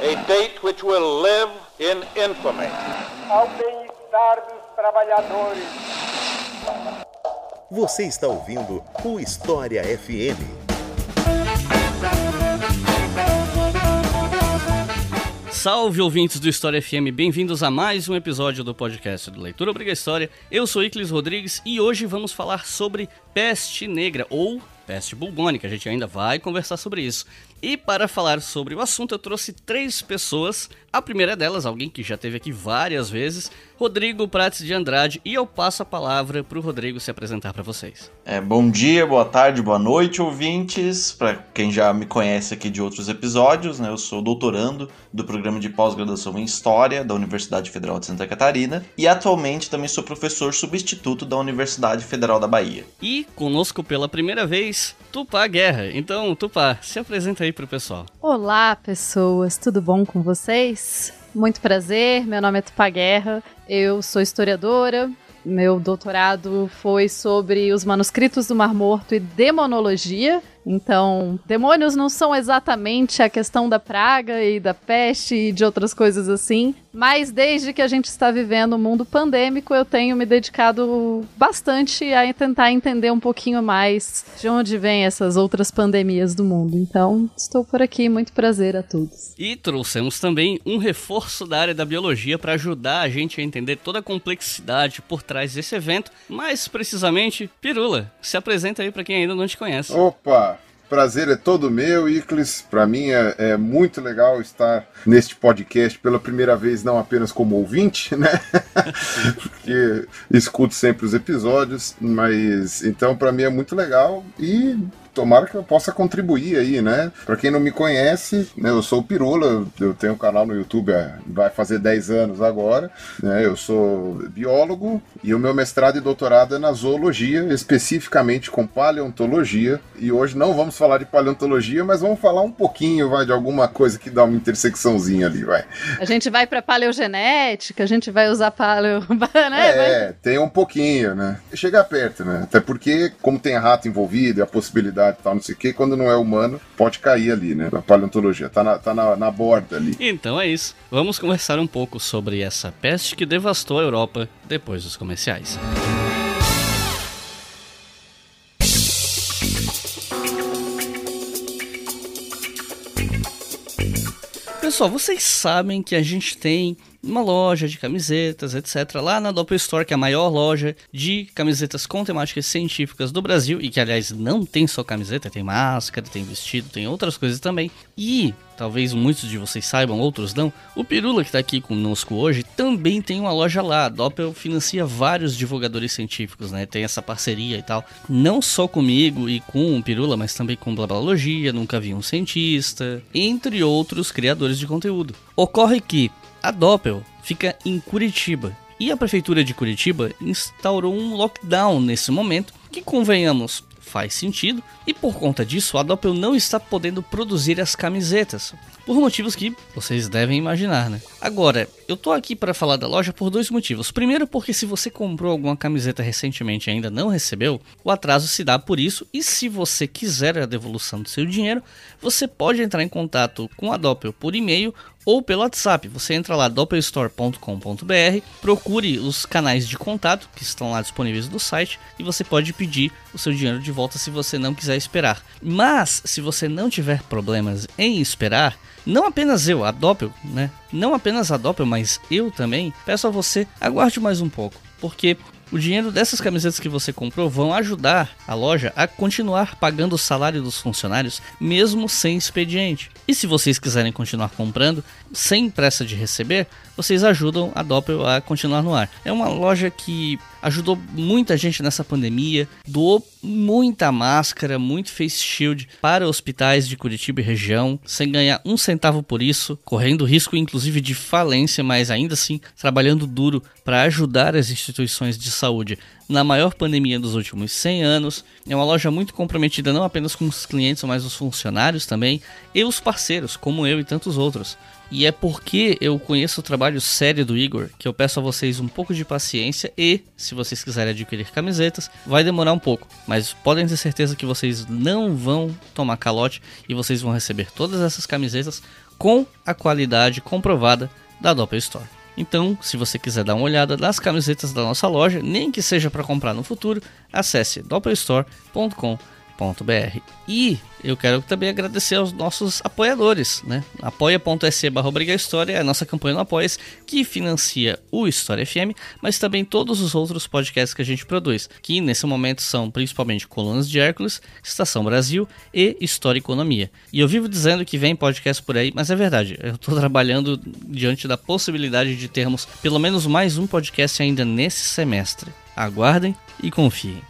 A date which will live in infamy. Ao bem-estar dos trabalhadores. Você está ouvindo o História FM. Salve ouvintes do História FM, bem-vindos a mais um episódio do podcast do Leitura Obriga História. Eu sou Iclis Rodrigues e hoje vamos falar sobre peste negra ou peste bubônica. A gente ainda vai conversar sobre isso. E para falar sobre o assunto, eu trouxe três pessoas. A primeira delas, alguém que já esteve aqui várias vezes, Rodrigo Prates de Andrade. E eu passo a palavra para o Rodrigo se apresentar para vocês. É, bom dia, boa tarde, boa noite, ouvintes. Para quem já me conhece aqui de outros episódios, né, eu sou doutorando do programa de pós-graduação em História da Universidade Federal de Santa Catarina e atualmente também sou professor substituto da Universidade Federal da Bahia. E conosco pela primeira vez, Tupá Guerra. Então, Tupá, se apresenta aí aí pro pessoal. Olá, pessoas, tudo bom com vocês? Muito prazer, meu nome é Tupá Guerra, eu sou historiadora, meu doutorado foi sobre os manuscritos do Mar Morto e demonologia, então, demônios não são exatamente a questão da praga e da peste e de outras coisas assim, mas desde que a gente está vivendo um mundo pandêmico, eu tenho me dedicado bastante a tentar entender um pouquinho mais de onde vêm essas outras pandemias do mundo. Então, estou por aqui, muito prazer a todos. E trouxemos também um reforço da área da biologia para ajudar a gente a entender toda a complexidade por trás desse evento, mais precisamente, Pirula. Se apresenta aí para quem ainda não te conhece. Opa! Prazer é todo meu, Iclis. Para mim é, é, muito legal estar neste podcast pela primeira vez, não apenas como ouvinte, né? Porque escuto sempre os episódios, mas então para mim é muito legal e tomara que eu possa contribuir aí, né? Pra quem não me conhece, né, eu sou o Pirula, eu tenho um canal no YouTube, vai fazer 10 anos agora, né? Eu sou biólogo e o meu mestrado e doutorado é na zoologia, especificamente com paleontologia. E hoje não vamos falar de paleontologia, mas vamos falar um pouquinho, vai, de alguma coisa que dá uma intersecçãozinha ali, vai. A gente vai pra paleogenética, a gente vai usar paleo... né? É, tem um pouquinho, né? Chegar perto, né? Até porque, como tem rato envolvido e a possibilidade e tal, não sei o que, quando não é humano, pode cair ali, né? Na paleontologia, tá na, tá na, na borda ali. Então é isso. Vamos conversar um pouco sobre essa peste que devastou a Europa depois dos comerciais. Pessoal, vocês sabem que a gente tem uma loja de camisetas, etc. Lá na Doppel Store, que é a maior loja de camisetas com temáticas científicas do Brasil, e que aliás não tem só camiseta, tem máscara, tem vestido, tem outras coisas também. E talvez muitos de vocês saibam, outros não, o Pirula que está aqui conosco hoje também tem uma loja lá. A Doppel financia vários divulgadores científicos, né? Tem essa parceria e tal. Não só comigo e com o Pirula, mas também com Blablalogia, Nunca Vi um Cientista, entre outros criadores de conteúdo. Ocorre que a Doppel fica em Curitiba e a prefeitura de Curitiba instaurou um lockdown nesse momento, que convenhamos, faz sentido, e por conta disso a Doppel não está podendo produzir as camisetas, por motivos que vocês devem imaginar, né? Agora, eu tô aqui para falar da loja por dois motivos. Primeiro, porque se você comprou alguma camiseta recentemente e ainda não recebeu, o atraso se dá por isso, e se você quiser a devolução do seu dinheiro, você pode entrar em contato com a Doppel por e-mail ou pelo WhatsApp. Você entra lá doppelstore.com.br, procure os canais de contato que estão lá disponíveis no site e você pode pedir o seu dinheiro de volta se você não quiser esperar. Mas se você não tiver problemas em esperar, não apenas eu, a Doppel, né? Não apenas a Doppel, mas eu também, peço a você aguarde mais um pouco, porque o dinheiro dessas camisetas que você comprou vão ajudar a loja a continuar pagando o salário dos funcionários, mesmo sem expediente. E se vocês quiserem continuar comprando, sem pressa de receber, vocês ajudam a Doppel a continuar no ar. É uma loja que ajudou muita gente nessa pandemia, doou muita máscara, muito face shield para hospitais de Curitiba e região, sem ganhar um centavo por isso, correndo risco inclusive de falência, mas ainda assim trabalhando duro para ajudar as instituições de saúde na maior pandemia dos últimos 100 anos. É uma loja muito comprometida não apenas com os clientes, mas os funcionários também e os parceiros, como eu e tantos outros. E é porque eu conheço o trabalho sério do Igor que eu peço a vocês um pouco de paciência e, se vocês quiserem adquirir camisetas, vai demorar um pouco, mas podem ter certeza que vocês não vão tomar calote e vocês vão receber todas essas camisetas com a qualidade comprovada da Doppel Store. Então, se você quiser dar uma olhada nas camisetas da nossa loja, nem que seja para comprar no futuro, acesse doppelstore.com.br E eu quero também agradecer aos nossos apoiadores, né? apoia.se barra História é a nossa campanha no apoia que financia o História FM, mas também todos os outros podcasts que a gente produz, que nesse momento são principalmente Colunas de Hércules, Estação Brasil e História e Economia. E eu vivo dizendo que vem podcast por aí, mas é verdade, eu estou trabalhando diante da possibilidade de termos pelo menos mais um podcast ainda nesse semestre. Aguardem e confiem.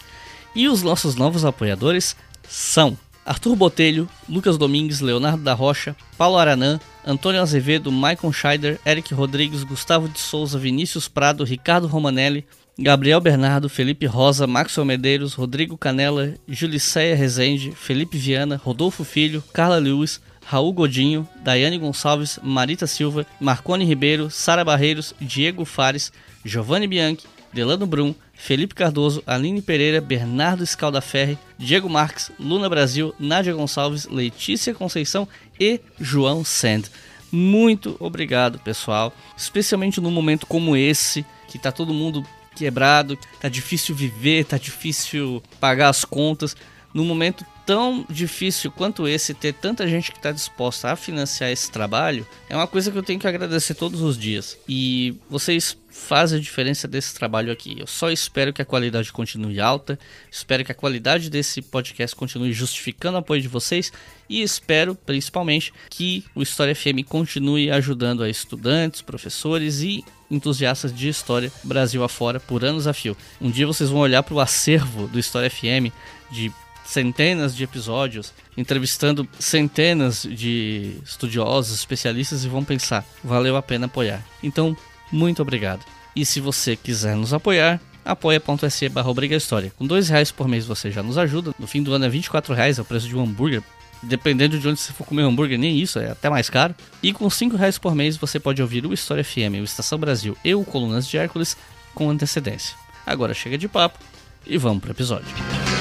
E os nossos novos apoiadores são Arthur Botelho, Lucas Domingues, Leonardo da Rocha, Paulo Aranã, Antônio Azevedo, Maicon Scheider, Eric Rodrigues, Gustavo de Souza, Vinícius Prado, Ricardo Romanelli, Gabriel Bernardo, Felipe Rosa, Maxwell Medeiros, Rodrigo Canela, Juliceia Rezende, Felipe Viana, Rodolfo Filho, Carla Lewis, Raul Godinho, Daiane Gonçalves, Marita Silva, Marcone Ribeiro, Sara Barreiros, Diego Fares, Giovanni Bianchi, Delano Brum, Felipe Cardoso, Aline Pereira, Bernardo Escaldaferri, Diego Marques, Luna Brasil, Nádia Gonçalves, Letícia Conceição e João Sand. Muito obrigado, pessoal. Especialmente num momento como esse, que tá todo mundo quebrado, tá difícil viver, tá difícil pagar as contas. Num momento tão difícil quanto esse, ter tanta gente que está disposta a financiar esse trabalho, é uma coisa que eu tenho que agradecer todos os dias. E vocês fazem a diferença desse trabalho aqui. Eu só espero que a qualidade continue alta, espero que a qualidade desse podcast continue justificando o apoio de vocês e espero principalmente que o História FM continue ajudando a estudantes, professores e entusiastas de história Brasil afora por anos a fio. Um dia vocês vão olhar para o acervo do História FM de centenas de episódios, entrevistando centenas de estudiosos, especialistas e vão pensar, valeu a pena apoiar. Então, muito obrigado. E se você quiser nos apoiar, apoia.se barra História. Com dois reais por mês você já nos ajuda. No fim do ano é 24 reais, é o preço de um hambúrguer. Dependendo de onde você for comer hambúrguer, nem isso, é até mais caro. E com 5 reais por mês você pode ouvir o História FM, o Estação Brasil e o Colunas de Hércules com antecedência. Agora chega de papo e vamos pro episódio.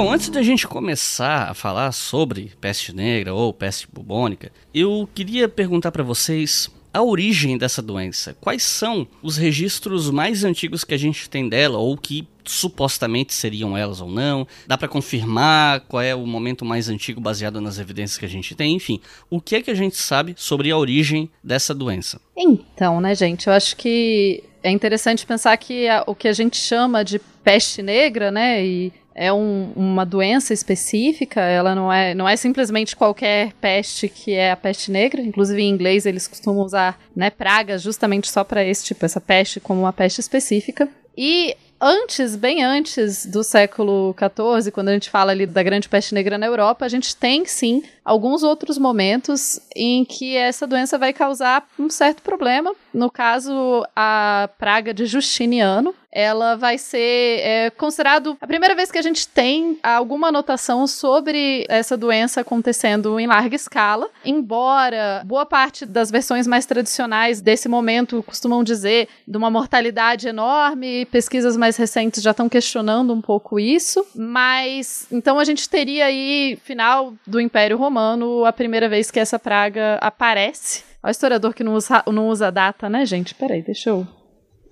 Bom, antes da gente começar a falar sobre peste negra ou peste bubônica, eu queria perguntar para vocês a origem dessa doença. Quais são os registros mais antigos que a gente tem dela ou que supostamente seriam elas ou não? Dá para confirmar qual é o momento mais antigo baseado nas evidências que a gente tem? Enfim, o que é que a gente sabe sobre a origem dessa doença? Então, né, gente, eu acho que é interessante pensar que a, o que a gente chama de peste negra, né, e é um, uma doença específica, ela não é, não é simplesmente qualquer peste que é a peste negra. Inclusive, em inglês, eles costumam usar né, pragas justamente só para esse tipo, essa peste como uma peste específica. E antes, bem antes do século XIV, quando a gente fala ali da grande peste negra na Europa, a gente tem sim alguns outros momentos em que essa doença vai causar um certo problema. No caso, a praga de Justiniano, ela vai ser é, considerado a primeira vez que a gente tem alguma anotação sobre essa doença acontecendo em larga escala, embora boa parte das versões mais tradicionais desse momento costumam dizer de uma mortalidade enorme, pesquisas mais recentes já estão questionando um pouco isso, mas então a gente teria aí final do Império Romano a primeira vez que essa praga aparece. O historiador que não usa, não usa data, né, gente? Peraí, deixa eu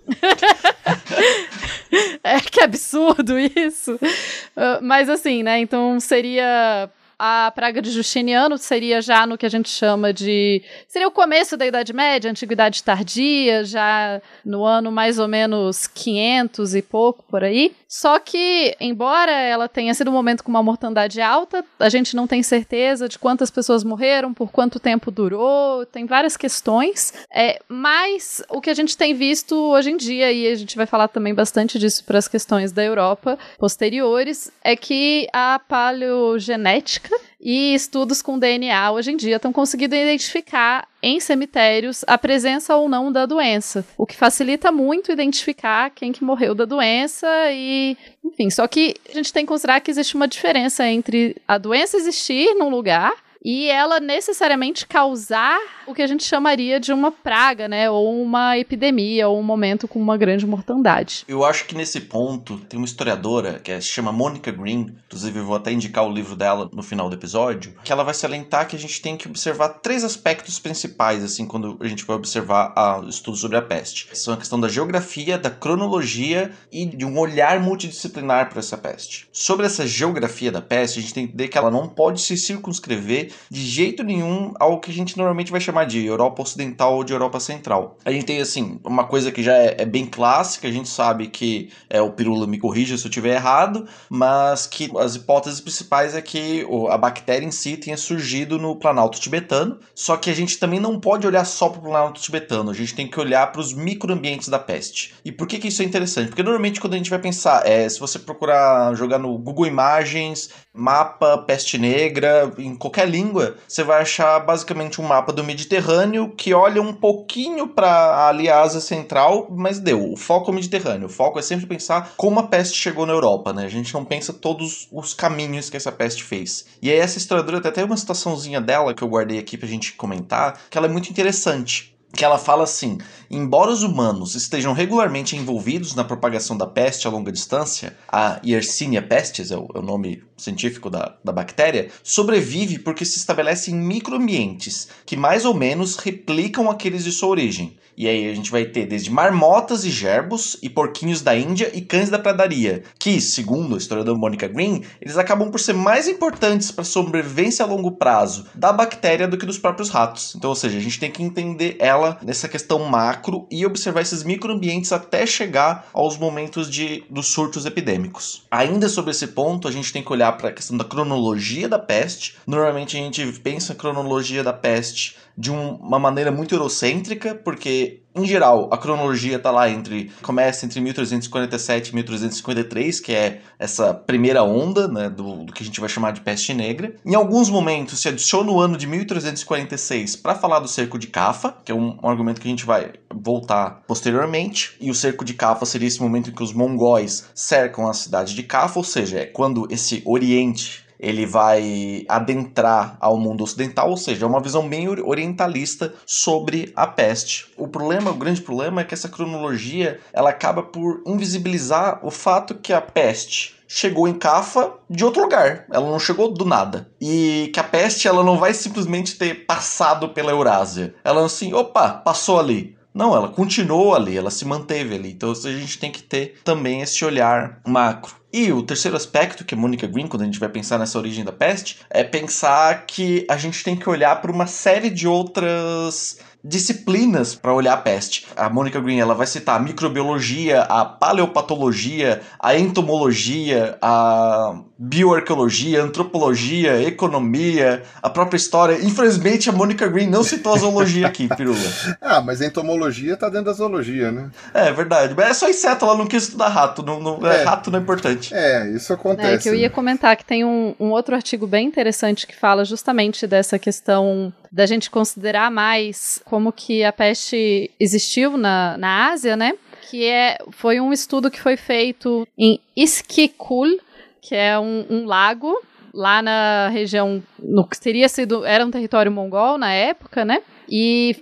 é que absurdo isso. Uh, mas assim, né? Então seria a praga de Justiniano seria já no que a gente chama de. Seria o começo da Idade Média, Antiguidade Tardia, já no ano mais ou menos 500 e pouco por aí. Só que, embora ela tenha sido um momento com uma mortandade alta, a gente não tem certeza de quantas pessoas morreram, por quanto tempo durou, tem várias questões. É, mas o que a gente tem visto hoje em dia, e a gente vai falar também bastante disso para as questões da Europa posteriores, é que a paleogenética e estudos com DNA hoje em dia estão conseguindo identificar em cemitérios a presença ou não da doença, o que facilita muito identificar quem que morreu da doença e, enfim, só que a gente tem que considerar que existe uma diferença entre a doença existir num lugar e ela necessariamente causar o que a gente chamaria de uma praga, né, ou uma epidemia, ou um momento com uma grande mortandade. Eu acho que nesse ponto tem uma historiadora que é, se chama Monica Green, inclusive eu vou até indicar o livro dela no final do episódio, que ela vai salientar que a gente tem que observar três aspectos principais assim quando a gente vai observar o estudo sobre a peste. São a questão da geografia, da cronologia e de um olhar multidisciplinar para essa peste. Sobre essa geografia da peste, a gente tem que entender que ela não pode se circunscrever de jeito nenhum ao que a gente normalmente vai chamar de Europa Ocidental ou de Europa Central. A gente tem, assim, uma coisa que já é, é bem clássica, a gente sabe que é, o Pirula me corrija se eu estiver errado, mas que as hipóteses principais é que a bactéria em si tenha surgido no Planalto Tibetano, só que a gente também não pode olhar só para o Planalto Tibetano, a gente tem que olhar para os microambientes da peste. E por que, que isso é interessante? Porque normalmente quando a gente vai pensar, é, se você procurar jogar no Google Imagens, mapa, peste negra, em qualquer língua, você vai achar basicamente um mapa do Mediterrâneo que olha um pouquinho para ali a Ásia Central, mas deu. O foco é o Mediterrâneo. O foco é sempre pensar como a peste chegou na Europa, né? A gente não pensa todos os caminhos que essa peste fez. E aí essa historiadora até tem uma citaçãozinha dela que eu guardei aqui pra gente comentar, que ela é muito interessante que ela fala assim: embora os humanos estejam regularmente envolvidos na propagação da peste a longa distância, a Yersinia pestis é o, é o nome científico da, da bactéria, sobrevive porque se estabelece em microambientes que mais ou menos replicam aqueles de sua origem. E aí a gente vai ter desde marmotas e gerbos e porquinhos da Índia e cães da pradaria, que, segundo a historiadora Monica Green, eles acabam por ser mais importantes para a sobrevivência a longo prazo da bactéria do que dos próprios ratos. Então, ou seja, a gente tem que entender ela nessa questão macro e observar esses microambientes até chegar aos momentos de, dos surtos epidêmicos. Ainda sobre esse ponto, a gente tem que olhar para a questão da cronologia da peste. Normalmente a gente pensa a cronologia da peste de um, uma maneira muito eurocêntrica, porque em geral, a cronologia está lá entre. começa entre 1347 e 1353, que é essa primeira onda né, do, do, que a gente vai chamar de peste negra. Em alguns momentos se adiciona o ano de 1346 para falar do cerco de Cafa, que é um, um, argumento que a gente vai voltar posteriormente. E o cerco de Cafa seria esse momento em que os mongóis cercam a cidade de Cafa, ou seja, é quando esse Oriente ele vai adentrar ao mundo ocidental, ou seja, é uma visão bem orientalista sobre a peste. O problema, o grande problema é que essa cronologia ela acaba por invisibilizar o fato que a peste chegou em Cafa de outro lugar. Ela não chegou do nada. E que a peste ela não vai simplesmente ter passado pela Eurásia. Ela assim, opa, passou ali. Não, ela continuou ali, ela se manteve ali. Então a gente tem que ter também esse olhar macro. E o terceiro aspecto que a Monica Green, quando a gente vai pensar nessa origem da peste, é pensar que a gente tem que olhar para uma série de outras disciplinas para olhar a peste. A Monica Green ela vai citar a microbiologia, a paleopatologia, a entomologia, a bioarqueologia, antropologia, economia, a própria história. Infelizmente a Monica Green não citou a zoologia aqui, Pirula. ah, mas a entomologia tá dentro da zoologia, né? É verdade. Mas é só inseto, ela não quis estudar rato. Não, não é. rato não é importante. É, isso acontece. É que eu ia comentar que tem um, um outro artigo bem interessante que fala justamente dessa questão da gente considerar mais como que a peste existiu na, na Ásia, né? Que é, foi um estudo que foi feito em Iskikul, que é um, um lago lá na região, no que teria sido, era um território mongol na época, né? E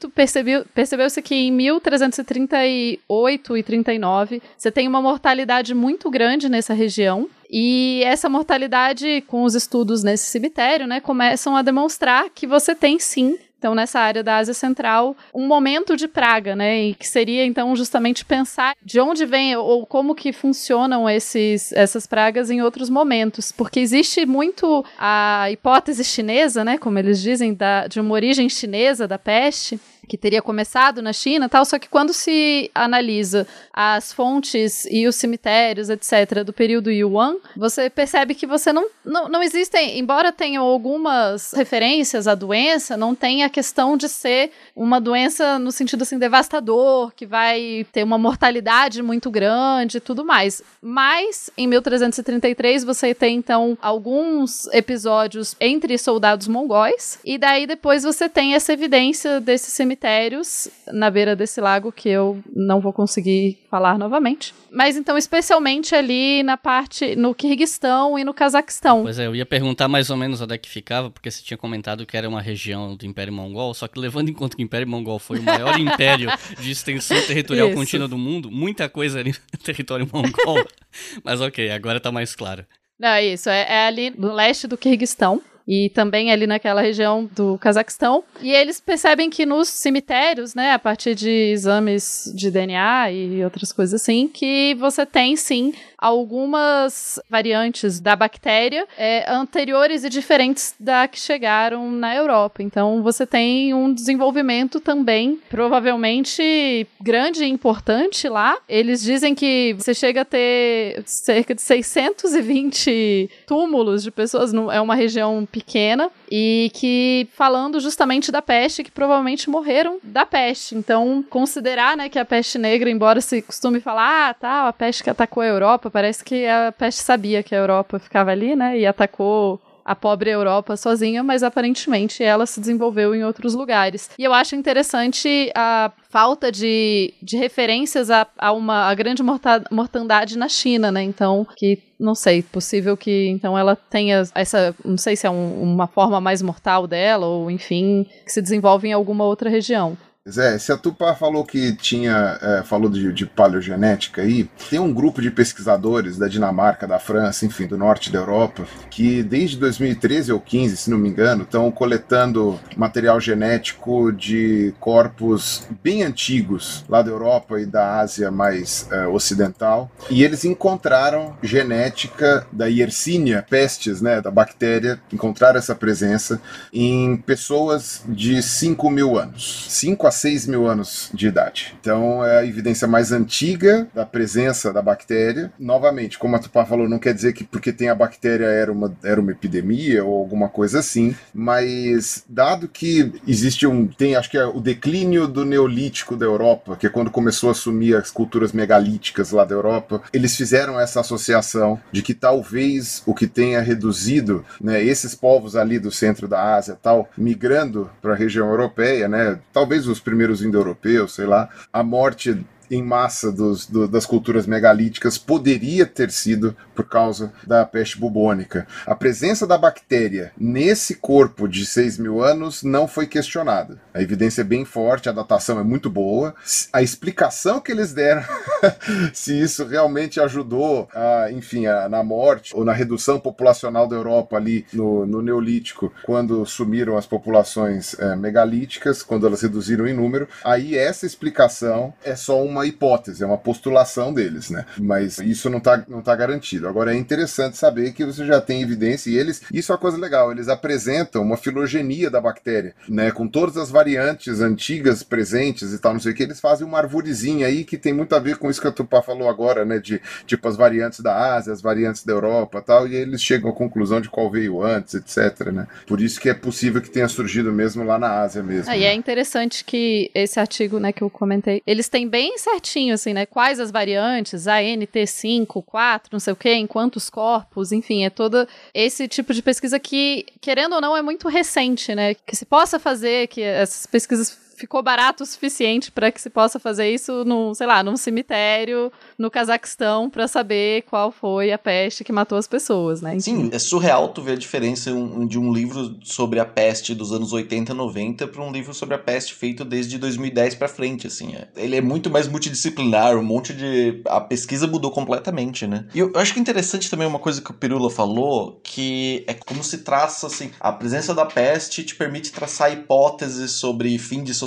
percebeu-se que em 1338 e 39 você tem uma mortalidade muito grande nessa região. E essa mortalidade, com os estudos nesse cemitério, né, começam a demonstrar que você tem sim então nessa área da Ásia Central, um momento de praga, né? E que seria então justamente pensar de onde vem ou como que funcionam esses, essas pragas em outros momentos, porque existe muito a hipótese chinesa, né? Como eles dizem, da, de uma origem chinesa da peste que teria começado na China tal, só que quando se analisa as fontes e os cemitérios, etc., do período Yuan, você percebe que você não, não, não existem, embora tenham algumas referências à doença, não tem a questão de ser uma doença no sentido assim devastador, que vai ter uma mortalidade muito grande e tudo mais. Mas em 1333 você tem então alguns episódios entre soldados mongóis, e daí depois você tem essa evidência desse cemitério cemitérios na beira desse lago que eu não vou conseguir falar novamente. Mas então, especialmente ali na parte, no Kirguistão e no Cazaquistão. Pois é, eu ia perguntar mais ou menos onde é que ficava, porque você tinha comentado que era uma região do Império Mongol, só que levando em conta que o Império Mongol foi o maior império de extensão territorial Isso. contínua do mundo, muita coisa ali no território mongol. Mas ok, agora tá mais claro. Não, é isso, é, é ali no leste do Kirguistão e também ali naquela região do Cazaquistão. E eles percebem que nos cemitérios, né, a partir de exames de DNA e outras coisas assim, que você tem sim algumas variantes da bactéria é, anteriores e diferentes da que chegaram na Europa. Então você tem um desenvolvimento também, provavelmente grande e importante lá. Eles dizem que você chega a ter cerca de 620 túmulos de pessoas, é uma região pequena, e que falando justamente da peste, que provavelmente morreram da peste. Então, considerar né, que a peste negra, embora se costume falar, ah, tá, a peste que atacou a Europa, parece que a peste sabia que a Europa ficava ali, né, e atacou a pobre Europa sozinha, mas aparentemente ela se desenvolveu em outros lugares. E eu acho interessante a falta de, de referências a, a uma a grande mortandade na China, né? Então, que não sei, possível que então ela tenha essa, não sei se é um, uma forma mais mortal dela ou enfim, que se desenvolve em alguma outra região. Zé, se a Tupá falou que tinha, é, falou de, de, paleogenética aí, tem um grupo de pesquisadores da Dinamarca, da França, enfim, do norte da Europa, que desde 2013 ou 15, se não me engano, estão coletando material genético de corpos bem antigos lá da Europa e da Ásia mais é, ocidental, e eles encontraram genética da Yersinia pestis, né, da bactéria, encontraram essa presença em pessoas de 5 mil anos. 5 a 6 mil anos de idade. Então é a evidência mais antiga da presença da bactéria. Novamente, como a Tupá falou, não quer dizer que porque tem a bactéria era uma, era uma epidemia ou alguma coisa assim, mas dado que existe um. tem acho que é o declínio do Neolítico da Europa, que é quando começou a assumir as culturas megalíticas lá da Europa, eles fizeram essa associação de que talvez o que tenha reduzido né, esses povos ali do centro da Ásia tal, migrando para a região europeia, né, talvez os primeiros indo-europeus, sei lá, a morte em massa dos, do, das culturas megalíticas poderia ter sido por causa da peste bubônica. A presença da bactéria nesse corpo de 6 mil anos não foi questionada. A evidência é bem forte, a datação é muito boa. A explicação que eles deram, se isso realmente ajudou, a, enfim, a, na morte ou na redução populacional da Europa ali no, no Neolítico, quando sumiram as populações é, megalíticas, quando elas reduziram em número, aí essa explicação é só uma uma hipótese, é uma postulação deles, né? Mas isso não está não tá garantido. Agora é interessante saber que você já tem evidência e eles, isso é uma coisa legal, eles apresentam uma filogenia da bactéria, né? Com todas as variantes antigas presentes e tal, não sei o que, eles fazem uma arvorezinha aí que tem muito a ver com isso que a Tupá falou agora, né? De tipo as variantes da Ásia, as variantes da Europa tal, e eles chegam à conclusão de qual veio antes, etc, né? Por isso que é possível que tenha surgido mesmo lá na Ásia mesmo. Ah, e é interessante que esse artigo, né, que eu comentei, eles têm bem certinho, assim, né? Quais as variantes, a NT5, 4, não sei o quê, em quantos corpos, enfim, é todo esse tipo de pesquisa que, querendo ou não, é muito recente, né? Que se possa fazer, que essas pesquisas ficou barato o suficiente para que se possa fazer isso no, sei lá, num cemitério no Cazaquistão para saber qual foi a peste que matou as pessoas, né? Sim, é surreal tu ver a diferença de um livro sobre a peste dos anos 80, 90 para um livro sobre a peste feito desde 2010 para frente, assim. É. Ele é muito mais multidisciplinar, um monte de a pesquisa mudou completamente, né? E eu acho que é interessante também uma coisa que o Pirula falou, que é como se traça assim, a presença da peste te permite traçar hipóteses sobre fim de sociedade,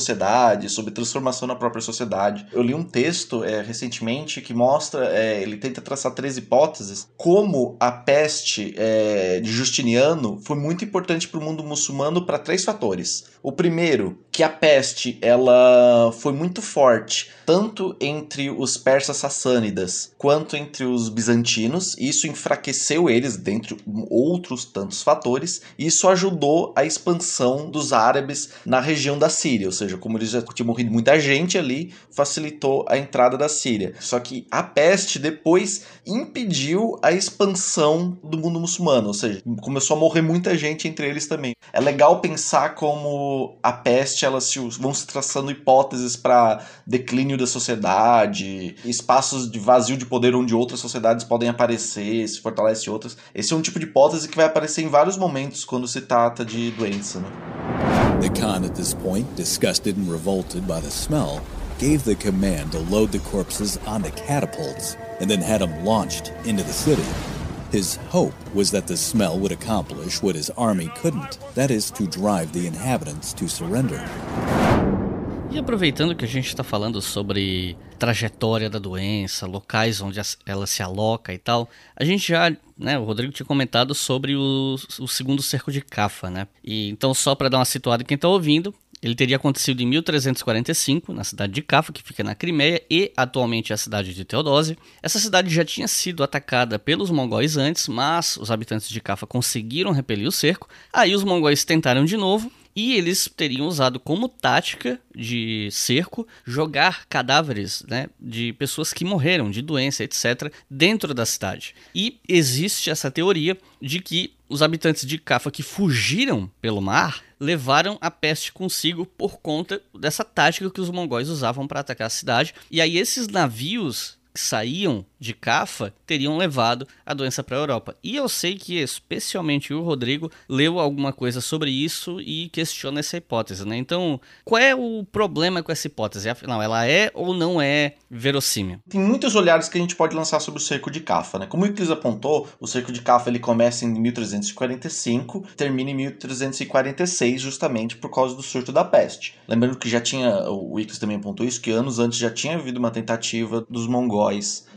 sobre transformação na própria sociedade. Eu li um texto é, recentemente que mostra, é, ele tenta traçar três hipóteses, como a peste é, de Justiniano foi muito importante para o mundo muçulmano para três fatores. O primeiro, que a peste ela foi muito forte tanto entre os persas sassânidas quanto entre os bizantinos. Isso enfraqueceu eles, dentre outros tantos fatores. E isso ajudou a expansão dos árabes na região da Síria, ou seja, como eles já tinham morrido muita gente ali, facilitou a entrada da Síria. Só que a peste depois impediu a expansão do mundo muçulmano, ou seja, começou a morrer muita gente entre eles também. É legal pensar como a peste elas se, vão se traçando hipóteses para declínio da sociedade, espaços de vazio de poder onde outras sociedades podem aparecer, se fortalece outras. Esse é um tipo de hipótese que vai aparecer em vários momentos quando se trata de doença. Né? The Khan, at this point, disgusted and revolted by the smell, gave the command to load the corpses onto catapults and then had them launched into the city. His hope was that the smell would accomplish what his army couldn't that is, to drive the inhabitants to surrender. E aproveitando que a gente está falando sobre trajetória da doença, locais onde ela se aloca e tal, a gente já, né, o Rodrigo tinha comentado sobre o, o segundo cerco de Cafa, né? E então só para dar uma situada quem está ouvindo, ele teria acontecido em 1345, na cidade de Cafa, que fica na Crimeia, e atualmente é a cidade de Teodósia. Essa cidade já tinha sido atacada pelos mongóis antes, mas os habitantes de Cafa conseguiram repelir o cerco. Aí os mongóis tentaram de novo, e eles teriam usado como tática de cerco jogar cadáveres né, de pessoas que morreram de doença, etc., dentro da cidade. E existe essa teoria de que os habitantes de Cafa que fugiram pelo mar levaram a peste consigo por conta dessa tática que os mongóis usavam para atacar a cidade. E aí esses navios que saíam de Cafa teriam levado a doença para a Europa. E eu sei que especialmente o Rodrigo leu alguma coisa sobre isso e questiona essa hipótese, né? Então, qual é o problema com essa hipótese? Afinal, ela é ou não é verossímil? Tem muitos olhares que a gente pode lançar sobre o cerco de Cafa, né? Como o Euclides apontou, o cerco de Cafa ele começa em 1345, termina em 1346, justamente por causa do surto da peste. Lembrando que já tinha, o Euclides também apontou isso, que anos antes já tinha havido uma tentativa dos mongóis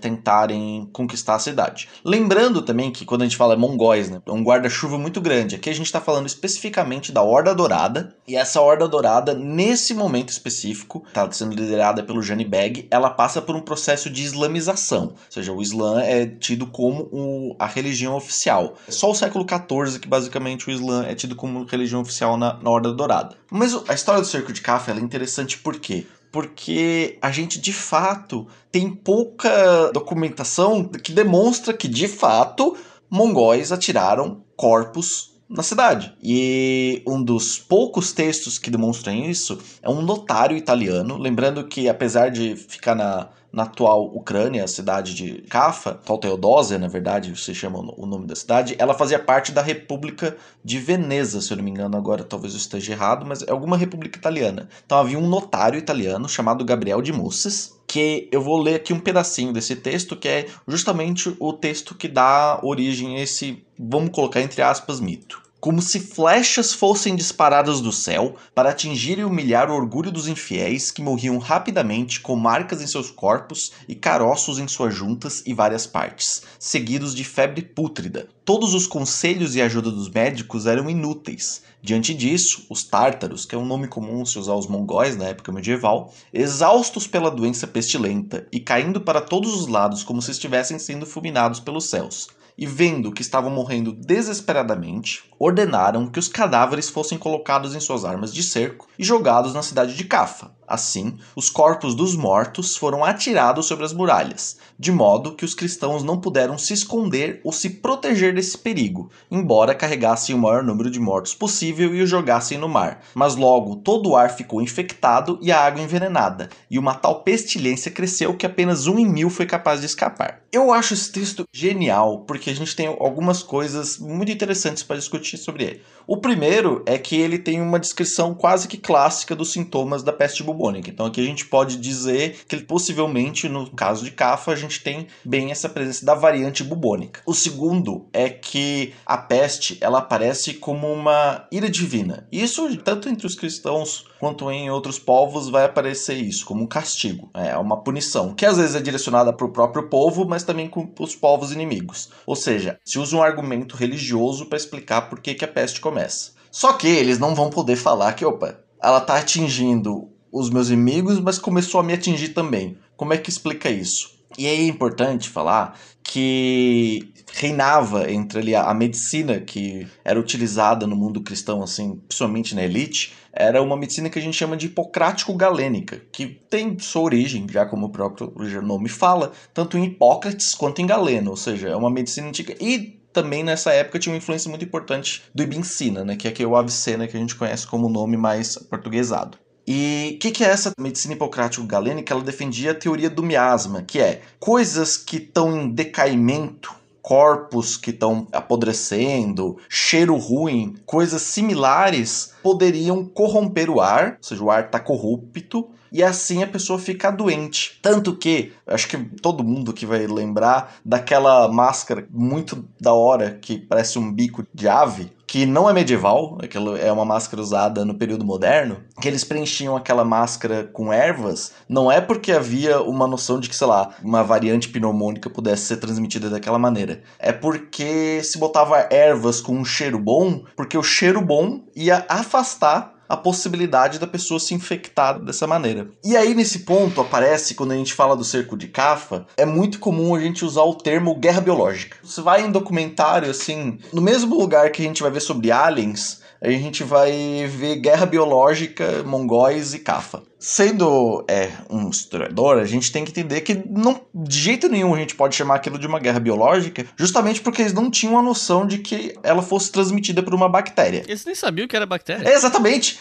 tentarem conquistar a cidade. Lembrando também que quando a gente fala mongóis, né, é um guarda-chuva muito grande. Aqui a gente está falando especificamente da Horda Dourada, e essa Horda Dourada, nesse momento específico, está sendo liderada pelo Jani Beg, ela passa por um processo de islamização, ou seja, o Islã é tido como o, a religião oficial. É só o século XIV que basicamente o Islã é tido como religião oficial na, na Horda Dourada. Mas a história do cerco de Cafa é interessante por quê? Porque a gente de fato tem pouca documentação que demonstra que de fato mongóis atiraram corpos na cidade. E um dos poucos textos que demonstram isso é um notário italiano, lembrando que apesar de ficar na na atual Ucrânia, a cidade de Kafa, atual Teodósia, na verdade, se chama o nome da cidade, ela fazia parte da República de Veneza, se eu não me engano, agora talvez eu esteja errado, mas é alguma república italiana. Então havia um notário italiano chamado Gabriel de Musses, que eu vou ler aqui um pedacinho desse texto, que é justamente o texto que dá origem a esse, vamos colocar entre aspas, mito como se flechas fossem disparadas do céu para atingir e humilhar o orgulho dos infiéis que morriam rapidamente com marcas em seus corpos e caroços em suas juntas e várias partes, seguidos de febre pútrida. Todos os conselhos e ajuda dos médicos eram inúteis. Diante disso, os tártaros, que é um nome comum se usar os mongóis na época medieval, exaustos pela doença pestilenta e caindo para todos os lados como se estivessem sendo fulminados pelos céus, e vendo que estavam morrendo desesperadamente, ordenaram que os cadáveres fossem colocados em suas armas de cerco e jogados na cidade de Cafa. Assim, os corpos dos mortos foram atirados sobre as muralhas, de modo que os cristãos não puderam se esconder ou se proteger desse perigo, embora carregassem o maior número de mortos possível e os jogassem no mar. Mas logo todo o ar ficou infectado e a água envenenada, e uma tal pestilência cresceu que apenas um em mil foi capaz de escapar. Eu acho esse texto genial, porque a gente tem algumas coisas muito interessantes para discutir sobre ele. O primeiro é que ele tem uma descrição quase que clássica dos sintomas da peste bubônica. Então aqui a gente pode dizer que possivelmente, no caso de Cafa, a gente tem bem essa presença da variante bubônica. O segundo é que a peste ela aparece como uma ira divina. Isso tanto entre os cristãos quanto em outros povos vai aparecer isso como um castigo, é uma punição, que às vezes é direcionada para o próprio povo, mas também com os povos inimigos. Ou seja, se usa um argumento religioso para explicar por que, que a peste começa. Só que eles não vão poder falar que, opa, ela está atingindo os meus inimigos, mas começou a me atingir também. Como é que explica isso? E é importante falar que reinava entre ali a medicina que era utilizada no mundo cristão, assim, principalmente na elite, era uma medicina que a gente chama de hipocrático-galênica, que tem sua origem, já como o próprio nome fala, tanto em Hipócrates quanto em Galeno, ou seja, é uma medicina antiga. E também nessa época tinha uma influência muito importante do Ibn Sina, né, que é aqui o Avicena que a gente conhece como nome mais portuguesado. E o que, que, é essa medicina hipocrático-galênica? Ela defendia a teoria do miasma, que é coisas que estão em decaimento, corpos que estão apodrecendo, cheiro ruim, coisas similares poderiam corromper o ar, ou seja, o ar está corrupto, e assim a pessoa fica doente. Tanto que, acho que todo mundo que vai lembrar daquela máscara muito da hora que parece um bico de ave, que não é medieval, aquilo é uma máscara usada no período moderno, que eles preenchiam aquela máscara com ervas, não é porque havia uma noção de que, sei lá, uma variante pneumônica pudesse ser transmitida daquela maneira. É porque se botava ervas com um cheiro bom, porque o cheiro bom ia afastar a possibilidade da pessoa se infectar dessa maneira. E aí, nesse ponto, aparece, quando a gente fala do cerco de Cafa, é muito comum a gente usar o termo guerra biológica. Você vai em documentário, assim, no mesmo lugar que a gente vai ver sobre aliens, a gente vai ver guerra biológica, mongóis e Cafa. Sendo é, um historiador, a gente tem que entender que não, de jeito nenhum a gente pode chamar aquilo de uma guerra biológica, justamente porque eles não tinham a noção de que ela fosse transmitida por uma bactéria. Eles nem sabiam que era bactéria. É, exatamente.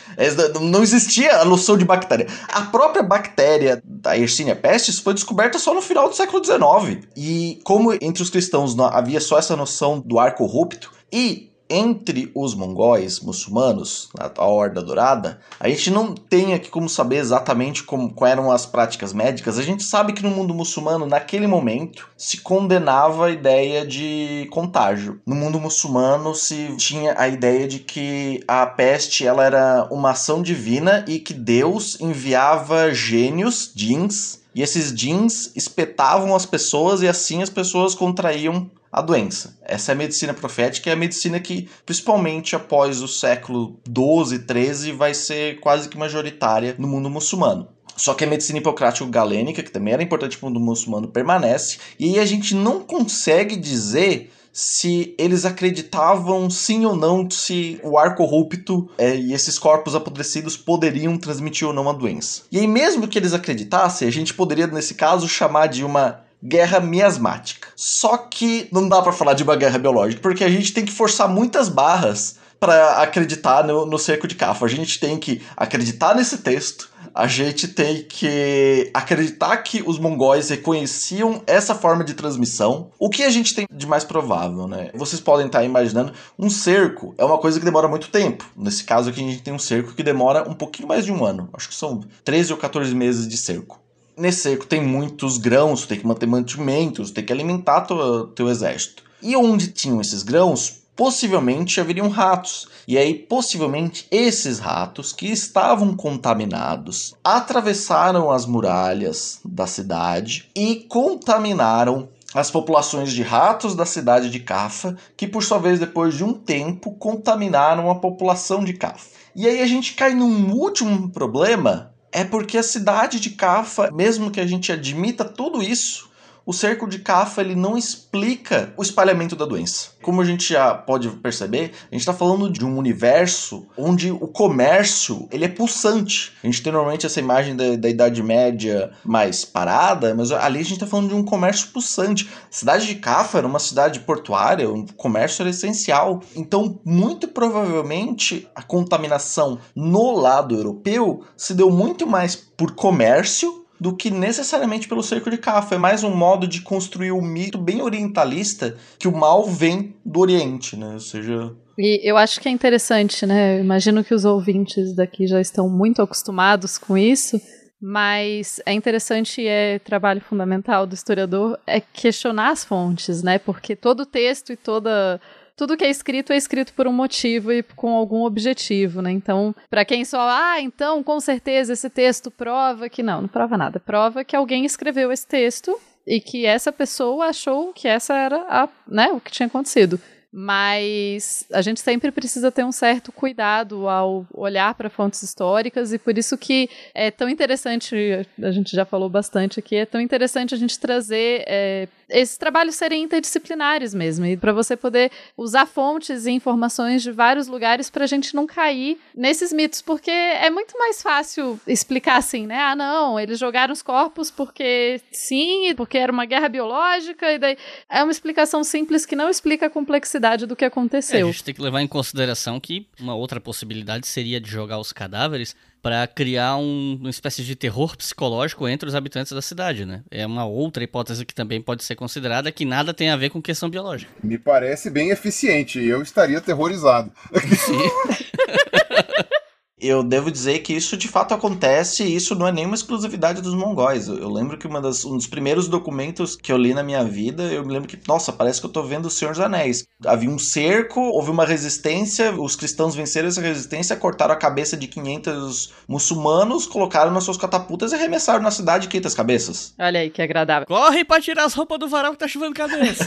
Não existia a noção de bactéria. A própria bactéria da Yersinia pestis foi descoberta só no final do século XIX. E como entre os cristãos havia só essa noção do ar corrupto, e entre os mongóis muçulmanos, a Horda Dourada, a gente não tem aqui como saber exatamente como, quais eram as práticas médicas. A gente sabe que no mundo muçulmano, naquele momento, se condenava a ideia de contágio. No mundo muçulmano se tinha a ideia de que a peste ela era uma ação divina e que Deus enviava gênios, jins, e esses jeans espetavam as pessoas e assim as pessoas contraíam a doença. Essa é a medicina profética, é a medicina que, principalmente após o século 12, 13, vai ser quase que majoritária no mundo muçulmano. Só que a medicina hipocrático-galênica, que também era importante para o mundo muçulmano, permanece, e aí a gente não consegue dizer se eles acreditavam sim ou não se o ar corrupto é, e esses corpos apodrecidos poderiam transmitir ou não a doença. E aí, mesmo que eles acreditassem, a gente poderia, nesse caso, chamar de uma guerra miasmática. Só que não dá para falar de uma guerra biológica, porque a gente tem que forçar muitas barras para acreditar no, no cerco de Cafa. A gente tem que acreditar nesse texto, a gente tem que acreditar que os mongóis reconheciam essa forma de transmissão. O que a gente tem de mais provável, né? Vocês podem estar imaginando, um cerco é uma coisa que demora muito tempo. Nesse caso aqui, a gente tem um cerco que demora um pouquinho mais de um ano. Acho que são 13 ou 14 meses de cerco. Nesse cerco tem muitos grãos, tem que manter mantimentos, tem que alimentar teu, teu exército. E onde tinham esses grãos, possivelmente haveriam ratos. E aí, possivelmente, esses ratos que estavam contaminados atravessaram as muralhas da cidade e contaminaram as populações de ratos da cidade de Cafa, que por sua vez, depois de um tempo, contaminaram a população de Cafa. E aí a gente cai num último problema é porque a cidade de Cafa, mesmo que a gente admita tudo isso, o cerco de Cafa ele não explica o espalhamento da doença. Como a gente já pode perceber, a gente está falando de um universo onde o comércio ele é pulsante. A gente tem normalmente essa imagem da, da Idade Média mais parada, mas ali a gente está falando de um comércio pulsante. A cidade de Cafa era uma cidade portuária, o comércio era essencial. Então, muito provavelmente, a contaminação no lado europeu se deu muito mais por comércio do que necessariamente pelo cerco de Cafa. É mais um modo de construir um mito bem orientalista que o mal vem do Oriente, né? Ou seja. E eu acho que é interessante, né? Eu imagino que os ouvintes daqui já estão muito acostumados com isso. Mas é interessante e é trabalho fundamental do historiador é questionar as fontes, né? Porque todo texto e toda tudo que é escrito é escrito por um motivo e com algum objetivo, né? Então, para quem só, ah, então com certeza esse texto prova que não, não prova nada. Prova que alguém escreveu esse texto e que essa pessoa achou que essa era a, né, o que tinha acontecido mas a gente sempre precisa ter um certo cuidado ao olhar para fontes históricas e por isso que é tão interessante, a gente já falou bastante aqui, é tão interessante a gente trazer é, esses trabalhos serem interdisciplinares mesmo, e para você poder usar fontes e informações de vários lugares para a gente não cair nesses mitos, porque é muito mais fácil explicar assim, né? Ah, não, eles jogaram os corpos porque sim, porque era uma guerra biológica, e daí é uma explicação simples que não explica a complexidade do que aconteceu. É, a gente tem que levar em consideração que uma outra possibilidade seria de jogar os cadáveres para criar um, uma espécie de terror psicológico entre os habitantes da cidade, né? É uma outra hipótese que também pode ser considerada que nada tem a ver com questão biológica. Me parece bem eficiente, eu estaria aterrorizado. Sim. eu devo dizer que isso de fato acontece e isso não é nenhuma exclusividade dos mongóis. Eu, lembro que das, um dos primeiros documentos que eu li na minha vida, eu me lembro que, nossa, parece que eu tô vendo o Senhor dos Anéis. Havia um cerco, houve uma resistência, os cristãos venceram essa resistência, cortaram a cabeça de 500 muçulmanos, colocaram nas suas catapultas e arremessaram na cidade 500 cabeças. Olha aí que agradável. Corre pra tirar as roupas do varal que tá chovendo cabeça.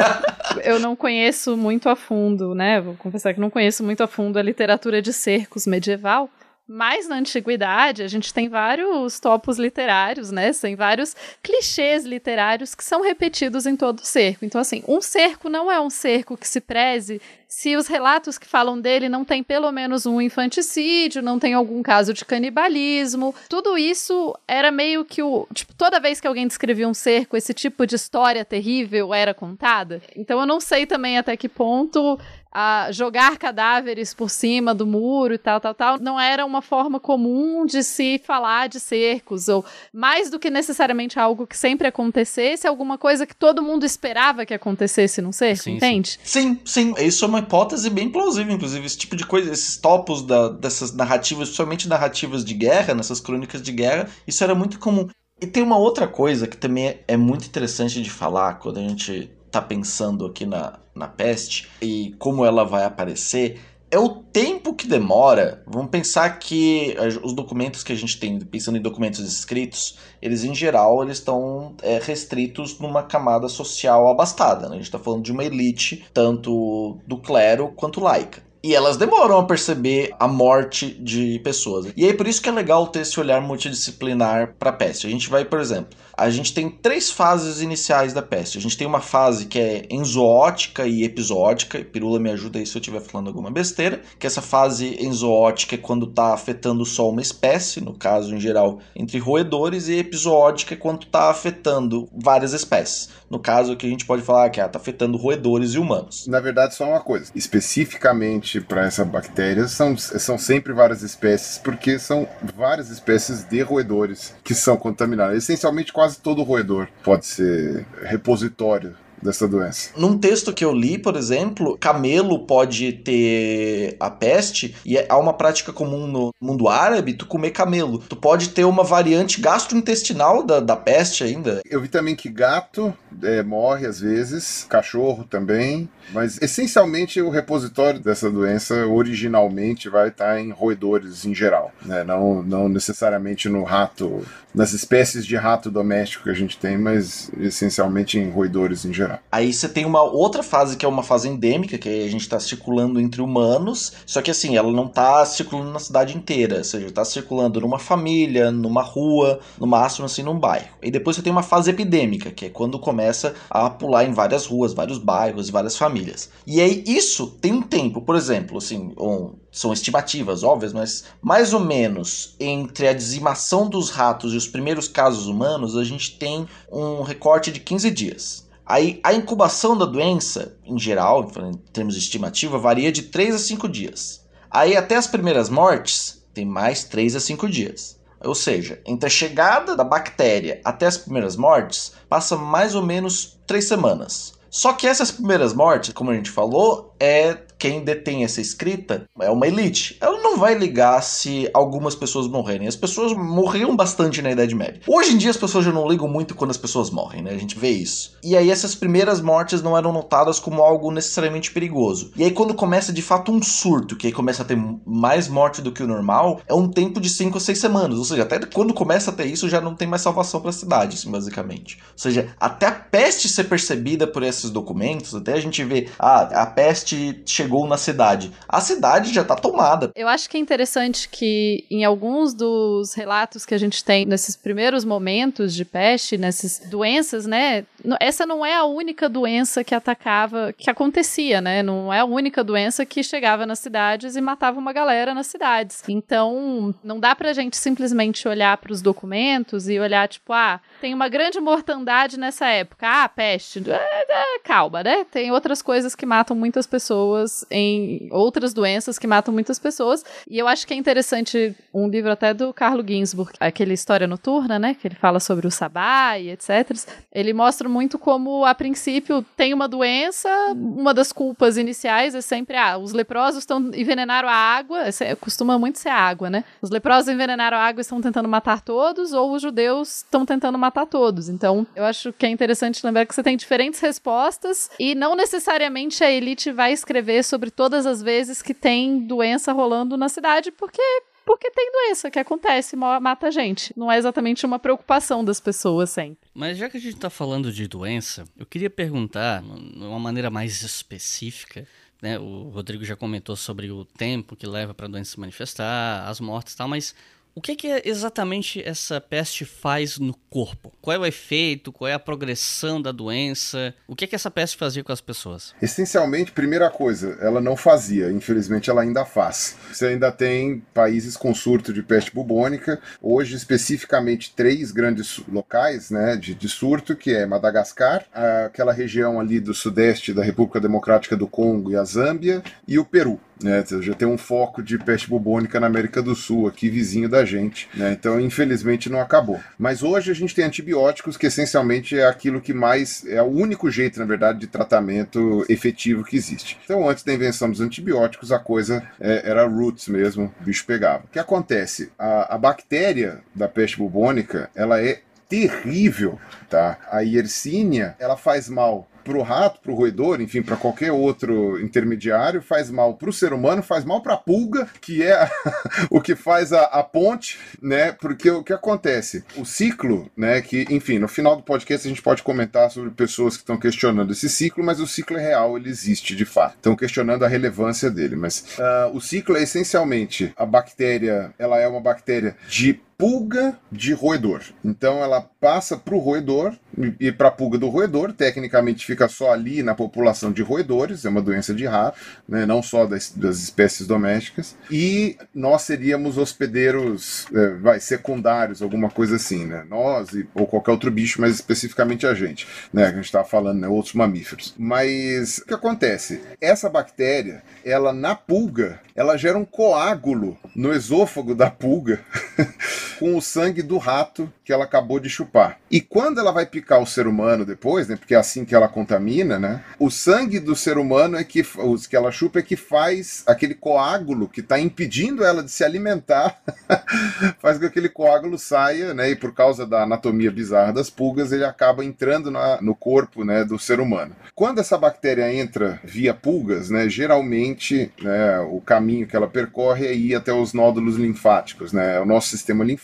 eu não conheço muito a fundo, né? Vou confessar que não conheço muito a fundo a literatura de cercos medievais medieval, mas na antiguidade a gente tem vários topos literários, né? Tem vários clichês literários que são repetidos em todo o cerco. Então, assim, um cerco não é um cerco que se preze se os relatos que falam dele não tem pelo menos um infanticídio, não tem algum caso de canibalismo. Tudo isso era meio que o. Tipo, toda vez que alguém descrevia um cerco, esse tipo de história terrível era contada. Então eu não sei também até que ponto a jogar cadáveres por cima do muro e tal, tal, tal, não era uma forma comum de se falar de cercos, ou mais do que necessariamente algo que sempre acontecesse, alguma coisa que todo mundo esperava que acontecesse num cerco, sim, entende? Sim, sim, isso é uma hipótese bem plausível, inclusive, esse tipo de coisa, esses topos da, dessas narrativas, principalmente narrativas de guerra, nessas crônicas de guerra, isso era muito comum. E tem uma outra coisa que também é muito interessante de falar quando a gente tá pensando aqui na, na peste e como ela vai aparecer é o tempo que demora. Vamos pensar que os documentos que a gente tem, pensando em documentos escritos, eles em geral eles estão é, restritos numa camada social abastada. Né? A gente está falando de uma elite, tanto do clero quanto laica. E elas demoram a perceber a morte de pessoas. E aí por isso que é legal ter esse olhar multidisciplinar para a peste. A gente vai, por exemplo, a gente tem três fases iniciais da peste. A gente tem uma fase que é enzoótica e episódica. Pirula me ajuda aí se eu estiver falando alguma besteira. Que essa fase enzoótica é quando está afetando só uma espécie, no caso em geral entre roedores, e episódica é quando está afetando várias espécies. No caso que a gente pode falar que está afetando roedores e humanos. Na verdade, só uma coisa. Especificamente para essa bactéria são, são sempre várias espécies, porque são várias espécies de roedores que são contaminadas. Essencialmente quase quase todo roedor. Pode ser repositório dessa doença. Num texto que eu li, por exemplo, camelo pode ter a peste e é, há uma prática comum no mundo árabe tu comer camelo. Tu pode ter uma variante gastrointestinal da, da peste ainda. Eu vi também que gato é, morre às vezes, cachorro também, mas essencialmente o repositório dessa doença originalmente vai estar em roedores em geral, né? não, não necessariamente no rato, nas espécies de rato doméstico que a gente tem, mas essencialmente em roedores em geral. Aí você tem uma outra fase que é uma fase endêmica, que a gente tá circulando entre humanos, só que assim, ela não tá circulando na cidade inteira, ou seja, tá circulando numa família, numa rua, no máximo assim num bairro. E depois você tem uma fase epidêmica, que é quando começa a pular em várias ruas, vários bairros, várias famílias. E aí isso tem um tempo, por exemplo, assim, um, são estimativas óbvias, mas mais ou menos entre a dizimação dos ratos e os primeiros casos humanos, a gente tem um recorte de 15 dias. Aí a incubação da doença, em geral, em termos de estimativa, varia de 3 a 5 dias. Aí até as primeiras mortes, tem mais 3 a 5 dias. Ou seja, entre a chegada da bactéria até as primeiras mortes, passa mais ou menos 3 semanas. Só que essas primeiras mortes, como a gente falou, é quem detém essa escrita é uma elite. Ela não vai ligar se algumas pessoas morrerem. As pessoas morriam bastante na Idade Média. Hoje em dia as pessoas já não ligam muito quando as pessoas morrem, né? A gente vê isso. E aí essas primeiras mortes não eram notadas como algo necessariamente perigoso. E aí quando começa de fato um surto, que aí começa a ter mais morte do que o normal, é um tempo de 5 ou 6 semanas. Ou seja, até quando começa a ter isso já não tem mais salvação para a cidade, assim, basicamente. Ou seja, até a peste ser percebida por esses documentos, até a gente vê, ah, a peste chegou na cidade. A cidade já está tomada. Eu acho que é interessante que em alguns dos relatos que a gente tem nesses primeiros momentos de peste, nessas doenças, né? Essa não é a única doença que atacava, que acontecia, né? Não é a única doença que chegava nas cidades e matava uma galera nas cidades. Então, não dá pra gente simplesmente olhar para os documentos e olhar tipo, ah, tem uma grande mortandade nessa época. Ah, peste. É, é, calma, né? Tem outras coisas que matam muitas pessoas em outras doenças que matam muitas pessoas. E eu acho que é interessante um livro até do Carlo Ginzburg, aquele História Noturna, né? Que ele fala sobre o sabá e etc. Ele mostra muito como, a princípio, tem uma doença, uma das culpas iniciais é sempre, ah, os leprosos estão envenenaram a água, costuma muito ser a água, né? Os leprosos envenenaram a água e estão tentando matar todos, ou os judeus estão tentando matar todos. Então, eu acho que é interessante lembrar que você tem diferentes respostas e não necessariamente a elite vai escrever sobre todas as vezes que tem doença rolando na cidade, porque porque tem doença que acontece, mata a gente. Não é exatamente uma preocupação das pessoas sempre. Mas já que a gente está falando de doença, eu queria perguntar, de uma maneira mais específica, né? O Rodrigo já comentou sobre o tempo que leva para a doença se manifestar, as mortes e tal, mas o que, que exatamente essa peste faz no corpo? Qual é o efeito? Qual é a progressão da doença? O que, que essa peste fazia com as pessoas? Essencialmente, primeira coisa, ela não fazia, infelizmente ela ainda faz. Você ainda tem países com surto de peste bubônica, hoje especificamente três grandes locais né, de, de surto, que é Madagascar, aquela região ali do sudeste da República Democrática do Congo e a Zâmbia, e o Peru. Né, já tem um foco de peste bubônica na América do Sul, aqui vizinho da gente. Né, então, infelizmente, não acabou. Mas hoje a gente tem antibióticos, que essencialmente é aquilo que mais. é o único jeito, na verdade, de tratamento efetivo que existe. Então, antes da invenção dos antibióticos, a coisa é, era roots mesmo, o bicho pegava. O que acontece? A, a bactéria da peste bubônica, ela é terrível, tá? A Yersinia, ela faz mal para o rato, para o roedor, enfim, para qualquer outro intermediário, faz mal para o ser humano, faz mal para a pulga, que é o que faz a, a, ponte, né? Porque o que acontece? O ciclo, né? Que, enfim, no final do podcast a gente pode comentar sobre pessoas que estão questionando esse ciclo, mas o ciclo é real, ele existe de fato. Estão questionando a relevância dele, mas uh, o ciclo é essencialmente a bactéria, ela é uma bactéria de pulga de roedor. Então ela passa para o roedor e para a pulga do roedor, tecnicamente fica só ali na população de roedores, é uma doença de rato, né, não só das, das, espécies domésticas, e nós seríamos hospedeiros é, vai, secundários, alguma coisa assim, né? Nós e, ou qualquer outro bicho, mas especificamente a gente, né? A gente estava falando, né, outros mamíferos. Mas o que acontece? Essa bactéria, ela na pulga, ela gera um coágulo no esôfago da pulga com o sangue do rato que ela acabou de chupar. E quando ela vai picar o ser humano depois, né, porque é assim que ela contamina, né, o sangue do ser humano é que, os que ela chupa é que faz aquele coágulo que está impedindo ela de se alimentar, faz com que aquele coágulo saia, né, e por causa da anatomia bizarra das pulgas, ele acaba entrando na, no corpo, né, do ser humano. Quando essa bactéria entra via pulgas, né, geralmente, né, o caminho que ela percorre é ir até os nódulos linfáticos, né, o nosso sistema linfático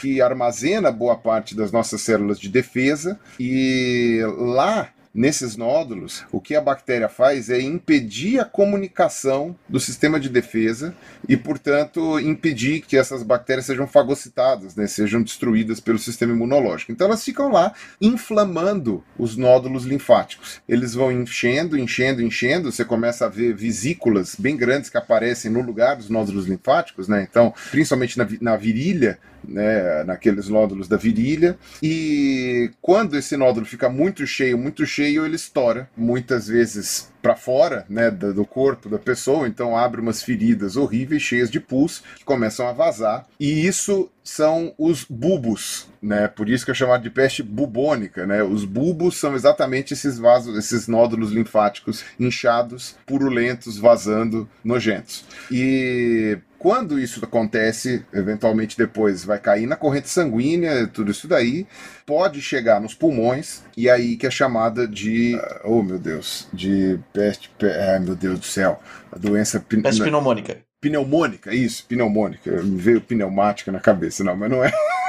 que armazena boa parte das nossas células de defesa. E lá nesses nódulos, o que a bactéria faz é impedir a comunicação do sistema de defesa e, portanto, impedir que essas bactérias sejam fagocitadas, né, sejam destruídas pelo sistema imunológico. Então elas ficam lá inflamando os nódulos linfáticos. Eles vão enchendo, enchendo, enchendo, você começa a ver vesículas bem grandes que aparecem no lugar dos nódulos linfáticos, né? Então, principalmente na, na virilha, né, naqueles nódulos da virilha. E quando esse nódulo fica muito cheio, muito cheio, ele estoura, muitas vezes para fora, né, do corpo da pessoa, então abre umas feridas horríveis cheias de pus que começam a vazar. E isso são os bulbos, né? Por isso que é chamado de peste bubônica, né? Os bulbos são exatamente esses vasos, esses nódulos linfáticos inchados, purulentos, vazando, nojentos. E quando isso acontece, eventualmente depois vai cair na corrente sanguínea, tudo isso daí, pode chegar nos pulmões, e aí que é chamada de. Oh meu Deus, de peste. Ai meu Deus do céu, a doença. Peste pneumônica. Pneumônica, isso, pneumônica. Me veio pneumática na cabeça, não, mas não é.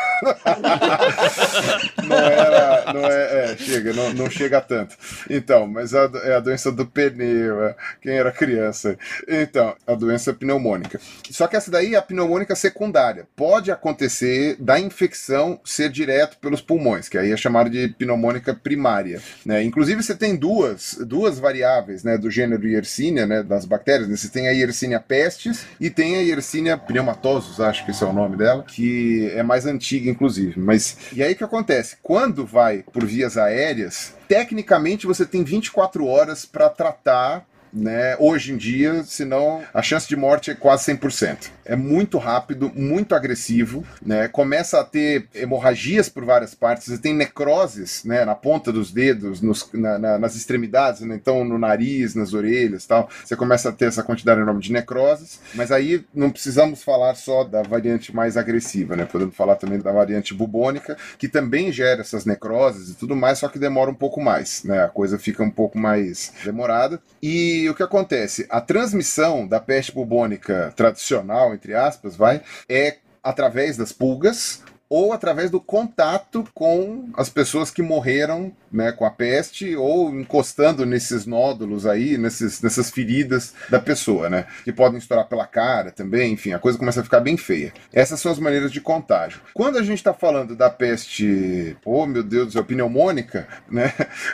não era. Não é, é chega, não, não, chega tanto. Então, mas a, é a doença do pneu, é, quem era criança. Então, a doença pneumônica. Só que essa daí é a pneumônica secundária. Pode acontecer da infecção ser direto pelos pulmões, que aí é chamado de pneumônica primária. Né? Inclusive, você tem duas, duas variáveis né, do gênero Yersinia, né, das bactérias. Né? Você tem a Yersinia pestis e tem a Yersinia pneumatosus, acho que esse é o nome dela, que é mais antiga inclusive. Mas e aí o que acontece? Quando vai por vias aéreas, tecnicamente você tem 24 horas para tratar né, hoje em dia, senão a chance de morte é quase 100% é muito rápido, muito agressivo, né? Começa a ter hemorragias por várias partes, você tem necroses, né, na ponta dos dedos, nos, na, na, nas extremidades, né? então no nariz, nas orelhas, tal. Você começa a ter essa quantidade enorme de necroses, mas aí não precisamos falar só da variante mais agressiva, né? Podemos falar também da variante bubônica, que também gera essas necroses e tudo mais, só que demora um pouco mais, né? A coisa fica um pouco mais demorada. E o que acontece? A transmissão da peste bubônica tradicional entre aspas, vai, é através das pulgas ou através do contato com as pessoas que morreram né, com a peste ou encostando nesses nódulos aí, nesses, nessas feridas da pessoa, né? Que podem estourar pela cara também, enfim, a coisa começa a ficar bem feia. Essas são as maneiras de contágio. Quando a gente está falando da peste, oh meu Deus céu, pneumônica, né?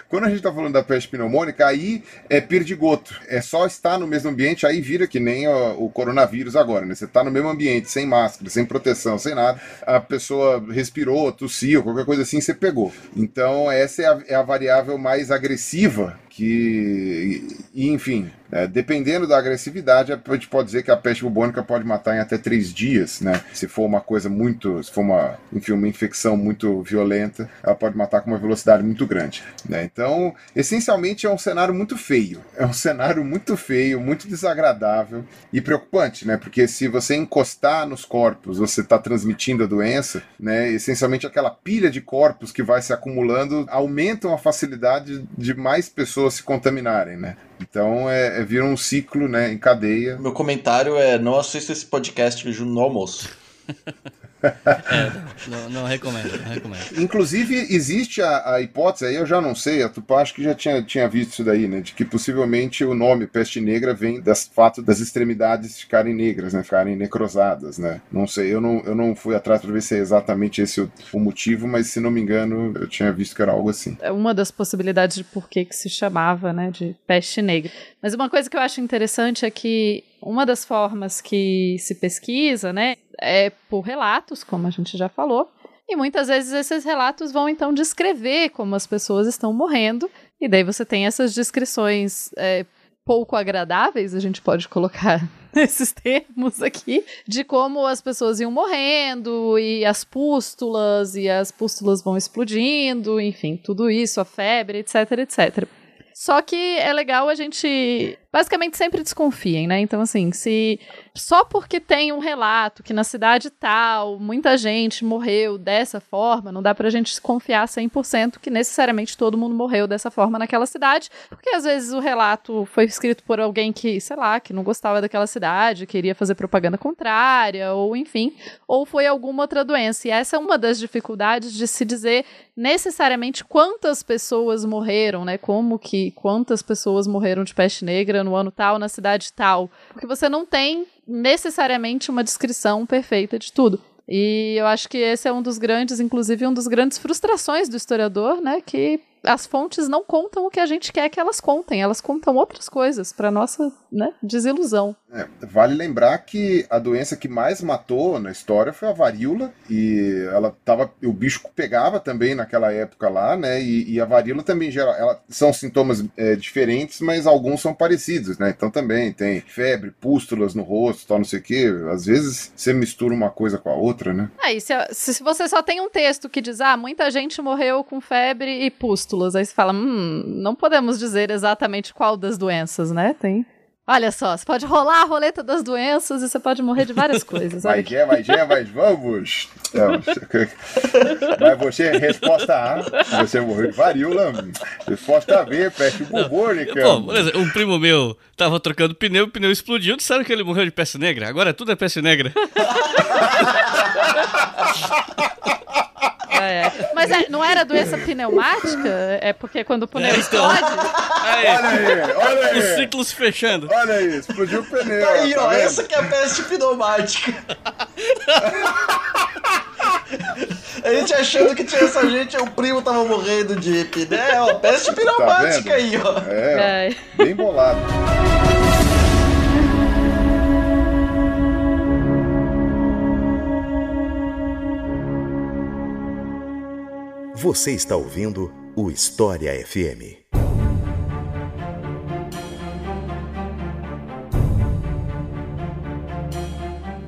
Quando a gente está falando da peste pneumônica, aí é perdigoto. É só estar no mesmo ambiente, aí vira que nem o, o coronavírus agora, né? Você está no mesmo ambiente, sem máscara, sem proteção, sem nada, a pessoa respirou, tossiu, qualquer coisa assim, você pegou. Então, essa é a, é a variável mais agressiva que, enfim, é, dependendo da agressividade, a gente pode dizer que a peste bubônica pode matar em até três dias, né? Se for uma coisa muito, se for uma, enfim, uma infecção muito violenta, ela pode matar com uma velocidade muito grande, né? Então, essencialmente é um cenário muito feio, é um cenário muito feio, muito desagradável e preocupante, né? Porque se você encostar nos corpos, você está transmitindo a doença, né? Essencialmente aquela pilha de corpos que vai se acumulando aumentam a facilidade de mais pessoas pessoas se contaminarem, né? Então é, é vira um ciclo, né, em cadeia. Meu comentário é não assista esse podcast no almoço. é, não, não, recomendo, não recomendo. Inclusive, existe a, a, hipótese, aí eu já não sei, a Tupá acho que já tinha, tinha visto isso daí, né? De que possivelmente o nome peste negra vem do fato das extremidades ficarem negras, né? Ficarem necrosadas, né? Não sei, eu não, eu não fui atrás para ver se é exatamente esse o, o, motivo, mas se não me engano, eu tinha visto que era algo assim. É uma das possibilidades de por que, que se chamava, né? De peste negra. Mas uma coisa que eu acho interessante é que uma das formas que se pesquisa, né, é por relatos, como a gente já falou, e muitas vezes esses relatos vão então descrever como as pessoas estão morrendo, e daí você tem essas descrições é, pouco agradáveis, a gente pode colocar nesses termos aqui, de como as pessoas iam morrendo, e as pústulas, e as pústulas vão explodindo, enfim, tudo isso, a febre, etc, etc. Só que é legal a gente basicamente sempre desconfiem, né? Então, assim, se só porque tem um relato que na cidade tal muita gente morreu dessa forma, não dá pra gente confiar 100% que necessariamente todo mundo morreu dessa forma naquela cidade, porque às vezes o relato foi escrito por alguém que, sei lá, que não gostava daquela cidade, queria fazer propaganda contrária, ou enfim, ou foi alguma outra doença. E essa é uma das dificuldades de se dizer necessariamente quantas pessoas morreram, né? Como que quantas pessoas morreram de peste negra no ano tal, na cidade tal, porque você não tem necessariamente uma descrição perfeita de tudo. E eu acho que esse é um dos grandes, inclusive um dos grandes frustrações do historiador, né, que as fontes não contam o que a gente quer que elas contem, elas contam outras coisas para nossa né, desilusão. É, vale lembrar que a doença que mais matou na história foi a varíola e ela tava, o bicho pegava também naquela época lá, né? E, e a varíola também gera, ela, são sintomas é, diferentes, mas alguns são parecidos, né? Então também tem febre, pústulas no rosto, tal, não sei o quê. Às vezes você mistura uma coisa com a outra, né? Aí, é, se, se você só tem um texto que diz, ah, muita gente morreu com febre e pústulas, aí você fala, hum, não podemos dizer exatamente qual das doenças, né? Tem Olha só, você pode rolar a roleta das doenças e você pode morrer de várias coisas. Vai, é, vai, é, vai, vamos. Mas você, resposta A, você morreu de varíola. Resposta B, peste bubônica. Bom, beleza, um primo meu tava trocando pneu, o pneu explodiu, disseram que ele morreu de peste negra. Agora tudo é peste negra. É. Mas é, não era doença pneumática? É porque quando o pneu é, então. explode. Aí. Olha aí, olha aí. O ciclo se fechando. Olha aí, explodiu o pneu. Aí, tá ó, vendo? essa que é a peste pneumática. A gente achando que tinha essa gente, o primo tava morrendo de pneu, peste tá pneumática tá aí, ó. É, é, bem bolado. Você está ouvindo o História FM.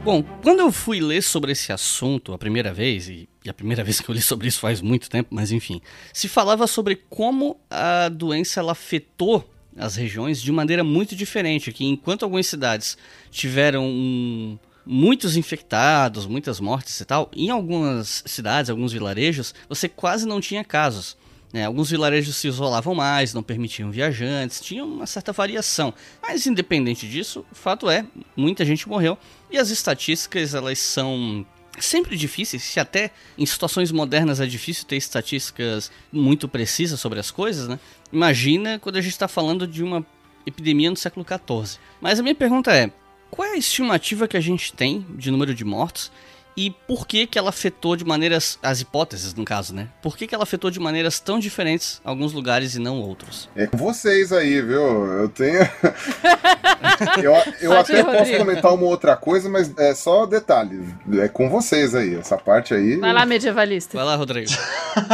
Bom, quando eu fui ler sobre esse assunto a primeira vez, e, a primeira vez que eu li sobre isso faz muito tempo, mas enfim, se falava sobre como a doença ela afetou as regiões de maneira muito diferente, que enquanto algumas cidades tiveram um, muitos infectados, muitas mortes e tal, em algumas cidades, alguns vilarejos, você quase não tinha casos. Né? Alguns vilarejos se isolavam mais, não permitiam viajantes, tinha uma certa variação. Mas independente disso, o fato é, muita gente morreu e as estatísticas elas são sempre difíceis, se até em situações modernas é difícil ter estatísticas muito precisas sobre as coisas, né? Imagina quando a gente está falando de uma epidemia no século XIV. Mas a minha pergunta é, qual é a estimativa que a gente tem de número de mortos e por que que ela afetou de maneiras, as hipóteses no caso, né? Por que que ela afetou de maneiras tão diferentes alguns lugares e não outros? É com vocês aí, viu? Eu tenho... eu eu até posso comentar uma outra coisa, mas é só detalhe. É com vocês aí, essa parte aí... Vai lá, medievalista. Vai lá, Rodrigo.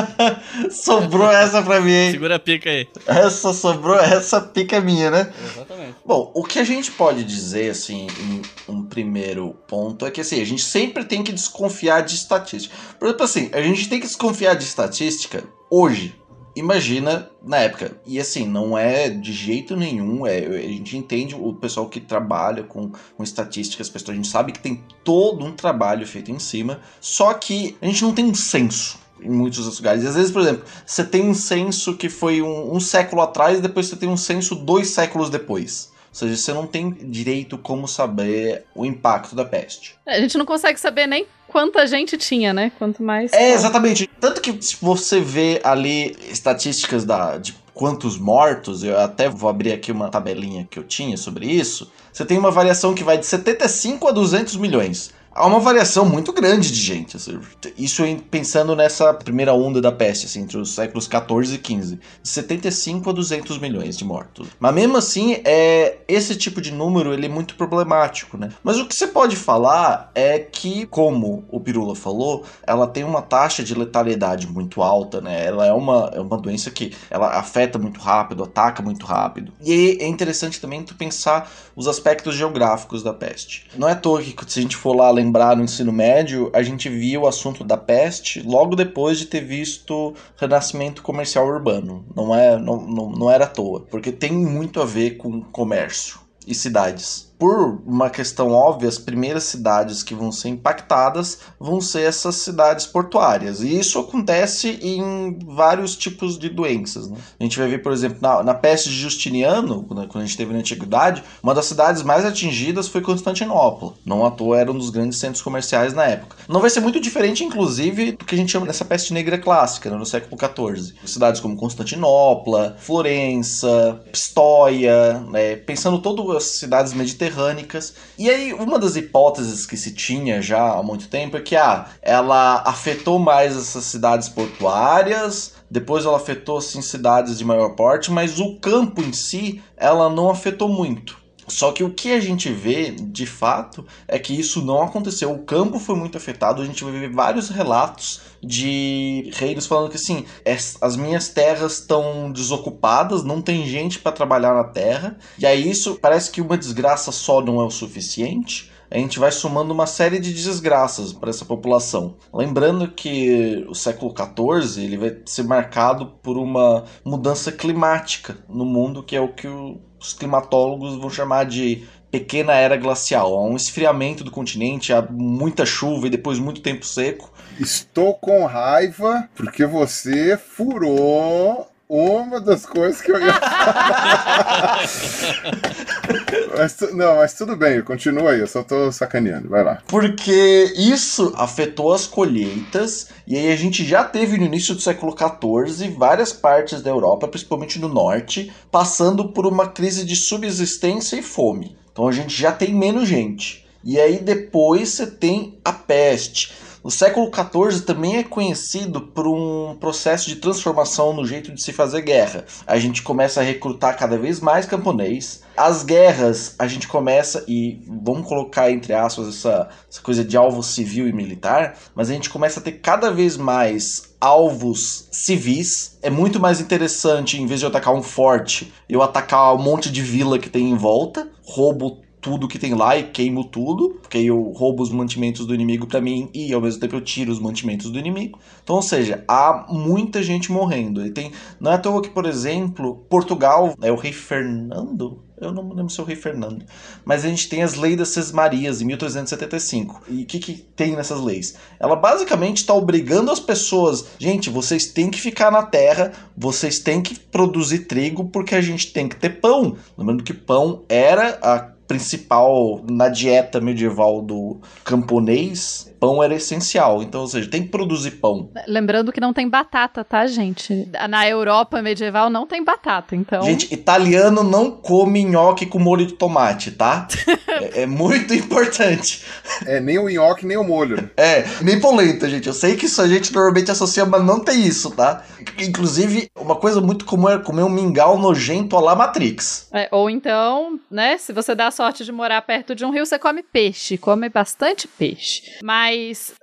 sobrou essa pra mim, hein? Segura a pica aí. Essa sobrou, essa pica é minha, né? Exatamente. Bom, o que a gente pode dizer, assim, em um primeiro ponto é que, assim, a gente sempre tem que desconfiar de estatística. Por exemplo, assim, a gente tem que desconfiar de estatística hoje. Imagina na época. E assim, não é de jeito nenhum. É, a gente entende o pessoal que trabalha com, com estatísticas, a gente sabe que tem todo um trabalho feito em cima. Só que a gente não tem um censo em muitos lugares. Às vezes, por exemplo, você tem um censo que foi um, um século atrás e depois você tem um censo dois séculos depois. Ou seja, você não tem direito como saber o impacto da peste. A gente não consegue saber nem quanta gente tinha, né? Quanto mais. É, exatamente. Tanto que se você vê ali estatísticas da, de quantos mortos, eu até vou abrir aqui uma tabelinha que eu tinha sobre isso. Você tem uma variação que vai de 75 a 200 milhões há uma variação muito grande de gente. Assim, isso pensando nessa primeira onda da peste, assim, entre os séculos 14 e 15, de 75 a 200 milhões de mortos. Mas mesmo assim, é esse tipo de número ele é muito problemático, né? Mas o que você pode falar é que, como o Pirula falou, ela tem uma taxa de letalidade muito alta, né? Ela é uma, é uma doença que ela afeta muito rápido, ataca muito rápido. E é interessante também tu pensar os aspectos geográficos da peste. Não é à toa que se a gente for lá lembrar no ensino médio, a gente via o assunto da peste logo depois de ter visto renascimento comercial urbano. Não, é, não, não, não era à toa, porque tem muito a ver com comércio e cidades por uma questão óbvia, as primeiras cidades que vão ser impactadas vão ser essas cidades portuárias. E isso acontece em vários tipos de doenças. Né? A gente vai ver, por exemplo, na, na peste de Justiniano, quando a gente teve na Antiguidade, uma das cidades mais atingidas foi Constantinopla. Não à toa era um dos grandes centros comerciais na época. Não vai ser muito diferente, inclusive, do que a gente chama dessa peste negra clássica, né, no século XIV. Cidades como Constantinopla, Florença, Pistoia, né, pensando todas as cidades mediterrâneas mediterrânicas. E aí, uma das hipóteses que se tinha já há muito tempo é que ah, ela afetou mais essas cidades portuárias, depois ela afetou assim, cidades de maior porte, mas o campo em si ela não afetou muito. Só que o que a gente vê, de fato, é que isso não aconteceu. O campo foi muito afetado. A gente vai ver vários relatos de reinos falando que assim, as minhas terras estão desocupadas, não tem gente para trabalhar na terra. E aí isso parece que uma desgraça só não é o suficiente a gente vai somando uma série de desgraças para essa população. Lembrando que o século XIV ele vai ser marcado por uma mudança climática no mundo, que é o que os climatólogos vão chamar de pequena era glacial. Há um esfriamento do continente, há muita chuva e depois muito tempo seco. Estou com raiva porque você furou uma das coisas que eu ia mas, Não, mas tudo bem, continua aí, eu só tô sacaneando, vai lá. Porque isso afetou as colheitas, e aí a gente já teve no início do século XIV várias partes da Europa, principalmente no norte, passando por uma crise de subsistência e fome. Então a gente já tem menos gente. E aí depois você tem a peste. O século XIV também é conhecido por um processo de transformação no jeito de se fazer guerra. A gente começa a recrutar cada vez mais camponês. As guerras, a gente começa, e vamos colocar entre aspas essa, essa coisa de alvo civil e militar, mas a gente começa a ter cada vez mais alvos civis. É muito mais interessante, em vez de eu atacar um forte, eu atacar um monte de vila que tem em volta, roubo tudo que tem lá e queimo tudo, porque eu roubo os mantimentos do inimigo para mim e ao mesmo tempo eu tiro os mantimentos do inimigo. Então, ou seja, há muita gente morrendo. E tem, não é à toa que, por exemplo, Portugal, é o rei Fernando, eu não me lembro se é o rei Fernando. Mas a gente tem as leis das Sesmarias, em 1375. E o que, que tem nessas leis? Ela basicamente está obrigando as pessoas. Gente, vocês têm que ficar na terra, vocês têm que produzir trigo, porque a gente tem que ter pão. Lembrando que pão era a principal na dieta medieval do camponês, pão era essencial. Então, ou seja, tem que produzir pão. Lembrando que não tem batata, tá, gente? Na Europa medieval não tem batata, então. Gente, italiano não come nhoque com molho de tomate, tá? é, é, muito importante. É, nem o nhoque, nem o molho. É, nem polenta, gente. Eu sei que isso a gente normalmente associa, mas não tem isso, tá? Inclusive, uma coisa muito comum é comer um mingau nojento a la Matrix. É, ou então, né, se você dá sorte de morar perto de um rio, você come peixe, come bastante peixe. Mas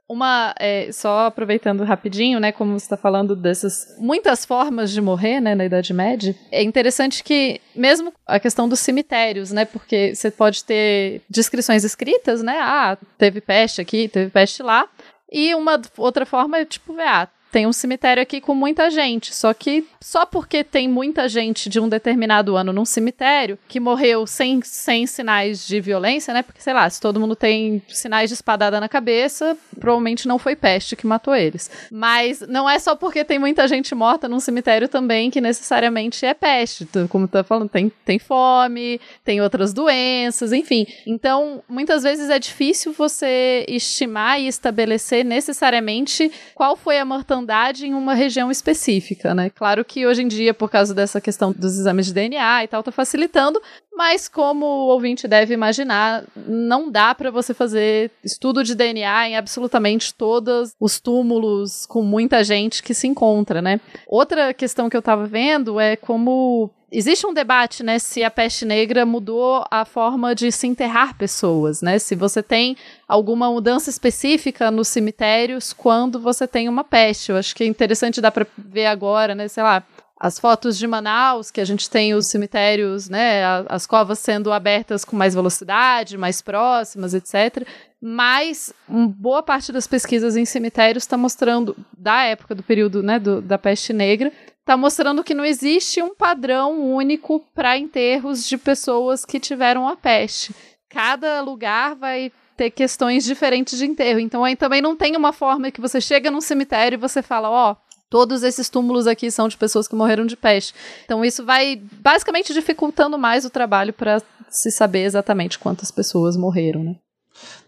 uma, é, só aproveitando rapidinho, né, como você está falando dessas muitas formas de morrer, né, na Idade Média, é interessante que mesmo a questão dos cemitérios, né, porque você pode ter descrições escritas, né, ah, teve peste aqui, teve peste lá, e uma outra forma é tipo, ah, tem um cemitério aqui com muita gente, só que só porque tem muita gente de um determinado ano num cemitério que morreu sem, sem sinais de violência, né? Porque, sei lá, se todo mundo tem sinais de espadada na cabeça, provavelmente não foi peste que matou eles. Mas não é só porque tem muita gente morta num cemitério também que necessariamente é peste. Como tá falando, tem, tem fome, tem outras doenças, enfim. Então, muitas vezes é difícil você estimar e estabelecer necessariamente qual foi a mortandade em uma região específica, né? Claro que hoje em dia, por causa dessa questão dos exames de DNA e tal, tá facilitando, mas como o ouvinte deve imaginar, não dá para você fazer estudo de DNA em absolutamente todos os túmulos com muita gente que se encontra, né? Outra questão que eu tava vendo é como existe um debate, né, se a peste negra mudou a forma de se enterrar pessoas, né? Se você tem alguma mudança específica nos cemitérios quando você tem uma peste. Eu acho que é interessante dar para ver agora, né, sei lá, as fotos de Manaus, que a gente tem os cemitérios, né, as covas sendo abertas com mais velocidade, mais próximas, etc. Mas boa parte das pesquisas em cemitérios está mostrando, da época do período né, do, da peste negra, está mostrando que não existe um padrão único para enterros de pessoas que tiveram a peste. Cada lugar vai ter questões diferentes de enterro. Então aí também não tem uma forma que você chega num cemitério e você fala, ó, oh, Todos esses túmulos aqui são de pessoas que morreram de peste. Então isso vai basicamente dificultando mais o trabalho para se saber exatamente quantas pessoas morreram, né?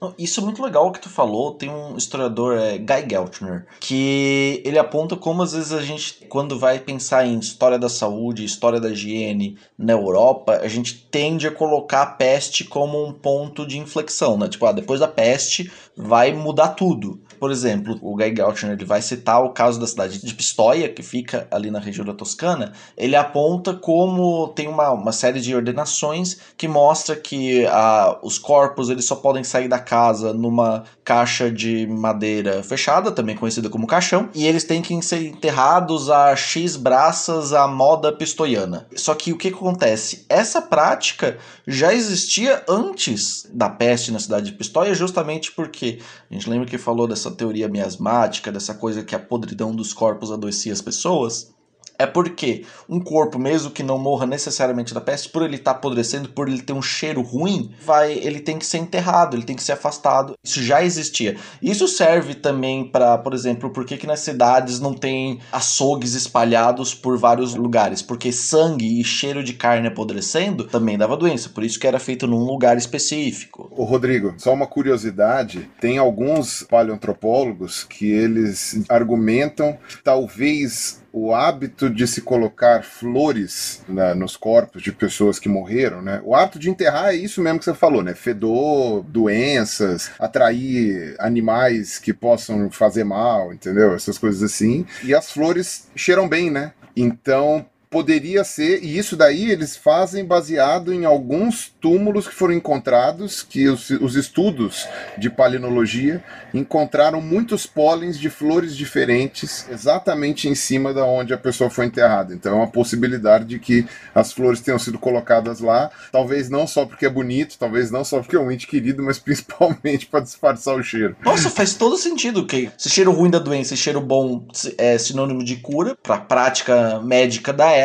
Não, isso é muito legal o que tu falou. Tem um historiador, é, Guy Geltner, que ele aponta como às vezes a gente, quando vai pensar em história da saúde, história da higiene na Europa, a gente tende a colocar a peste como um ponto de inflexão, né? Tipo, ah, depois da peste vai mudar tudo. Por exemplo, o Guy Geltner ele vai citar o caso da cidade de Pistoia, que fica ali na região da Toscana. Ele aponta como tem uma, uma série de ordenações que mostra que ah, os corpos eles só podem sair da casa numa caixa de madeira fechada, também conhecida como caixão, e eles têm que ser enterrados a X braças à moda pistoiana. Só que o que acontece? Essa prática já existia antes da peste na cidade de Pistoia, justamente porque a gente lembra que falou dessa teoria miasmática, dessa coisa que a podridão dos corpos adoecia as pessoas é porque um corpo, mesmo que não morra necessariamente da peste, por ele estar tá apodrecendo, por ele ter um cheiro ruim, vai, ele tem que ser enterrado, ele tem que ser afastado. Isso já existia. Isso serve também para, por exemplo, por que, nas cidades não tem açougues espalhados por vários lugares? Porque sangue e cheiro de carne apodrecendo também dava doença, por isso que era feito num lugar específico. O Rodrigo, só uma curiosidade, tem alguns paleoantropólogos que eles argumentam que talvez o hábito de se colocar flores nos corpos de pessoas que morreram, né? O hábito de enterrar é isso mesmo que você falou, né? Fedor, doenças, atrair animais que possam fazer mal, entendeu? Essas coisas assim. E as flores cheiram bem, né? Então, poderia ser, e isso daí eles fazem baseado em alguns túmulos que foram encontrados, que os, os estudos de palinologia encontraram muitos pólens de flores diferentes exatamente em cima da onde a pessoa foi enterrada. Então é uma possibilidade de que as flores tenham sido colocadas lá, talvez não só porque é bonito, talvez não só porque é um ente querido, mas principalmente para disfarçar o cheiro. Nossa, faz todo sentido que esse cheiro ruim da doença e cheiro bom é sinônimo de cura para a prática médica da época,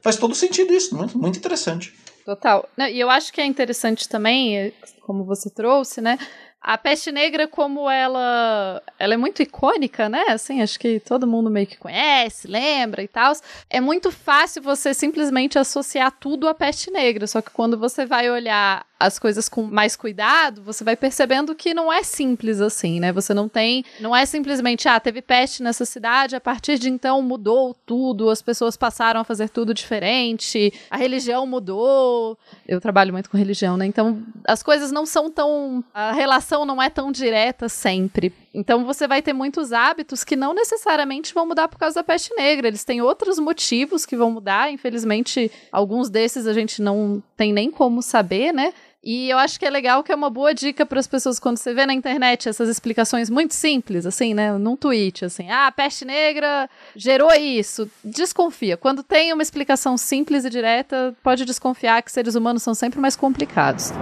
faz todo sentido isso, muito, muito interessante. Total. E eu acho que é interessante também, como você trouxe, né? A peste negra, como ela, ela é muito icônica, né? Assim, acho que todo mundo meio que conhece, lembra e tal. É muito fácil você simplesmente associar tudo à peste negra. Só que quando você vai olhar as coisas com mais cuidado, você vai percebendo que não é simples assim, né? Você não tem, não é simplesmente, ah, teve peste nessa cidade, a partir de então mudou tudo, as pessoas passaram a fazer tudo diferente, a religião mudou. Eu trabalho muito com religião, né? Então, as coisas não são tão, a relação não é tão direta sempre. Então você vai ter muitos hábitos que não necessariamente vão mudar por causa da peste negra. Eles têm outros motivos que vão mudar. Infelizmente, alguns desses a gente não tem nem como saber, né? E eu acho que é legal que é uma boa dica para as pessoas quando você vê na internet essas explicações muito simples, assim, né? Num tweet, assim, ah, peste negra gerou isso. Desconfia. Quando tem uma explicação simples e direta, pode desconfiar que seres humanos são sempre mais complicados.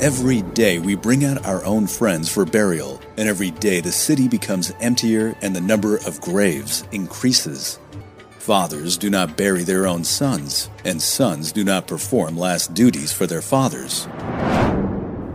Every day we bring out our own friends for burial, and every day the city becomes emptier and the number of graves increases. Fathers do not bury their own sons, and sons do not perform last duties for their fathers.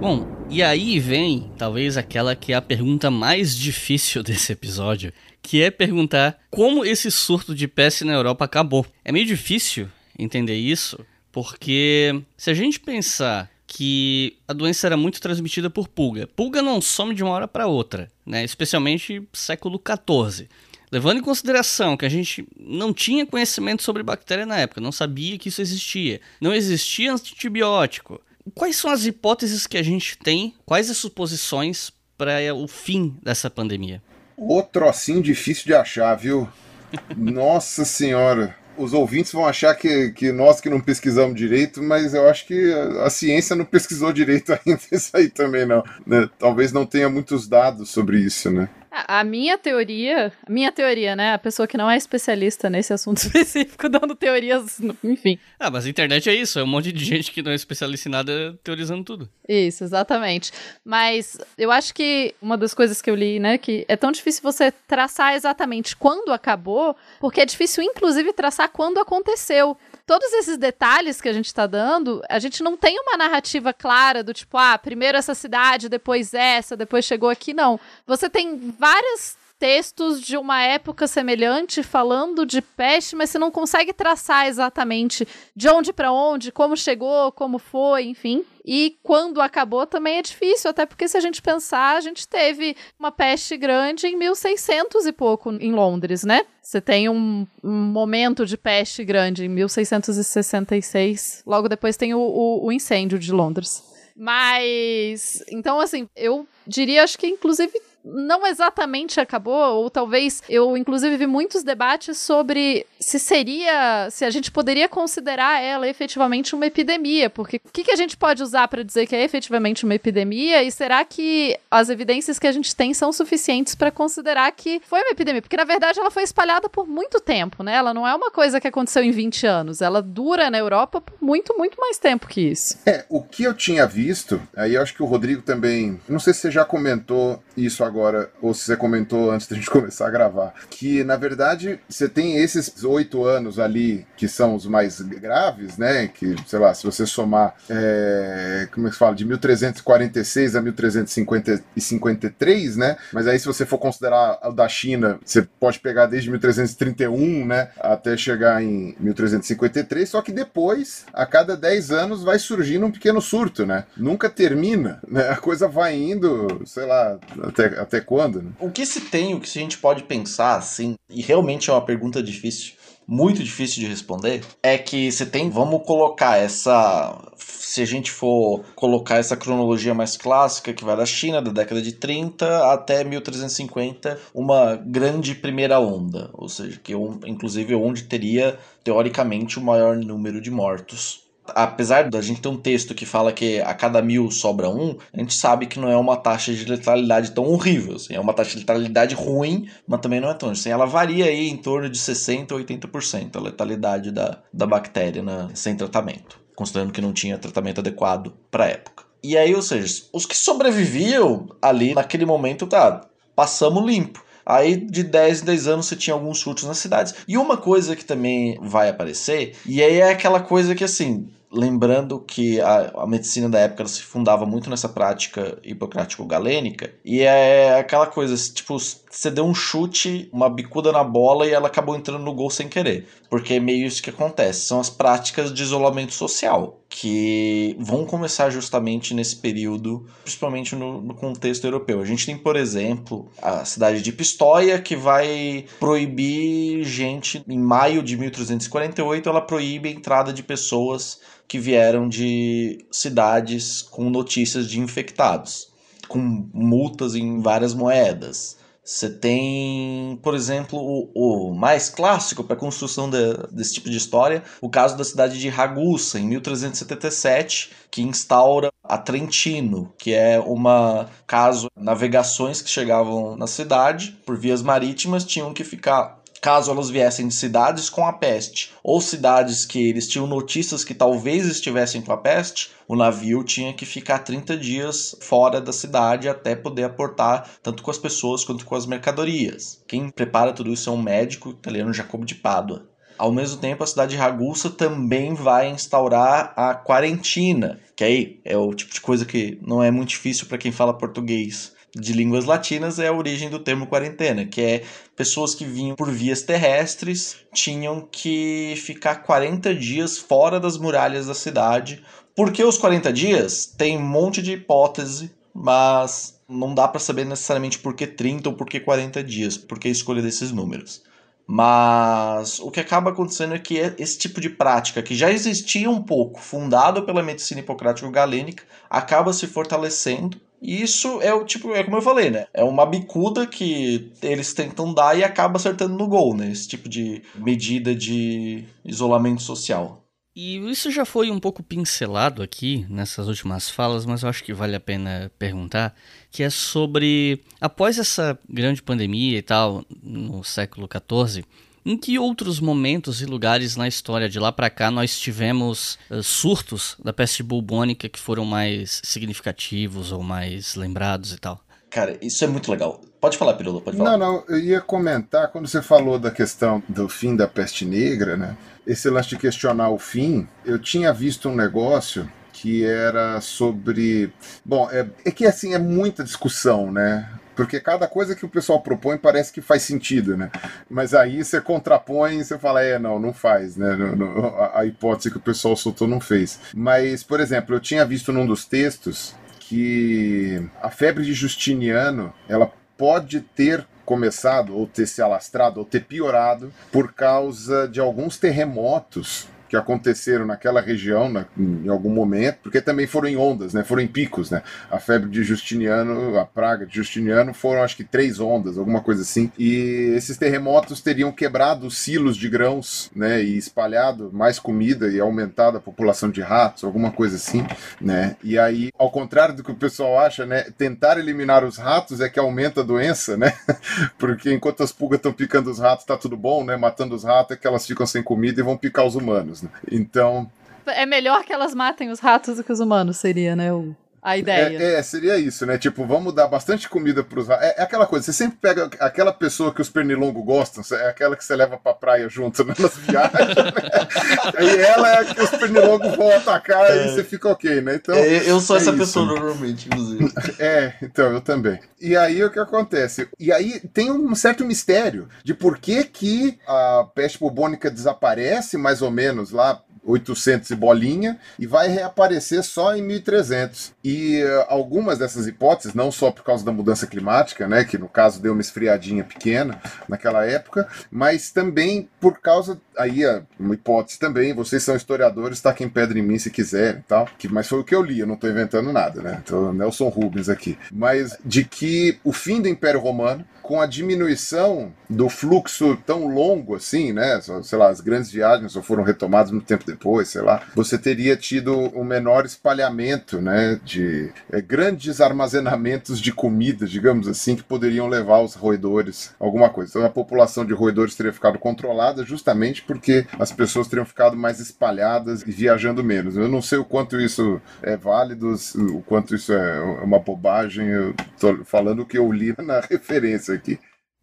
Bom, e aí vem talvez aquela que é a pergunta mais difícil desse episódio, que é perguntar como esse surto de peste na Europa acabou. É meio difícil entender isso, porque se a gente pensar que a doença era muito transmitida por pulga. Pulga não some de uma hora para outra, né? especialmente século XIV. Levando em consideração que a gente não tinha conhecimento sobre bactéria na época, não sabia que isso existia, não existia antibiótico. Quais são as hipóteses que a gente tem? Quais as suposições para o fim dessa pandemia? Outro assim difícil de achar, viu? Nossa Senhora! os ouvintes vão achar que, que nós que não pesquisamos direito, mas eu acho que a, a ciência não pesquisou direito ainda isso aí também não. Né? Talvez não tenha muitos dados sobre isso, né? A minha teoria, a minha teoria, né? A pessoa que não é especialista nesse assunto específico, dando teorias, enfim. Ah, mas a internet é isso, é um monte de gente que não é especialista em nada teorizando tudo. Isso, exatamente. Mas eu acho que uma das coisas que eu li, né, que é tão difícil você traçar exatamente quando acabou, porque é difícil, inclusive, traçar quando aconteceu. Todos esses detalhes que a gente tá dando, a gente não tem uma narrativa clara do tipo, ah, primeiro essa cidade, depois essa, depois chegou aqui, não. Você tem vários textos de uma época semelhante falando de peste, mas você não consegue traçar exatamente de onde para onde, como chegou, como foi, enfim. E quando acabou também é difícil, até porque se a gente pensar, a gente teve uma peste grande em 1600 e pouco em Londres, né? Você tem um, um momento de peste grande em 1666. Logo depois tem o, o, o incêndio de Londres. Mas, então, assim, eu diria, acho que inclusive não exatamente acabou, ou talvez eu inclusive vi muitos debates sobre se seria, se a gente poderia considerar ela efetivamente uma epidemia, porque o que, que a gente pode usar para dizer que é efetivamente uma epidemia e será que as evidências que a gente tem são suficientes para considerar que foi uma epidemia? Porque na verdade ela foi espalhada por muito tempo, né? Ela não é uma coisa que aconteceu em 20 anos, ela dura na Europa por muito, muito mais tempo que isso. É, o que eu tinha visto, aí eu acho que o Rodrigo também. Não sei se você já comentou isso agora, ou se você comentou antes da gente começar a gravar. Que na verdade você tem esses oito anos ali que são os mais graves, né? Que, sei lá, se você somar. é, como é que se fala? De 1346 a 1353, né? Mas aí se você for considerar o da China, você pode pegar desde 1331, né? Até chegar em 1353. Só que depois, a cada 10 anos, vai surgindo um pequeno surto, né? Nunca termina, né? A coisa vai indo, sei lá, até, até quando, né? O que se tem, o que a gente pode pensar, assim, e realmente é uma pergunta difícil, muito difícil de responder, é que você tem, vamos colocar essa. Se a gente for colocar essa cronologia mais clássica, que vai da China, da década de 30 até 1350, uma grande primeira onda, ou seja, que inclusive onde teria, teoricamente, o maior número de mortos apesar da gente ter um texto que fala que a cada mil sobra um, a gente sabe que não é uma taxa de letalidade tão horrível. Assim, é uma taxa de letalidade ruim, mas também não é tão. Assim, ela varia aí em torno de 60% a 80% a letalidade da, da bactéria na- sem tratamento, considerando que não tinha tratamento adequado para a época. E aí, ou seja, os que sobreviviam ali naquele momento, tá, passamos limpo. Aí de 10 em 10 anos você tinha alguns surtos nas cidades. E uma coisa que também vai aparecer, e aí é aquela coisa que assim, lembrando que a, a medicina da época se fundava muito nessa prática hipocrático-galênica, e é aquela coisa, tipo, você deu um chute, uma bicuda na bola e ela acabou entrando no gol sem querer. Porque é meio isso que acontece. São as práticas de isolamento social, que vão começar justamente nesse período, principalmente no, no contexto europeu. A gente tem, por exemplo, a cidade de Pistoia, que vai proibir gente, em maio de 1348, ela proíbe a entrada de pessoas que vieram de cidades com notícias de infectados, com multas em várias moedas. Você tem, por exemplo, o, o mais clássico para a construção de- desse tipo de história, o caso da cidade de Ragusa, em 1377, que instaura a Trentino, que é uma caso navegações que chegavam na cidade por vias marítimas tinham que ficar caso elas viessem de cidades com a peste ou cidades que eles tinham notícias que talvez estivessem com a peste, o navio tinha que ficar 30 dias fora da cidade até poder aportar tanto com as pessoas quanto com as mercadorias. Quem prepara tudo isso é um médico italiano Jacobo de Pádua. Ao mesmo tempo, a cidade de Ragusa também vai instaurar a quarentina, que aí é o tipo de coisa que não é muito difícil para quem fala português de línguas latinas, é a origem do termo quarentena, que é pessoas que vinham por vias terrestres tinham que ficar 40 dias fora das muralhas da cidade. Por que os 40 dias? Tem um monte de hipótese, mas não dá para saber necessariamente por que 30 ou por que 40 dias, por que a escolha desses números. Mas o que acaba acontecendo é que esse tipo de prática, que já existia um pouco, fundado pela medicina hipocrático-galênica, acaba se fortalecendo. E isso é o tipo, é como eu falei, né? É uma bicuda que eles tentam dar e acaba acertando no gol, né? Esse tipo de medida de isolamento social. E isso já foi um pouco pincelado aqui nessas últimas falas, mas eu acho que vale a pena perguntar, que é sobre após essa grande pandemia e tal no século XIV, em que outros momentos e lugares na história de lá para cá nós tivemos uh, surtos da peste bubônica que foram mais significativos ou mais lembrados e tal? Cara, isso é muito legal. Pode falar, Pirula, pode falar. Não, não, eu ia comentar, quando você falou da questão do fim da peste negra, né? Esse lance de questionar o fim, eu tinha visto um negócio que era sobre. Bom, é, é que assim, é muita discussão, né? Porque cada coisa que o pessoal propõe parece que faz sentido, né? Mas aí você contrapõe você fala, é, não, não faz, né? A hipótese que o pessoal soltou não fez. Mas, por exemplo, eu tinha visto num dos textos que a febre de Justiniano ela pode ter começado ou ter se alastrado ou ter piorado por causa de alguns terremotos que aconteceram naquela região na, em algum momento, porque também foram em ondas, né? Foram em picos, né? A febre de Justiniano, a praga de Justiniano foram acho que três ondas, alguma coisa assim. E esses terremotos teriam quebrado os silos de grãos, né? E espalhado mais comida e aumentado a população de ratos, alguma coisa assim, né? E aí, ao contrário do que o pessoal acha, né? Tentar eliminar os ratos é que aumenta a doença, né? porque enquanto as pulgas estão picando os ratos, tá tudo bom, né? Matando os ratos é que elas ficam sem comida e vão picar os humanos. Então. É melhor que elas matem os ratos do que os humanos, seria, né? O, a ideia. É, é, seria isso, né? Tipo, vamos dar bastante comida pros ratos. É, é, aquela coisa, você sempre pega aquela pessoa que os pernilongos gostam, é aquela que você leva pra praia junto né, nas viagens, né? E ela é a que os pernilongos vão atacar é. e você fica ok, né? Então, é, eu sou essa isso. pessoa normalmente, inclusive. É, então, eu também. E aí o que acontece? E aí tem um certo mistério de por que, que a peste bubônica desaparece, mais ou menos, lá 800 e bolinha e vai reaparecer só em 1300. E uh, algumas dessas hipóteses, não só por causa da mudança climática, né, que no caso deu uma esfriadinha pequena naquela época, mas também por causa aí uh, uma hipótese também, vocês são historiadores, taquem pedra em mim se quiserem, tal, que mas foi o que eu li, eu não estou inventando nada, né? Então, Nelson Rubens aqui. Mas de que o fim do Império Romano com a diminuição do fluxo tão longo assim, né? Sei lá, as grandes viagens só foram retomadas muito tempo depois, sei lá. Você teria tido um menor espalhamento, né? De é, grandes armazenamentos de comida, digamos assim, que poderiam levar os roedores alguma coisa. Então a população de roedores teria ficado controlada justamente porque as pessoas teriam ficado mais espalhadas e viajando menos. Eu não sei o quanto isso é válido, o quanto isso é uma bobagem. Eu tô falando o que eu li na referência aqui.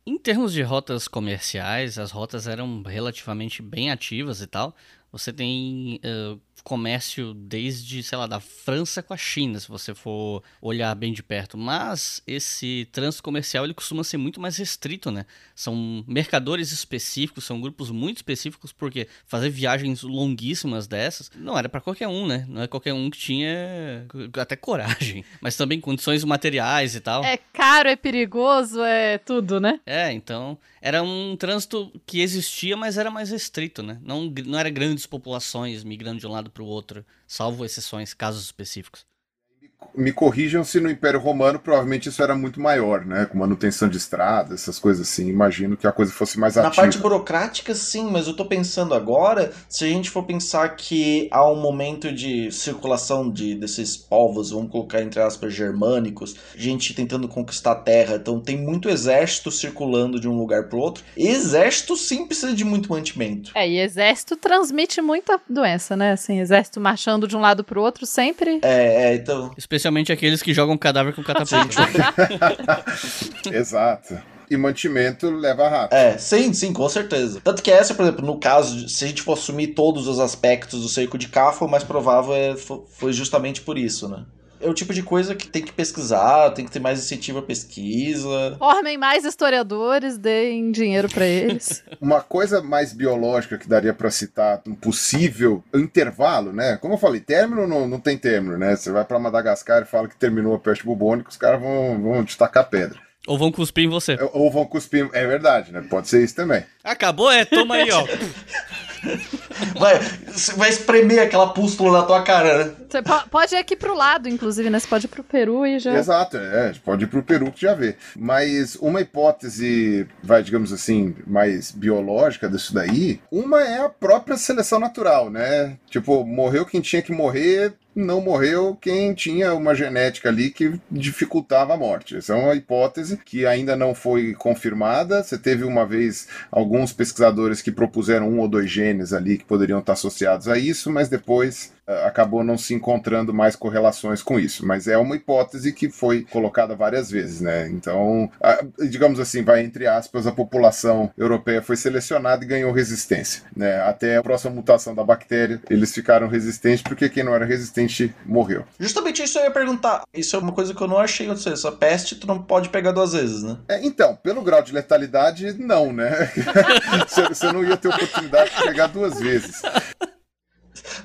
Em termos de rotas comerciais, as rotas eram relativamente bem ativas e tal. Você tem uh, comércio desde, sei lá, da França com a China, se você for olhar bem de perto. Mas esse trânsito comercial ele costuma ser muito mais restrito, né? São mercadores específicos, são grupos muito específicos, porque fazer viagens longuíssimas dessas não era para qualquer um, né? Não é qualquer um que tinha até coragem, mas também condições materiais e tal. É caro, é perigoso, é tudo, né? É, então era um trânsito que existia, mas era mais restrito, né? Não, não era grandes populações migrando de um lado para o outro, salvo exceções, casos específicos me corrijam se no Império Romano provavelmente isso era muito maior, né? Com manutenção de estradas, essas coisas assim. Imagino que a coisa fosse mais ativa. Na parte burocrática, sim, mas eu tô pensando agora, se a gente for pensar que há um momento de circulação de, desses povos, vamos colocar entre aspas, germânicos, gente tentando conquistar a terra, então tem muito exército circulando de um lugar pro outro. Exército sim precisa de muito mantimento. É, e exército transmite muita doença, né? Assim, exército marchando de um lado pro outro sempre. É, é então. Especialmente aqueles que jogam cadáver com catapulta. Exato e mantimento leva rato. É, sim, sim, com certeza. Tanto que essa, por exemplo, no caso, se a gente for assumir todos os aspectos do cerco de Cafa, o mais provável é, foi justamente por isso, né? É o tipo de coisa que tem que pesquisar, tem que ter mais incentivo à pesquisa. Formem mais historiadores, deem dinheiro para eles. Uma coisa mais biológica que daria para citar um possível intervalo, né? Como eu falei, término não, não tem término, né? Você vai para Madagascar e fala que terminou a peste bubônica, os caras vão, vão destacar pedra. Ou vão cuspir em você. Ou vão cuspir. É verdade, né? Pode ser isso também. Acabou? É, toma aí, ó. Vai, vai espremer aquela pústula na tua cara, né? Você po- pode ir aqui pro lado, inclusive, né? Você pode ir pro Peru e já. Exato, é, pode ir pro Peru que já vê. Mas uma hipótese, vai, digamos assim, mais biológica disso daí, uma é a própria seleção natural, né? Tipo, morreu quem tinha que morrer, não morreu quem tinha uma genética ali que dificultava a morte. Essa é uma hipótese que ainda não foi confirmada. Você teve uma vez alguns pesquisadores que propuseram um ou dois genes ali que poderiam estar associados a isso, mas depois acabou não se encontrando mais correlações com isso. Mas é uma hipótese que foi colocada várias vezes, né? Então, ah, digamos assim, vai entre aspas, a população europeia foi selecionada e ganhou resistência, né? Até a próxima mutação da bactéria, eles ficaram resistentes porque quem não era resistente morreu. Justamente isso eu ia perguntar. Isso é uma coisa que eu não achei acontecer. Essa peste tu não pode pegar duas vezes, né? É, então, pelo grau de letalidade, não, né? Você você não ia ter oportunidade de pegar duas vezes.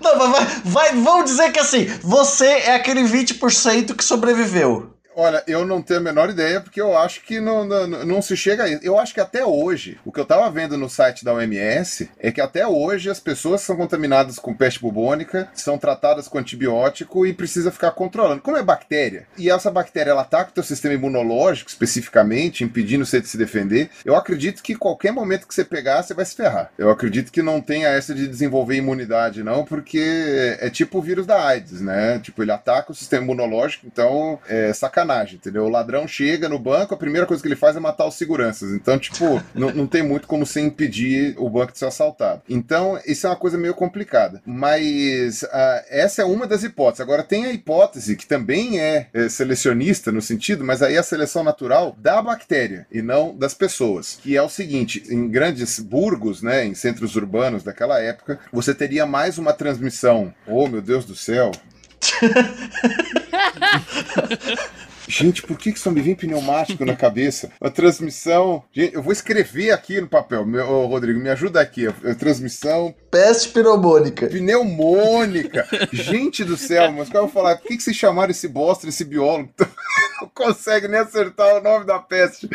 Não, vai, vai, vamos dizer que assim, você é aquele 20% que sobreviveu. Olha, eu não tenho a menor ideia, porque eu acho que não, não, não se chega a isso. Eu acho que até hoje, o que eu tava vendo no site da OMS é que até hoje as pessoas são contaminadas com peste bubônica são tratadas com antibiótico e precisa ficar controlando. Como é bactéria, e essa bactéria ela ataca o teu sistema imunológico especificamente, impedindo você de se defender, eu acredito que qualquer momento que você pegar, você vai se ferrar. Eu acredito que não tenha essa de desenvolver imunidade, não, porque é tipo o vírus da AIDS, né? Tipo, ele ataca o sistema imunológico, então é sacanagem, entendeu? O ladrão chega no banco, a primeira coisa que ele faz é matar os seguranças. Então, tipo, não, não tem muito como você impedir o banco de ser assaltado. Então, isso é uma coisa meio complicada. Mas ah, essa é uma das hipóteses. Agora, tem a hipótese que também é, é selecionista no sentido, mas aí é a seleção natural da bactéria e não das pessoas. Que é o seguinte: em grandes burgos, né, em centros urbanos daquela época, você teria mais uma transmissão. Oh, meu Deus do céu! Gente, por que, que só me vem pneumático na cabeça? A transmissão. Gente, eu vou escrever aqui no papel. Meu, ô, Rodrigo, me ajuda aqui. A, a transmissão Peste pneumônica. pneumônica. Gente do céu, mas qual eu vou falar? Por que, que vocês chamaram esse bosta, esse biólogo? Não consegue nem acertar o nome da peste.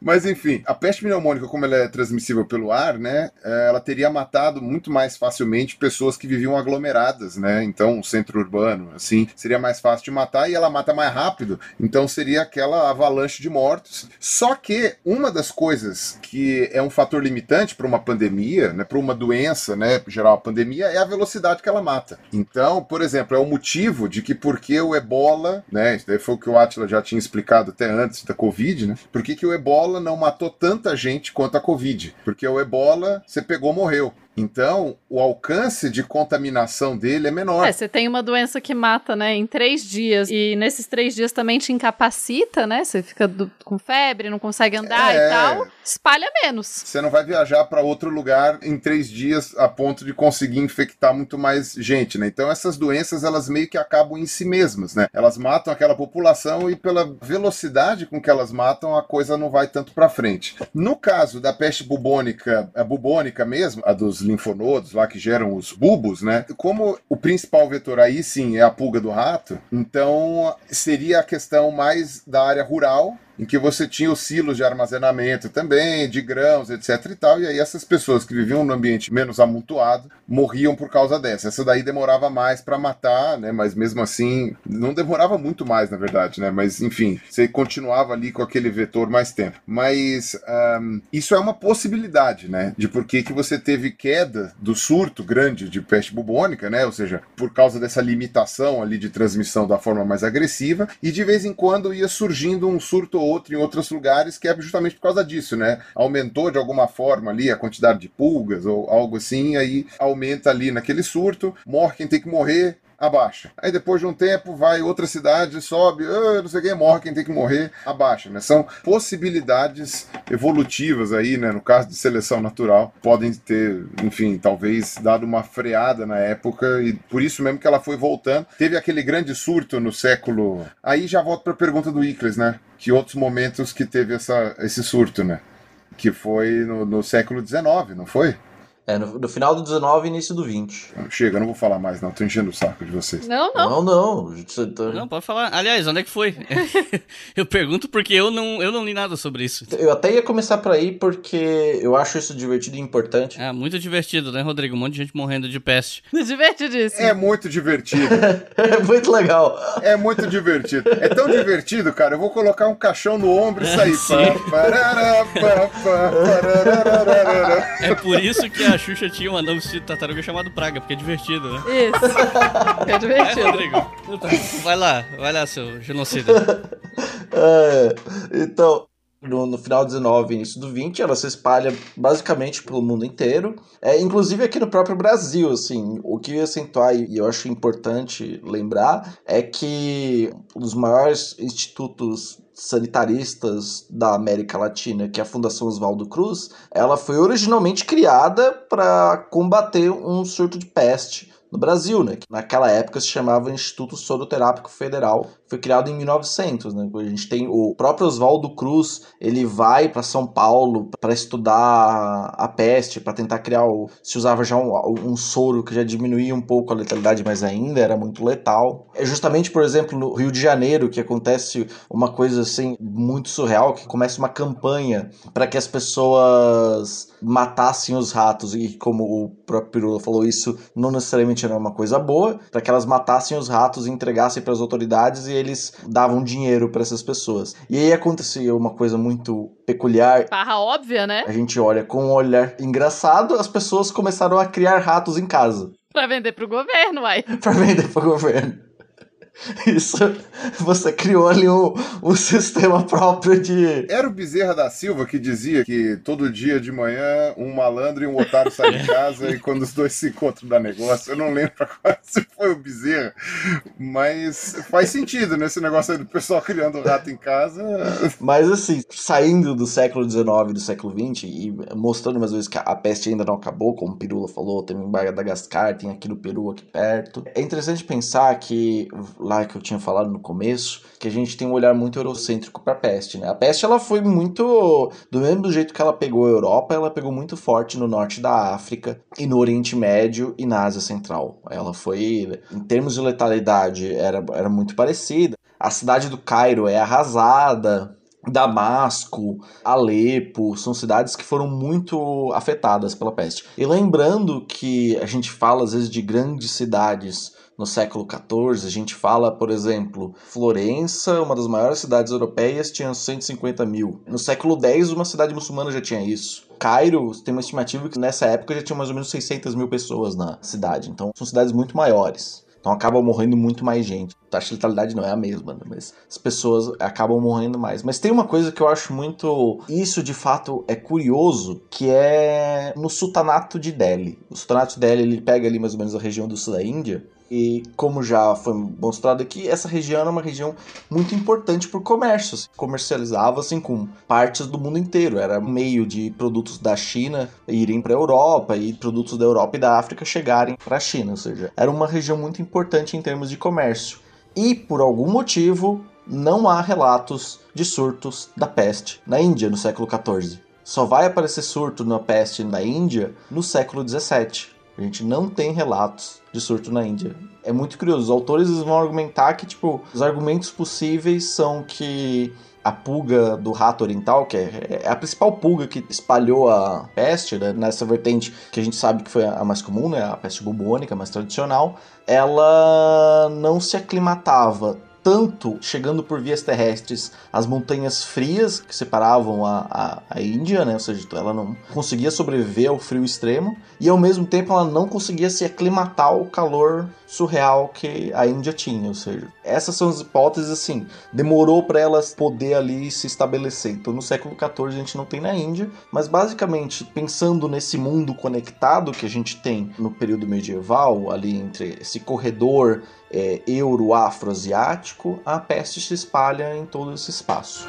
Mas enfim, a peste pneumônica, como ela é transmissível pelo ar, né? Ela teria matado muito mais facilmente pessoas que viviam aglomeradas, né? Então, centro urbano, assim, seria mais fácil de matar e ela mata mais rápido. Então seria aquela avalanche de mortos. Só que uma das coisas que é um fator limitante para uma pandemia, né, para uma doença, né, geral a pandemia, é a velocidade que ela mata. Então, por exemplo, é o motivo de que porque o Ebola, né, isso daí foi o que o Atila já tinha explicado até antes da Covid, né, por que, que o Ebola não matou tanta gente quanto a Covid? Porque o Ebola, você pegou, morreu. Então, o alcance de contaminação dele é menor. É, você tem uma doença que mata, né, em três dias, e nesses três dias também te incapacita, né? Você fica do- com febre, não consegue andar É. e tal, espalha menos. Você não vai viajar para outro lugar em três dias a ponto de conseguir infectar muito mais gente, né? Então essas doenças elas meio que acabam em si mesmas, né? Elas matam aquela população e pela velocidade com que elas matam a coisa não vai tanto para frente. No caso da peste bubônica, a bubônica mesmo, a dos linfonodos lá que geram os bulbos, né? Como o principal vetor aí sim é a pulga do rato, então seria a questão mais da área rural em que você tinha os silos de armazenamento também, de grãos, etc e tal, e aí essas pessoas que viviam num ambiente menos amontoado morriam por causa dessa. Essa daí demorava mais para matar, né, mas mesmo assim, não demorava muito mais, na verdade, né, mas enfim, você continuava ali com aquele vetor mais tempo. Mas ahm, isso é uma possibilidade, né, de por que que você teve queda do surto grande de peste bubônica, né, ou seja, por causa dessa limitação ali de transmissão da forma mais agressiva, e de vez em quando ia surgindo um surto ou outro em outros lugares, que é justamente por causa disso, né? Aumentou de alguma forma ali a quantidade de pulgas ou algo assim, aí aumenta ali naquele surto, morre quem tem que morrer, abaixa. Aí depois de um tempo vai outra cidade, sobe, ah, não sei quem morre, quem tem que morrer, abaixa, né? São possibilidades evolutivas aí, né? No caso de seleção natural, podem ter, enfim, talvez dado uma freada na época e por isso mesmo que ela foi voltando. Teve aquele grande surto no século. Aí já volto para a pergunta do Icles, né? Que outros momentos que teve essa, esse surto, né? Que foi no, no século XIX, não foi? É, no, no final do 19 e início do 20. Chega, eu não vou falar mais, não. Tô enchendo o saco de vocês. Não, não. Não, não. você tá- Não, pode falar. Aliás, onde é que foi? eu pergunto porque eu não, eu não li nada sobre isso. Eu até ia começar por aí porque eu acho isso divertido e importante. Ah, muito divertido, né, Rodrigo? Um monte de gente morrendo de peste. Divertidíssimo. É muito divertido. É muito legal. É muito divertido. É tão divertido, cara. Eu vou colocar um caixão no ombro e sair. Sim. Pá, parará, pá, pá, parararararara. É por isso que a Xuxa tinha um anão vestido de tartaruga chamado Praga, porque é divertido, né? Isso. É É, divertido. Rodrigo. Vai lá, vai lá, seu genocida. É, então, no, no final do 19 e início do 20, ela se espalha basicamente pelo mundo inteiro. É, inclusive aqui no próprio Brasil, assim, o que eu ia acentuar e eu acho importante lembrar é que um dos maiores institutos sanitaristas da América Latina, que é a Fundação Oswaldo Cruz, ela foi originalmente criada para combater um surto de peste no Brasil, né? Que naquela época se chamava Instituto Soroterápico Federal. Foi criado em 1900, né? A gente tem o próprio Oswaldo Cruz, ele vai para São Paulo para estudar a peste, para tentar criar o se usava já um, um soro que já diminuía um pouco a letalidade, mas ainda era muito letal. É justamente, por exemplo, no Rio de Janeiro que acontece uma coisa assim muito surreal, que começa uma campanha para que as pessoas matassem os ratos e como o próprio Pirula falou isso, não necessariamente era uma coisa boa, para que elas matassem os ratos e entregassem para as autoridades e eles davam dinheiro para essas pessoas. E aí acontecia uma coisa muito peculiar. Barra óbvia, né? A gente olha com um olhar engraçado, as pessoas começaram a criar ratos em casa Pra vender pro governo, uai. para vender para o governo. Isso, você criou ali um, um sistema próprio de. Era o Bezerra da Silva que dizia que todo dia de manhã um malandro e um otário saem de casa e quando os dois se encontram dá negócio. Eu não lembro agora se foi o Bezerra, mas faz sentido, né? Esse negócio aí do pessoal criando rato em casa. Mas assim, saindo do século XIX e do século XX e mostrando mais vezes que a peste ainda não acabou, como o Pirula falou, tem em Madagascar, tem aqui no Peru, aqui perto. É interessante pensar que, lá que eu tinha falado no começo, que a gente tem um olhar muito eurocêntrico para a peste, né? A peste ela foi muito do mesmo jeito que ela pegou a Europa, ela pegou muito forte no norte da África e no Oriente Médio e na Ásia Central. Ela foi, em termos de letalidade, era, era muito parecida. A cidade do Cairo é arrasada, Damasco, Alepo, são cidades que foram muito afetadas pela peste. E lembrando que a gente fala às vezes de grandes cidades no século XIV, a gente fala, por exemplo, Florença, uma das maiores cidades europeias, tinha 150 mil. No século X, uma cidade muçulmana já tinha isso. Cairo tem uma estimativa que nessa época já tinha mais ou menos 600 mil pessoas na cidade. Então são cidades muito maiores. Então acaba morrendo muito mais gente. A taxa de letalidade não é a mesma, né? mas as pessoas acabam morrendo mais. Mas tem uma coisa que eu acho muito. Isso de fato é curioso, que é no sultanato de Delhi. O sultanato de Delhi ele pega ali mais ou menos a região do sul da Índia. E como já foi mostrado aqui, essa região era uma região muito importante para o comércio. Comercializava assim com partes do mundo inteiro. Era meio de produtos da China irem para a Europa e produtos da Europa e da África chegarem para a China. Ou seja, era uma região muito importante em termos de comércio. E por algum motivo não há relatos de surtos da peste na Índia no século XIV. Só vai aparecer surto na peste na Índia no século XVII. A gente não tem relatos de surto na Índia. É muito curioso. Os autores vão argumentar que, tipo, os argumentos possíveis são que a pulga do rato oriental, que é, é a principal pulga que espalhou a peste, né, nessa vertente que a gente sabe que foi a mais comum, né, a peste bubônica, mais tradicional, ela não se aclimatava tanto chegando por vias terrestres as montanhas frias que separavam a, a, a, Índia, né? Ou seja, ela não conseguia sobreviver ao frio extremo e ao mesmo tempo ela não conseguia se aclimatar ao calor surreal que a Índia tinha. Ou seja, essas são as hipóteses assim. Demorou para elas poder ali se estabelecer. Então no século XIV a gente não tem na Índia, mas basicamente pensando nesse mundo conectado que a gente tem no período medieval, ali entre esse corredor é, euro-afro-asiático, a peste se espalha em todo esse espaço.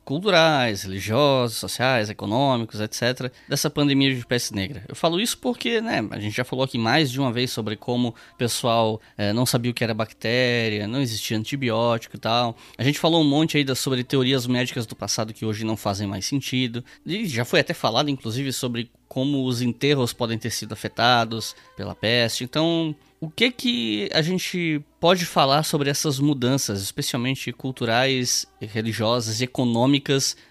culturais, religiosos, sociais, econômicos, etc., dessa pandemia de peste negra? Eu falo isso porque, né, a gente já falou aqui mais de uma vez sobre como o pessoal é, não sabia o que era bactéria, não existia antibiótico e tal. A gente falou um monte aí sobre teorias médicas do passado que hoje não fazem mais sentido. E já foi até falado, inclusive, sobre como os enterros podem ter sido afetados pela peste. Então, o que que a gente pode falar sobre essas mudanças, especialmente culturais, religiosas e econômicas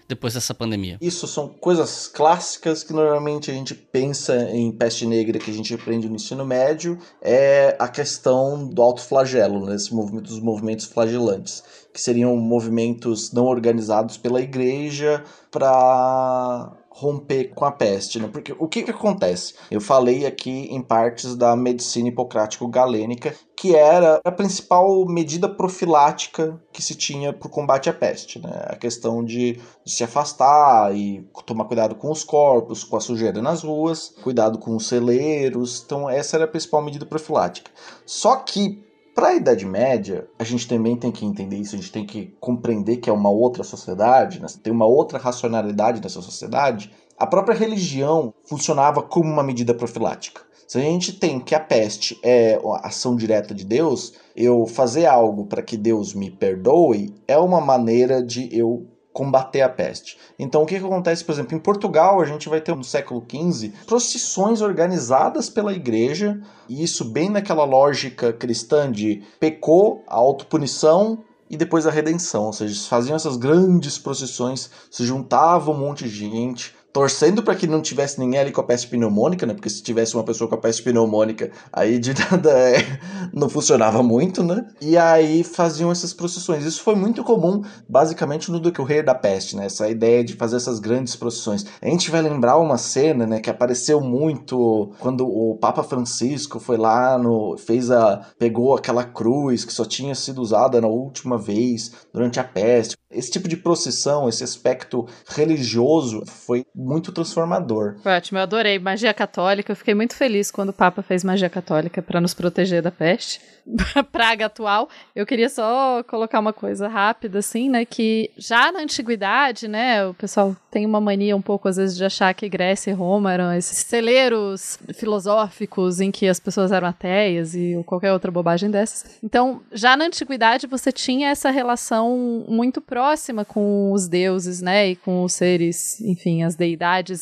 depois dessa pandemia? Isso são coisas clássicas que normalmente a gente pensa em peste negra que a gente aprende no ensino médio, é a questão do alto flagelo, né, esse movimento dos movimentos flagelantes, que seriam movimentos não organizados pela igreja para romper com a peste, né? Porque o que, que acontece? Eu falei aqui em partes da medicina hipocrático-galênica, que era a principal medida profilática que se tinha para o combate à peste, né? A questão de, de, se afastar e tomar cuidado com os corpos, com a sujeira nas ruas, cuidado com os celeiros. Então essa era a principal medida profilática. Só que para a Idade Média, a gente também tem que entender isso, a gente tem que compreender que é uma outra sociedade, né? tem uma outra racionalidade nessa sociedade. A própria religião funcionava como uma medida profilática. Se a gente tem que a peste é a ação direta de Deus, eu fazer algo para que Deus me perdoe é uma maneira de eu combater a peste. Então, o que, que acontece, por exemplo, em Portugal, a gente vai ter no século XV procissões organizadas pela igreja, e isso bem naquela lógica cristã de pecou, a autopunição e depois a redenção. Ou seja, faziam essas grandes procissões, se juntava um monte de gente, torcendo para que não tivesse ninguém ali com a peste pneumônica, né? Porque se tivesse uma pessoa com a peste pneumônica, aí de nada é, não funcionava muito, né? E aí faziam essas procissões. Isso foi muito comum, basicamente, no rei da peste, né? Essa ideia de fazer essas grandes procissões. A gente vai lembrar uma cena, né, que apareceu muito quando o Papa Francisco foi lá no fez a pegou aquela cruz que só tinha sido usada na última vez durante a peste. Esse tipo de procissão, esse aspecto religioso foi muito transformador. Ótimo, eu adorei magia católica. Eu fiquei muito feliz quando o Papa fez magia católica para nos proteger da peste. praga atual. Eu queria só colocar uma coisa rápida, assim, né? Que já na antiguidade, né? O pessoal tem uma mania um pouco, às vezes, de achar que Grécia e Roma eram esses celeiros filosóficos em que as pessoas eram ateias e qualquer outra bobagem dessas. Então, já na antiguidade, você tinha essa relação muito próxima com os deuses, né? E com os seres, enfim, as deidades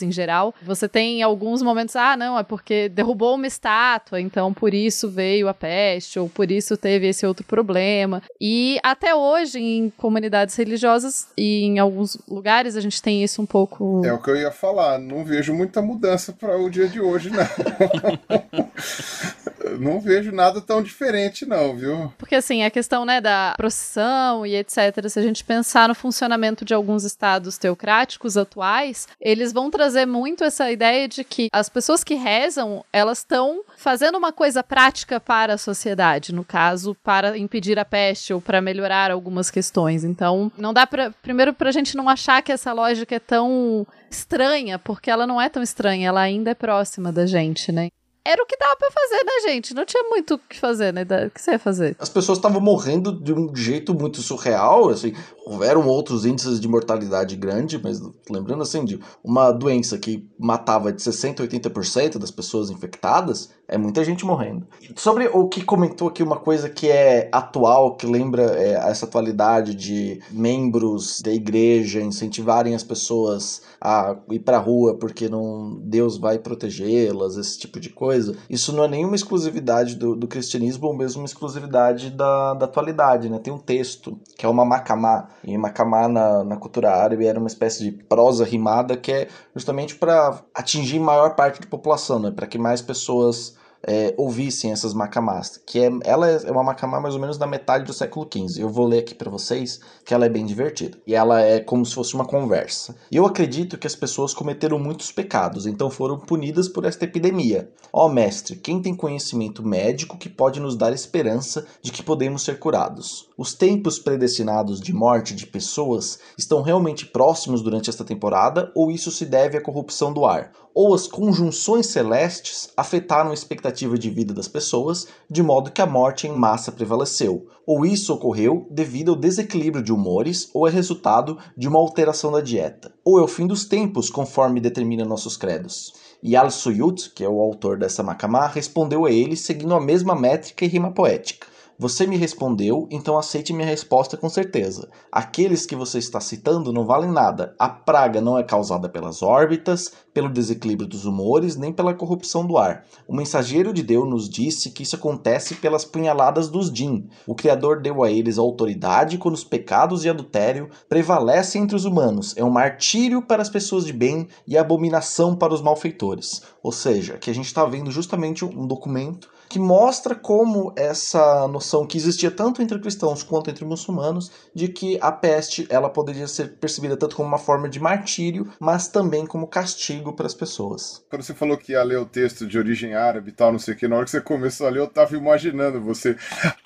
em geral. Você tem alguns momentos, ah, não, é porque derrubou uma estátua, então por isso veio a peste, ou por isso teve esse outro problema. E até hoje, em comunidades religiosas e em alguns lugares, a gente tem isso um pouco. É o que eu ia falar, não vejo muita mudança para o dia de hoje, não. não vejo nada tão diferente, não, viu? Porque, assim, a questão, né, da procissão e etc., se a gente pensar no funcionamento de alguns estados teocráticos atuais, eles vão trazer muito essa ideia de que as pessoas que rezam, elas estão fazendo uma coisa prática para a sociedade, no caso, para impedir a peste ou para melhorar algumas questões. Então, não dá para. Primeiro, para a gente não achar que essa lógica é tão estranha, porque ela não é tão estranha, ela ainda é próxima da gente, né? Era o que dava pra fazer, né, gente? Não tinha muito o que fazer, né? O que você ia fazer? As pessoas estavam morrendo de um jeito muito surreal, assim. Houveram outros índices de mortalidade grande, mas lembrando assim, de uma doença que matava de 60% a 80% das pessoas infectadas, é muita gente morrendo. Sobre o que comentou aqui, uma coisa que é atual, que lembra é, essa atualidade de membros da igreja incentivarem as pessoas a ir pra rua porque não Deus vai protegê-las, esse tipo de coisa. Isso não é nenhuma exclusividade do, do cristianismo ou mesmo uma exclusividade da, da atualidade, né? Tem um texto que é uma macamá, e macamá na, na cultura árabe era uma espécie de prosa rimada que é justamente para atingir maior parte da população, né? Para que mais pessoas é, ouvissem essas macamás, que é, ela é uma macamá mais ou menos da metade do século XV. Eu vou ler aqui para vocês que ela é bem divertida. E ela é como se fosse uma conversa. Eu acredito que as pessoas cometeram muitos pecados, então foram punidas por esta epidemia. Ó oh, mestre, quem tem conhecimento médico que pode nos dar esperança de que podemos ser curados? Os tempos predestinados de morte de pessoas estão realmente próximos durante esta temporada ou isso se deve à corrupção do ar? Ou as conjunções celestes afetaram a expectativa de vida das pessoas, de modo que a morte em massa prevaleceu, ou isso ocorreu devido ao desequilíbrio de humores, ou é resultado de uma alteração da dieta, ou é o fim dos tempos, conforme determina nossos credos. E Al-Suyut, que é o autor dessa macamá, respondeu a ele seguindo a mesma métrica e rima poética. Você me respondeu, então aceite minha resposta com certeza. Aqueles que você está citando não valem nada. A praga não é causada pelas órbitas, pelo desequilíbrio dos humores, nem pela corrupção do ar. O mensageiro de Deus nos disse que isso acontece pelas punhaladas dos Jin. O Criador deu a eles autoridade quando os pecados e adultério prevalecem entre os humanos. É um martírio para as pessoas de bem e abominação para os malfeitores. Ou seja, que a gente está vendo justamente um documento que mostra como essa noção que existia tanto entre cristãos quanto entre muçulmanos de que a peste ela poderia ser percebida tanto como uma forma de martírio, mas também como castigo para as pessoas. Quando você falou que ia ler o texto de origem árabe e tal, não sei o que, na hora que você começou a ler, eu tava imaginando você.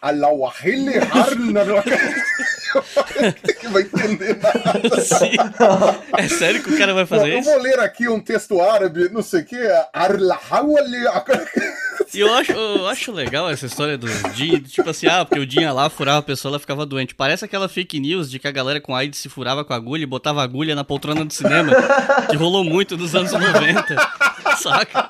que vai entender nada. Sim. É sério que o cara vai fazer eu isso? Eu vou ler aqui um texto árabe, não sei o que, e eu acho, eu acho legal essa história do Jin, tipo assim, ah, porque o ia lá, furava a pessoa, ela ficava doente. Parece aquela fake news de que a galera com AIDS se furava com agulha e botava agulha na poltrona do cinema, que rolou muito nos anos 90. Saca?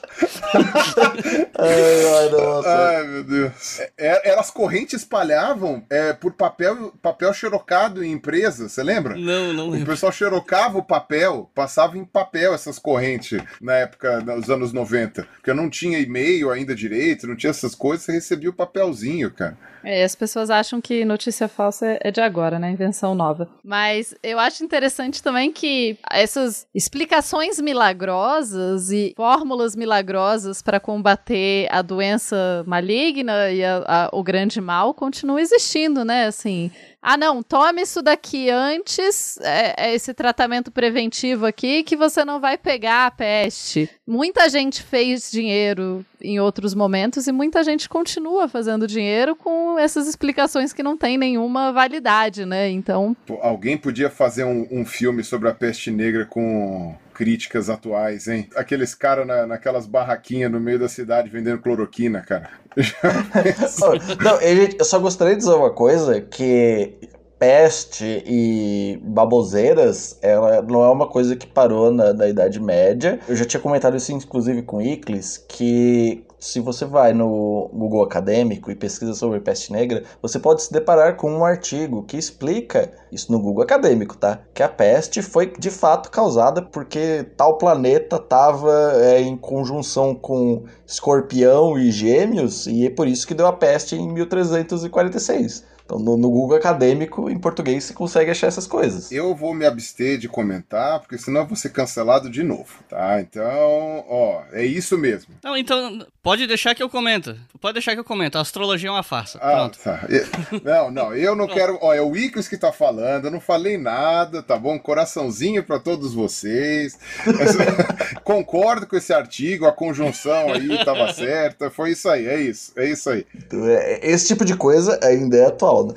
ai, ai, nossa. ai, meu Deus. É, elas correntes espalhavam é, por papel, papel xerocado em empresas, você lembra? Não, não lembro. O pessoal xerocava o papel, passava em papel essas correntes na época dos anos 90. Porque não tinha e-mail ainda direito, não tinha essas coisas, você recebia o papelzinho, cara. É, as pessoas acham que notícia falsa é de agora, né? Invenção nova. Mas eu acho interessante também que essas explicações milagrosas e fórmulas milagrosas para combater a doença maligna e a, a, o grande mal continuam existindo, né? Assim, ah, não, tome isso daqui antes, é, é, esse tratamento preventivo aqui, que você não vai pegar a peste. Muita gente fez dinheiro em outros momentos e muita gente continua fazendo dinheiro com essas explicações que não têm nenhuma validade, né? Então. Alguém podia fazer um, um filme sobre a peste negra com críticas atuais, hein? Aqueles caras na, naquelas barraquinhas no meio da cidade vendendo cloroquina, cara. não, eu só gostaria de dizer uma coisa, que peste e baboseiras, ela não é uma coisa que parou na, na Idade Média. Eu já tinha comentado isso, inclusive, com Iclis, que se você vai no Google Acadêmico e pesquisa sobre peste negra, você pode se deparar com um artigo que explica isso no Google Acadêmico, tá? Que a peste foi de fato causada porque tal planeta estava é, em conjunção com Escorpião e Gêmeos e é por isso que deu a peste em 1346. Então, no, no, Google acadêmico, em português, você consegue achar essas coisas. Eu vou me abster de comentar, porque senão eu vou ser cancelado de novo, tá? Então, ó, é isso mesmo. Não, então, pode deixar que eu comento. Pode deixar que eu comento. A astrologia é uma farsa. Ah, Pronto. Tá. Não, não, eu não quero. Ó, é o Iclis que tá falando, eu não falei nada, tá bom? Coraçãozinho para todos vocês. Concordo com esse artigo, a conjunção aí tava certa. Foi isso aí, é isso, é isso aí. Então, é, esse tipo de coisa ainda é atual. Né?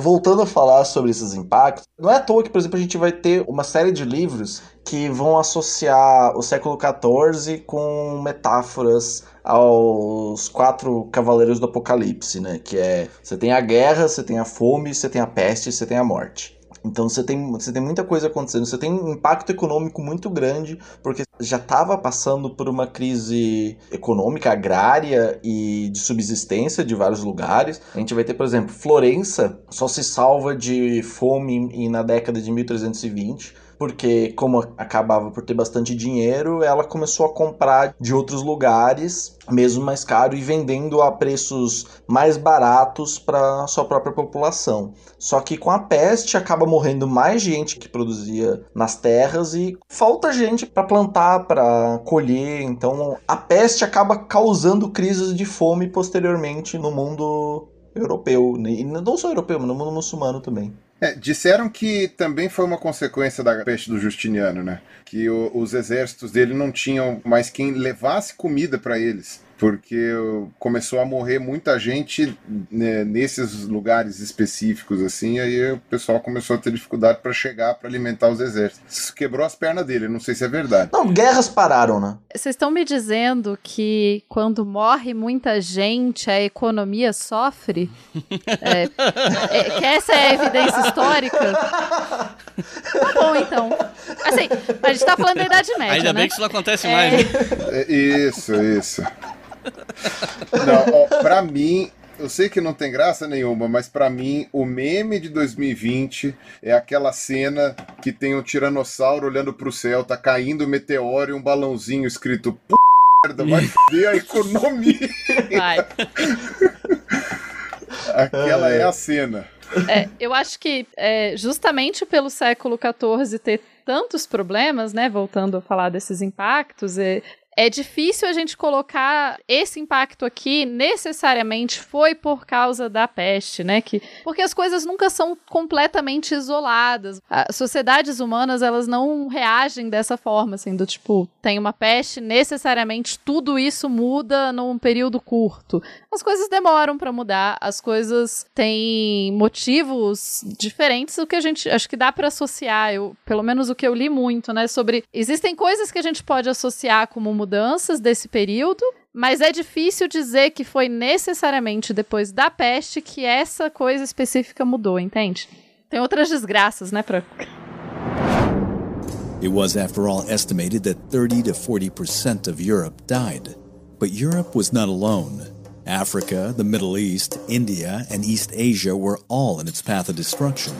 Voltando a falar sobre esses impactos, não é à toa que, por exemplo, a gente vai ter uma série de livros que vão associar o século XIV com metáforas aos quatro cavaleiros do Apocalipse, né? Que é você tem a guerra, você tem a fome, você tem a peste, você tem a morte. Então você tem, você tem muita coisa acontecendo, você tem um impacto econômico muito grande, porque já estava passando por uma crise econômica, agrária e de subsistência de vários lugares. A gente vai ter, por exemplo, Florença só se salva de fome na década de 1320 porque como acabava por ter bastante dinheiro, ela começou a comprar de outros lugares, mesmo mais caro, e vendendo a preços mais baratos para sua própria população. Só que com a peste acaba morrendo mais gente que produzia nas terras e falta gente para plantar, para colher. Então a peste acaba causando crises de fome posteriormente no mundo europeu, e não só europeu, mas no mundo muçulmano também. É, disseram que também foi uma consequência da peste do Justiniano, né? Que o, os exércitos dele não tinham mais quem levasse comida para eles. Porque começou a morrer muita gente né, nesses lugares específicos assim, aí o pessoal começou a ter dificuldade para chegar para alimentar os exércitos. Isso quebrou as pernas dele, não sei se é verdade. Não, guerras pararam, né? Vocês estão me dizendo que quando morre muita gente, a economia sofre? é, é, que essa é a evidência histórica? Tá bom, então. Assim, a gente tá falando da Idade Média, Ainda né? bem que isso não acontece É. mais, né? É, Isso, isso. Não, ó, pra mim, eu sei que não tem graça nenhuma, mas pra mim, o meme de 2020 é aquela cena que tem um tiranossauro olhando pro céu, tá caindo um meteoro e um balãozinho escrito "P*** merda, vai foder a economia. Vai. Aquela é a cena. É, eu acho que é, justamente pelo século XIV ter tantos problemas, né? Voltando a falar desses impactos, é, é difícil a gente colocar esse impacto aqui necessariamente foi por causa da peste, né? Que, porque as coisas nunca são completamente isoladas. As sociedades humanas, elas não reagem dessa forma, assim, do tipo, tem uma peste, necessariamente tudo isso muda num período curto. As coisas demoram para mudar, as coisas têm motivos diferentes, o que a gente acho que dá para associar, eu, pelo menos o que eu li muito, né, sobre existem coisas que a gente pode associar como mudanças desse período, mas é difícil dizer que foi necessariamente depois da peste que essa coisa específica mudou, entende? Tem outras desgraças, né, para It was, after all, estimated that 30 to 40% of Europe died. But Europe was not alone. Africa, the Middle East, India, and East Asia were all in its path of destruction.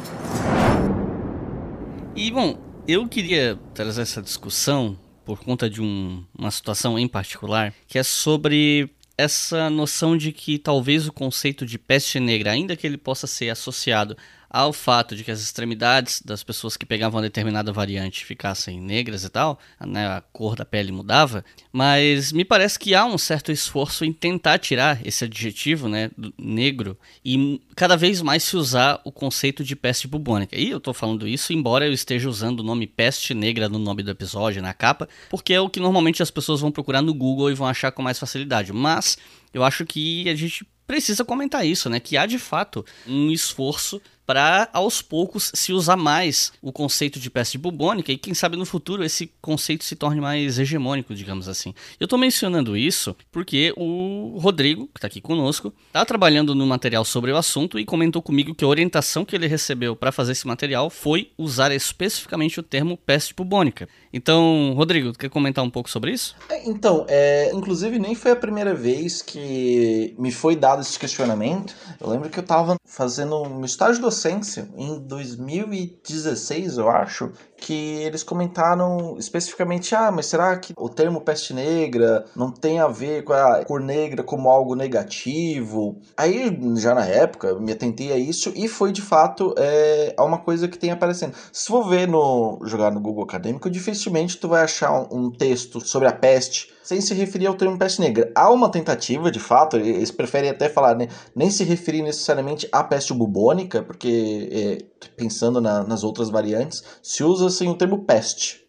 E bom, eu queria trazer essa discussão por conta de um- uma situação em particular, que é sobre essa noção de que talvez o conceito de peste negra, ainda que ele possa ser associado ao fato de que as extremidades das pessoas que pegavam uma determinada variante ficassem negras e tal, né, a cor da pele mudava, mas me parece que há um certo esforço em tentar tirar esse adjetivo, né, negro e cada vez mais se usar o conceito de peste bubônica. E eu tô falando isso embora eu esteja usando o nome peste negra no nome do episódio, na capa, porque é o que normalmente as pessoas vão procurar no Google e vão achar com mais facilidade. Mas eu acho que a gente precisa comentar isso, né? Que há de fato um esforço para aos poucos se usar mais o conceito de peste bubônica e quem sabe no futuro esse conceito se torne mais hegemônico, digamos assim. Eu tô mencionando isso porque o Rodrigo, que tá aqui conosco, tá trabalhando no material sobre o assunto e comentou comigo que a orientação que ele recebeu para fazer esse material foi usar especificamente o termo peste bubônica. Então, Rodrigo, quer comentar um pouco sobre isso? É, Então, é, inclusive nem foi a primeira vez que me foi dado esse questionamento. Eu lembro que eu estava fazendo um estágio de docência em 2016, eu acho, que eles comentaram especificamente: ah, mas será que o termo peste negra não tem a ver com a cor negra como algo negativo? Aí, já na época, me atentei a isso e foi de fato é, uma coisa que tem aparecendo. Se for ver no jogar no Google Acadêmico, dificilmente tu vai achar um, um texto sobre a peste sem se referir ao termo peste negra. Há uma tentativa, de fato, eles preferem até falar, né, nem se referir necessariamente à peste bubônica, porque é, pensando na- nas outras variantes, se usa assim o termo peste.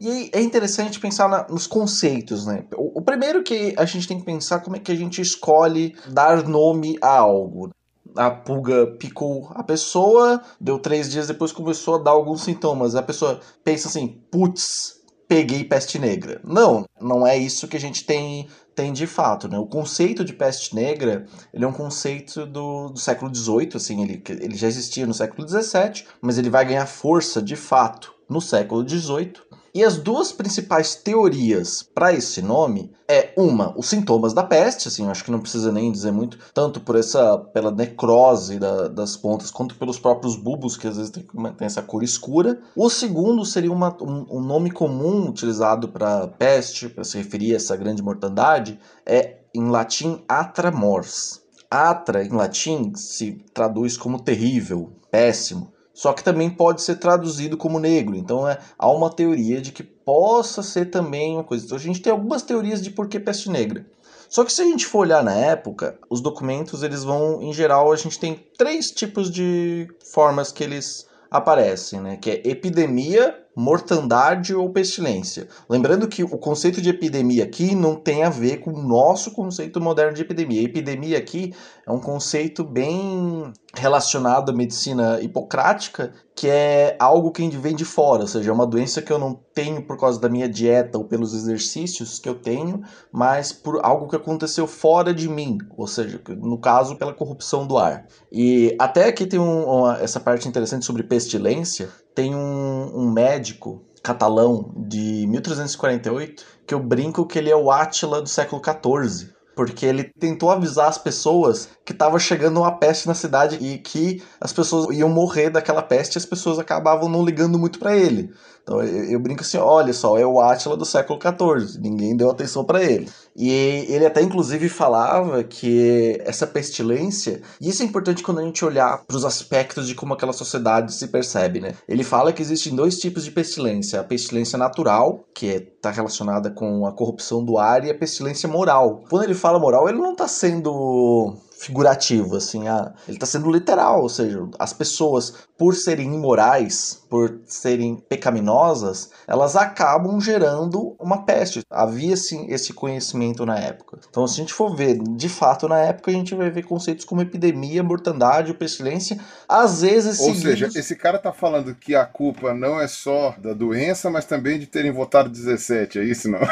E é interessante pensar na- nos conceitos, né? O, o primeiro que a gente tem que pensar como é que a gente escolhe dar nome a algo. A pulga picou a pessoa, deu três dias depois começou a dar alguns sintomas. A pessoa pensa assim, putz, peguei peste negra. Não, não é isso que a gente tem, tem de fato, né? O conceito de peste negra, ele é um conceito do, do século XVIII, assim, ele, ele já existia no século XVII, mas ele vai ganhar força de fato no século XVIII. E as duas principais teorias para esse nome é uma, os sintomas da peste, assim, acho que não precisa nem dizer muito, tanto por essa pela necrose da- das pontas quanto pelos próprios bulbos que às vezes tem, tem essa cor escura. O segundo seria uma- um, um nome comum utilizado para peste, para se referir a essa grande mortandade, é em latim atra mors. Atra em latim se traduz como terrível, péssimo. Só que também pode ser traduzido como negro. Então é, há uma teoria de que possa ser também uma coisa. Então a gente tem algumas teorias de por que peste negra. Só que se a gente for olhar na época, os documentos eles vão, em geral, a gente tem três tipos de formas que eles aparecem, né? Que é epidemia, mortandade ou pestilência. Lembrando que o conceito de epidemia aqui não tem a ver com o nosso conceito moderno de epidemia. epidemia aqui é um conceito bem relacionado à medicina hipocrática, que é algo que vem de fora, ou seja, é uma doença que eu não tenho por causa da minha dieta ou pelos exercícios que eu tenho, mas por algo que aconteceu fora de mim, ou seja, no caso, pela corrupção do ar. E até aqui tem um, uma, essa parte interessante sobre pestilência, tem um, um médico catalão de 1348 que eu brinco que ele é o Átila do século XIV, porque ele tentou avisar as pessoas que estava chegando uma peste na cidade e que as pessoas iam morrer daquela peste e as pessoas acabavam não ligando muito para ele. Então eu, eu, brinco assim, olha só, é o Átila do século XIV, ninguém deu atenção para ele. E ele até inclusive falava que essa pestilência, e isso é importante quando a gente olhar para os aspectos de como aquela sociedade se percebe, né? Ele fala que existem dois tipos de pestilência, a pestilência natural, que está relacionada com a corrupção do ar, e a pestilência moral. Quando ele fala moral, ele não está sendo figurativo, assim, ah, ele está sendo literal, ou seja, as pessoas, por serem imorais, por serem pecaminosas, elas acabam gerando uma peste. Havia sim esse conhecimento na época. Então, se a gente for ver, de fato, na época, a gente vai ver conceitos como epidemia, mortandade, pestilência, às vezes. Ou seguidos... seja, esse cara está falando que a culpa não é só da doença, mas também de terem votado 17, é isso não?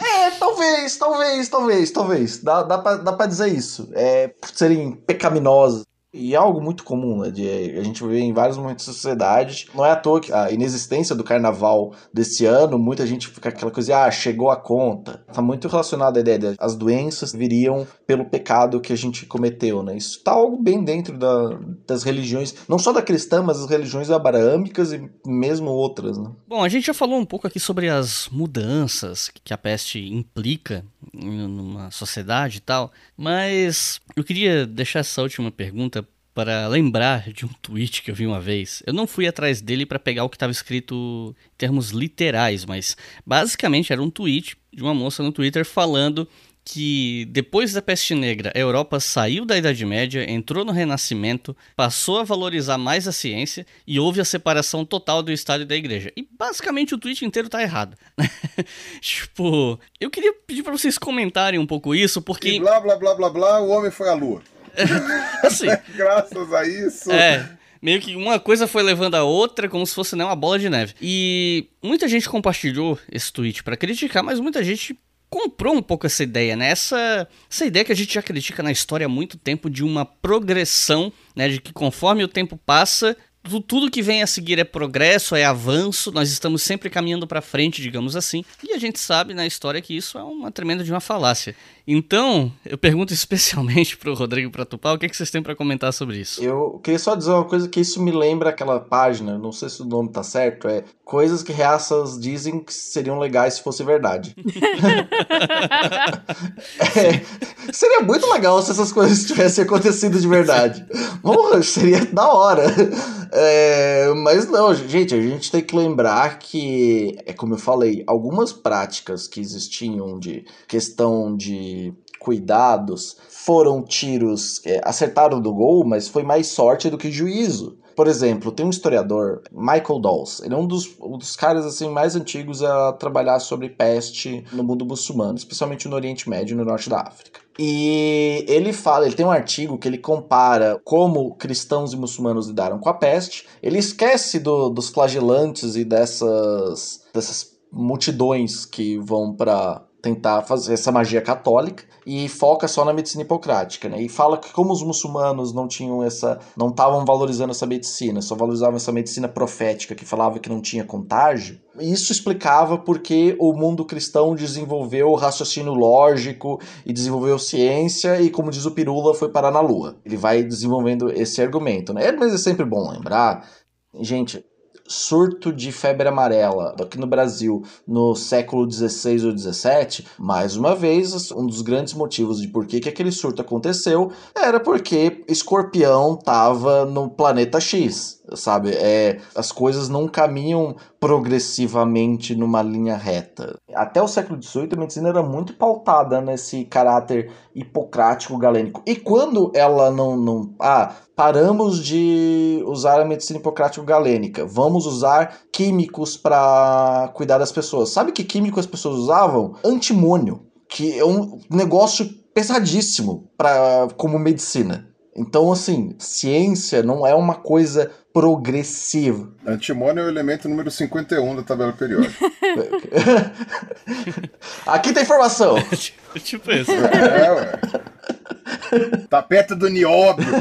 é, talvez, talvez, talvez, talvez. Dá, dá, pra, dá pra dizer isso. É, por serem pecaminosos. E é algo muito comum, né? De, a gente vê em vários momentos da sociedade. Não é à toa que a inexistência do carnaval desse ano, muita gente fica aquela coisa, ah, chegou a conta. Tá muito relacionado à ideia de as doenças viriam pelo pecado que a gente cometeu, né? Isso tá algo bem dentro da, das religiões, não só da cristã, mas das religiões abraâmicas e mesmo outras, né? Bom, a gente já falou um pouco aqui sobre as mudanças que a peste implica numa sociedade e tal, mas eu queria deixar essa última pergunta para lembrar de um tweet que eu vi uma vez. Eu não fui atrás dele para pegar o que estava escrito em termos literais, mas basicamente era um tweet de uma moça no Twitter falando que depois da peste negra, a Europa saiu da Idade Média, entrou no Renascimento, passou a valorizar mais a ciência e houve a separação total do Estado e da Igreja. E basicamente o tweet inteiro tá errado. tipo, eu queria pedir para vocês comentarem um pouco isso, porque. E blá blá blá blá blá, o homem foi à lua. assim. Graças a isso. É. Meio que uma coisa foi levando a outra, como se fosse né, uma bola de neve. E muita gente compartilhou esse tweet para criticar, mas muita gente comprou um pouco essa ideia, né? Essa, essa ideia que a gente já critica na história há muito tempo de uma progressão, né? De que conforme o tempo passa, tudo que vem a seguir é progresso, é avanço, nós estamos sempre caminhando para frente, digamos assim. E a gente sabe na história que isso é uma tremenda de uma falácia. Então, eu pergunto especialmente pro Rodrigo e pra Tupá, o que, é que vocês têm para comentar sobre isso? Eu queria só dizer uma coisa que isso me lembra aquela página, não sei se o nome tá certo, é coisas que reaças dizem que seriam legais se fosse verdade. é, seria muito legal se essas coisas tivessem acontecido de verdade. Porra, seria da hora. É, mas não, gente, a gente tem que lembrar que, é como eu falei, algumas práticas que existiam de questão de cuidados, foram tiros, é, acertaram do gol, mas foi mais sorte do que juízo. Por exemplo, tem um historiador, Michael Dawes, ele é um dos, um dos caras assim mais antigos a trabalhar sobre peste no mundo muçulmano, especialmente no Oriente Médio e no Norte da África. E ele fala, ele tem um artigo que ele compara como cristãos e muçulmanos lidaram com a peste. Ele esquece do, dos flagelantes e dessas, dessas multidões que vão para tentar fazer essa magia católica e foca só na medicina hipocrática, né? E fala que como os muçulmanos não tinham essa, não estavam valorizando essa medicina, só valorizavam essa medicina profética que falava que não tinha contágio. Isso explicava porque o mundo cristão desenvolveu o raciocínio lógico e desenvolveu ciência e como diz o Pirula foi parar na lua. Ele vai desenvolvendo esse argumento, né? Mas é sempre bom lembrar, gente, surto de febre amarela aqui no Brasil no século 16 ou 17, mais uma vez, um dos grandes motivos de por que, que aquele surto aconteceu era porque escorpião estava no planeta X. sabe? É, as coisas não caminham progressivamente numa linha reta. Até o século XVIII, a medicina era muito pautada nesse caráter hipocrático galênico. E quando ela não, não. Ah, paramos de usar a medicina hipocrático galênica, vamos usar químicos para cuidar das pessoas. Sabe que químico as pessoas usavam? Antimônio, que é um negócio pesadíssimo para como medicina. Então, assim, ciência não é uma coisa progressiva. Antimônio é o elemento número 51 da tabela periódica. Aqui tem informação. tipo isso. É, ué. Tá perto do nióbio.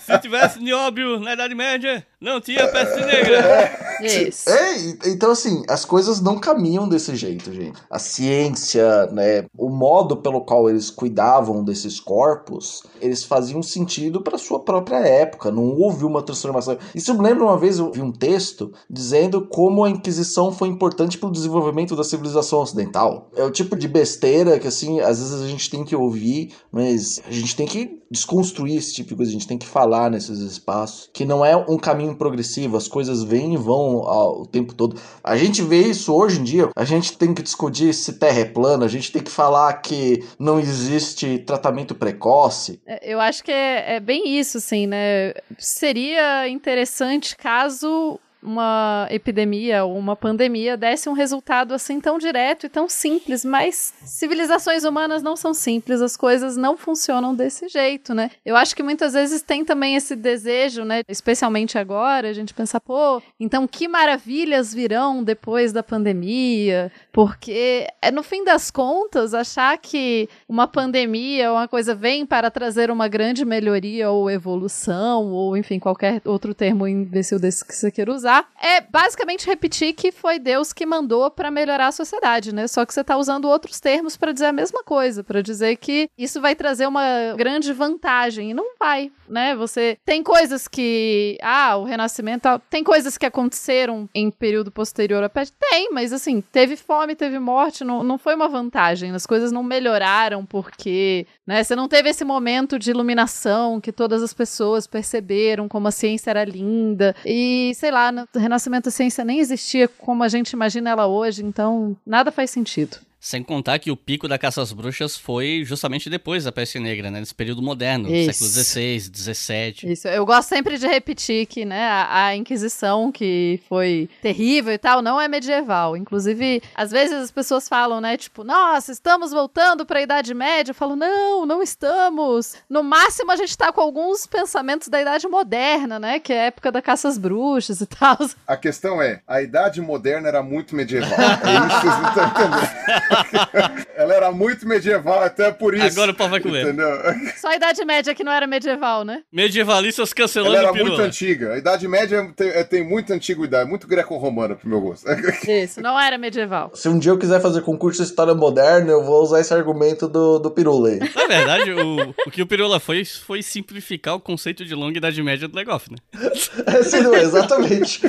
Se tivesse nióbio na Idade Média, não tinha peste negra. Isso. É, então assim, as coisas não caminham desse jeito, gente. A ciência, né, o modo pelo qual eles cuidavam desses corpos, eles faziam sentido para sua própria época, não houve uma transformação. Isso me lembra uma vez eu vi um texto dizendo como a Inquisição foi importante para o desenvolvimento da civilização ocidental. É o tipo de besteira que assim, às vezes a gente tem que ouvir, mas a gente tem que desconstruir esse tipo de coisa, a gente tem que falar nesses espaços, que não é um caminho progressivo, as coisas vêm e vão ao, o tempo todo. A gente vê isso hoje em dia, a gente tem que discutir se terra é plana, a gente tem que falar que não existe tratamento precoce. É, Eu acho que é, é bem isso, assim, né? Seria interessante caso uma epidemia ou uma pandemia desse um resultado assim tão direto e tão simples, mas civilizações humanas não são simples, as coisas não funcionam desse jeito, né? Eu acho que muitas vezes tem também esse desejo, né, especialmente agora, a gente pensar, pô, então que maravilhas virão depois da pandemia, porque é no fim das contas achar que uma pandemia ou uma coisa vem para trazer uma grande melhoria ou evolução ou enfim qualquer outro termo imbecil desse que você queira usar é basicamente repetir que foi Deus que mandou para melhorar a sociedade, né? Só que você tá usando outros termos para dizer a mesma coisa, para dizer que isso vai trazer uma grande vantagem. E não vai, né? Você tem coisas que ah, o renascimento, tem coisas que aconteceram em período posterior à peste, tem, mas assim, teve fome, teve morte, não, não foi uma vantagem, as coisas não melhoraram porque, né, você não teve esse momento de iluminação que todas as pessoas perceberam como a ciência era linda e, sei lá, no Renascimento a ciência nem existia como a gente imagina ela hoje, então nada faz sentido. Sem contar que o pico da caça às bruxas foi justamente depois da peste negra, né? Nesse período moderno, Isso. século XVI, XVII. Isso, eu gosto sempre de repetir que, né, a, a Inquisição, que foi terrível e tal, não é medieval. Inclusive, às vezes as pessoas falam, né, tipo, nossa, estamos voltando para a Idade Média. Eu falo, não, não estamos. No máximo, a gente tá com alguns pensamentos da Idade Moderna, né, que é a época da caça às bruxas e tal. A questão é, a idade moderna era muito medieval. É isso que vocês não estão entendendo. Ela era muito medieval, até por isso. Agora o pau vai comer. Entendeu? Só a Idade Média que não era medieval, né? Medievalistas cancelando Ela era pirula. muito antiga. A Idade Média tem, é, tem muita antiguidade, muito greco-romana pro meu gosto. Isso, não era medieval. Se um dia eu quiser fazer concurso de história moderna, eu vou usar esse argumento do, do Pirula aí. Na verdade, o, o que o Pirula foi foi simplificar o conceito de longa idade média do Legoff, né? É, sim, não, exatamente.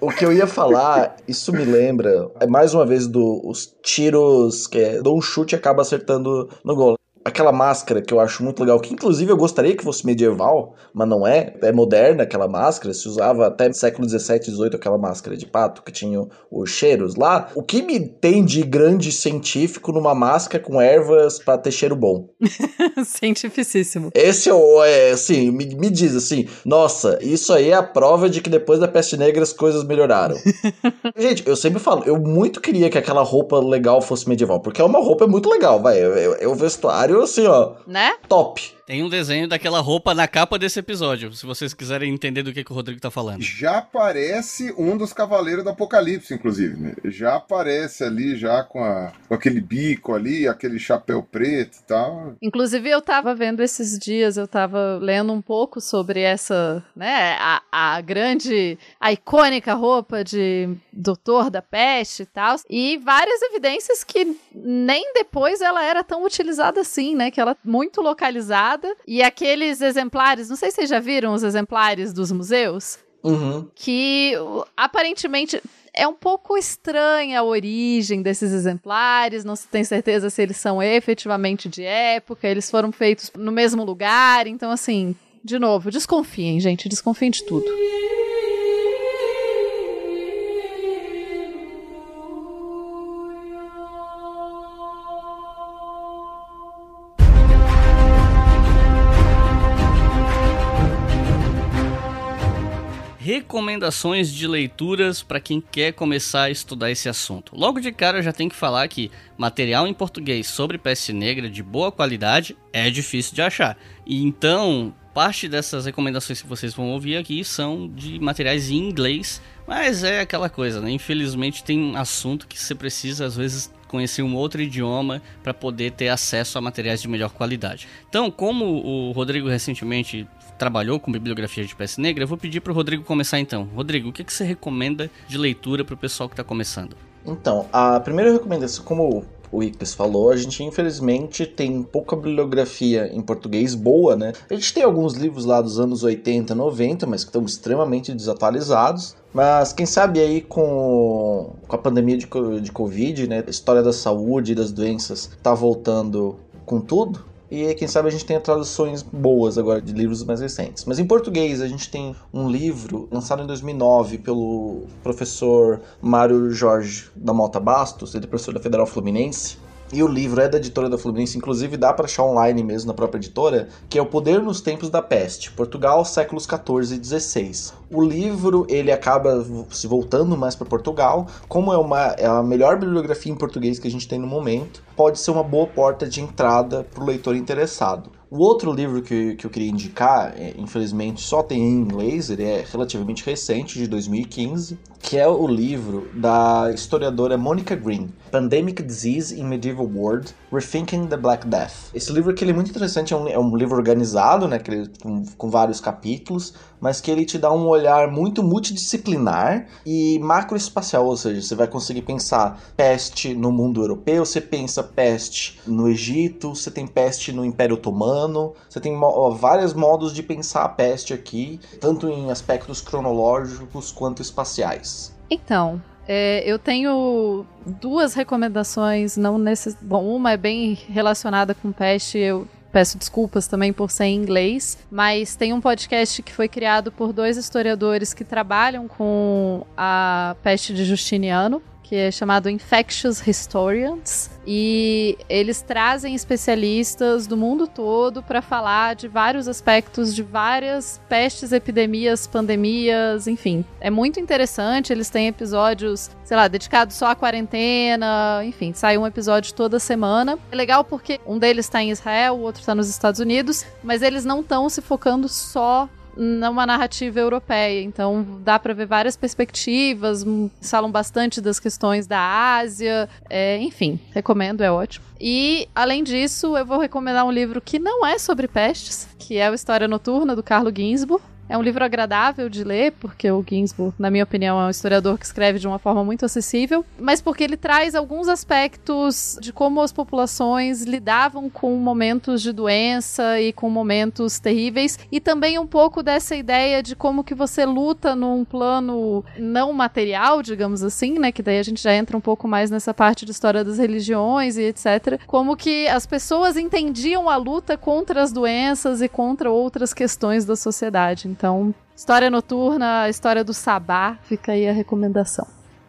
O que eu ia falar, isso me lembra, é mais uma vez dos tiros que é, dou um chute e acaba acertando no gol. Aquela máscara que eu acho muito legal, que inclusive eu gostaria que fosse medieval, mas não é. É moderna aquela máscara, se usava até século 17, 18 aquela máscara de pato que tinha os cheiros lá. O que me tem de grande científico numa máscara com ervas pra ter cheiro bom? Cientificíssimo. Esse é é, assim, me, me diz assim, nossa, isso aí é a prova de que depois da peste negra as coisas melhoraram. Gente, eu sempre falo, eu muito queria que aquela roupa legal fosse medieval, porque é uma roupa muito legal, vai, é, é- é o vestuário assim, ó, Né? top. Tem um desenho daquela roupa na capa desse episódio, se vocês quiserem entender do que, que o Rodrigo tá falando. Já aparece um dos Cavaleiros do Apocalipse, inclusive. né? Já aparece ali, já com, a, com aquele bico ali, aquele chapéu preto e tal. Inclusive, eu tava vendo esses dias, eu tava lendo um pouco sobre essa, né, a, a grande, a icônica roupa de doutor da peste e tal, e várias evidências que nem depois ela era tão utilizada assim, né, que ela é muito localizada, e aqueles exemplares, não sei se vocês já viram os exemplares dos museus, Uhum. que aparentemente é um pouco estranha a origem desses exemplares, não se tem certeza se eles são efetivamente de época, eles foram feitos no mesmo lugar, então assim, de novo, desconfiem, gente, desconfiem de tudo. Recomendações de leituras para quem quer começar a estudar esse assunto. Logo de cara eu já tenho que falar que material em português sobre peste negra de boa qualidade é difícil de achar. E então, parte dessas recomendações que vocês vão ouvir aqui são de materiais em inglês, mas é aquela coisa, né? Infelizmente tem um assunto que você precisa às vezes conhecer um outro idioma para poder ter acesso a materiais de melhor qualidade. Então, como o Rodrigo recentemente trabalhou com bibliografia de peça negra, eu vou pedir para o Rodrigo começar então. Rodrigo, o que, que você recomenda de leitura para o pessoal que está começando? Então, a primeira recomendação, como o Ictus falou, a gente infelizmente tem pouca bibliografia em português boa, né? A gente tem alguns livros lá dos anos 80, 90, mas que estão extremamente desatualizados. Mas quem sabe aí com, com a pandemia de, de Covid, né? A história da saúde e das doenças tá voltando com tudo. E quem sabe a gente tenha traduções boas agora de livros mais recentes. Mas em português a gente tem um livro lançado em 2009 pelo professor Mário Jorge da Mota Bastos, ele é professor da Federal Fluminense. E o livro é da editora da Fluminense, inclusive dá para achar online mesmo na própria editora, que é O Poder nos Tempos da Peste, Portugal, séculos 14 e 16. O livro ele acaba se voltando mais para Portugal, como é, uma, é a melhor bibliografia em português que a gente tem no momento, pode ser uma boa porta de entrada para o leitor interessado. O outro livro que, que eu queria indicar, é, infelizmente só tem em inglês, ele é relativamente recente, de 2015, que é o livro da historiadora Monica Green, Pandemic Disease in Medieval World, Rethinking the Black Death. Esse livro aqui é muito interessante, é um, é um livro organizado, né, ele, com, com vários capítulos, mas que ele te dá um olhar muito multidisciplinar e macroespacial, ou seja, você vai conseguir pensar peste no mundo europeu, você pensa peste no Egito, você tem peste no Império Otomano, você tem ó, vários modos de pensar a peste aqui, tanto em aspectos cronológicos quanto espaciais. Então, é, eu tenho duas recomendações, não nesse. Bom, uma é bem relacionada com peste. Eu Peço desculpas também por ser em inglês, mas tem um podcast que foi criado por dois historiadores que trabalham com a peste de Justiniano, que é chamado Infectious Historians, e eles trazem especialistas do mundo todo para falar de vários aspectos de várias pestes, epidemias, pandemias, enfim. É muito interessante, eles têm episódios, sei lá, dedicados só à quarentena, enfim, sai um episódio toda semana. É legal porque um deles está em Israel, o outro está nos Estados Unidos, mas eles não estão se focando só numa narrativa europeia. Então dá para ver várias perspectivas, falam bastante das questões da Ásia, é, enfim, recomendo, é ótimo. E, além disso, eu vou recomendar um livro que não é sobre pestes, que é o História Noturna, do Carlo Ginzburg. É um livro agradável de ler, porque o Ginsburg, na minha opinião, é um historiador que escreve de uma forma muito acessível, mas porque ele traz alguns aspectos de como as populações lidavam com momentos de doença e com momentos terríveis, e também um pouco dessa ideia de como que você luta num plano não material, digamos assim, né, que daí a gente já entra um pouco mais nessa parte de história das religiões e etc, como que as pessoas entendiam a luta contra as doenças e contra outras questões da sociedade. Então, história noturna, história do Sabá, fica aí a recomendação.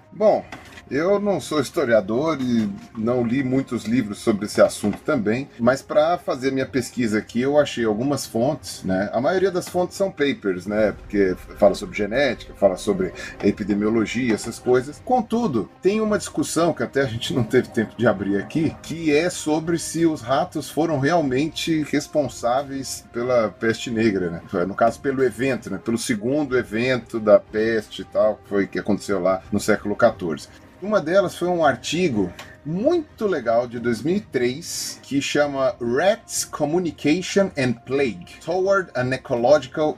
Bom, eu não sou historiador e não li muitos livros sobre esse assunto também, mas para fazer minha pesquisa aqui eu achei algumas fontes, né? A maioria das fontes são papers, né? Porque fala sobre genética, fala sobre epidemiologia, essas coisas. Contudo, tem uma discussão que até a gente não teve tempo de abrir aqui, que é sobre se os ratos foram realmente responsáveis pela peste negra, né? No caso, pelo evento, né? Pelo segundo evento da peste e tal, que foi que aconteceu lá no século XIV. Uma delas foi um artigo muito legal de 2003 que chama Rats Communication and Plague Toward an Ecological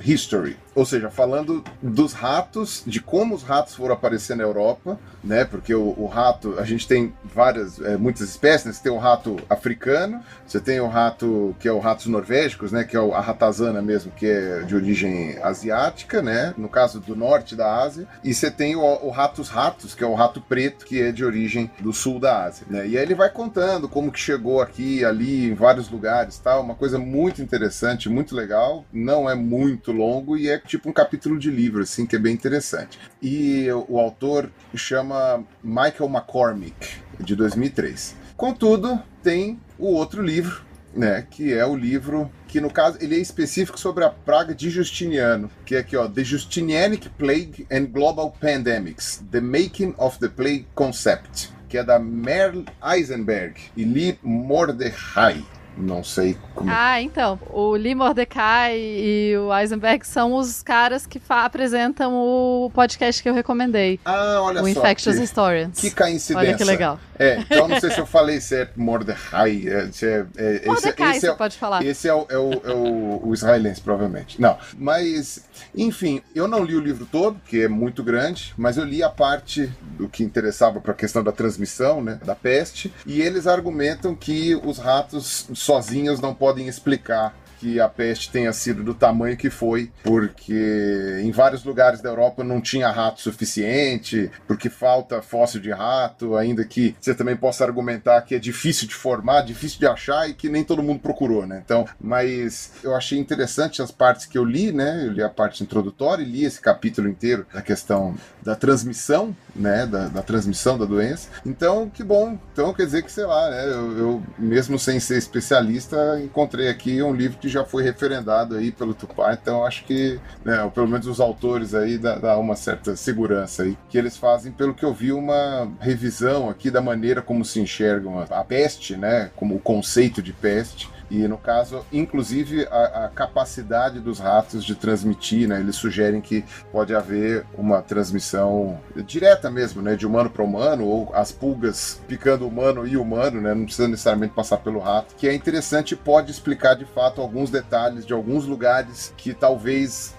History. Ou seja, falando dos ratos, de como os ratos foram aparecer na Europa, né? Porque o, o rato, a gente tem várias, é, muitas espécies, né? Você tem o rato africano, você tem o rato que é o ratos norvégicos, né? Que é a ratazana mesmo, que é de origem asiática, né? No caso do norte da Ásia, e você tem o, o ratos ratos, que é o rato preto, que é de origem do sul da Ásia, né? E aí ele vai contando como que chegou aqui, ali, em vários lugares, tal, uma coisa muito interessante, muito legal, não é muito longo e é tipo um capítulo de livro, assim, que é bem interessante. E o autor chama Michael McCormick, de 2003. Contudo, tem o outro livro, né, que é o livro que no caso ele é específico sobre a praga de Justiniano, que é aqui ó, The Justinianic Plague and Global Pandemics: The Making of the Plague Concept, que é da Merle Eisenberg e Lee Mordechai. Não sei como. Ah, então. O Lee Mordecai e o Eisenberg são os caras que apresentam o podcast que eu recomendei. Ah, olha o só. Infectious que, Historians. Que coincidência. Olha que legal. É, então não sei se eu falei certo, Mordecai. É, é, é, Mordecai, esse, você é, pode falar. Esse é, o, é, o, é o, o israelense, provavelmente. Não, mas, enfim, eu não li o livro todo, que é muito grande, mas eu li a parte do que interessava para a questão da transmissão, né, da peste, e eles argumentam que os ratos sozinhos não podem explicar que a peste tenha sido do tamanho que foi, porque em vários lugares da Europa não tinha rato suficiente, porque falta fóssil de rato, ainda que você também possa argumentar que é difícil de formar, difícil de achar e que nem todo mundo procurou, né? Então, mas eu achei interessante as partes que eu li, né? Eu li a parte introdutória e li esse capítulo inteiro da questão da transmissão, né? Da, da transmissão da doença. Então, que bom. Então, quer dizer que, sei lá, né? Eu, eu mesmo sem ser especialista, encontrei aqui um livro que já foi referendado aí pelo Tupá, então acho que, né, pelo menos os autores aí dá, dá, uma certa segurança aí, que eles fazem, pelo que eu vi, uma revisão aqui da maneira como se enxergam a, a peste, né, como o conceito de peste, e no caso, inclusive a, a, capacidade dos ratos de transmitir, né? Eles sugerem que pode haver uma transmissão direta mesmo, né? De humano para humano, ou as pulgas picando humano e humano, né? Não precisa necessariamente passar pelo rato, que é interessante e pode explicar de fato alguns detalhes de alguns lugares que talvez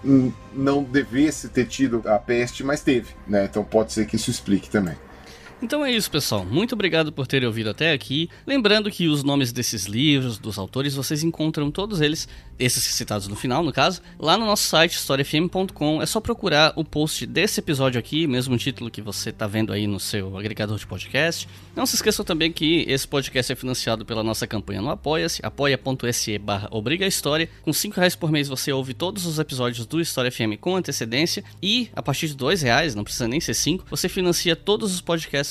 não devesse ter tido a peste, mas teve, né? Então pode ser que isso explique também. Então é isso, pessoal. Muito obrigado por terem ouvido até aqui. Lembrando que os nomes desses livros, dos autores, vocês encontram todos eles, esses citados no final, no caso, lá no nosso site historiafm.com. É só procurar o post desse episódio aqui, mesmo título que você está vendo aí no seu agregador de podcast. Não se esqueçam também que esse podcast é financiado pela nossa campanha no Apoia-se, apoia.se barra Obriga História. Com 5 reais por mês você ouve todos os episódios do História FM com antecedência e a partir de 2 reais, não precisa nem ser 5, você financia todos os podcasts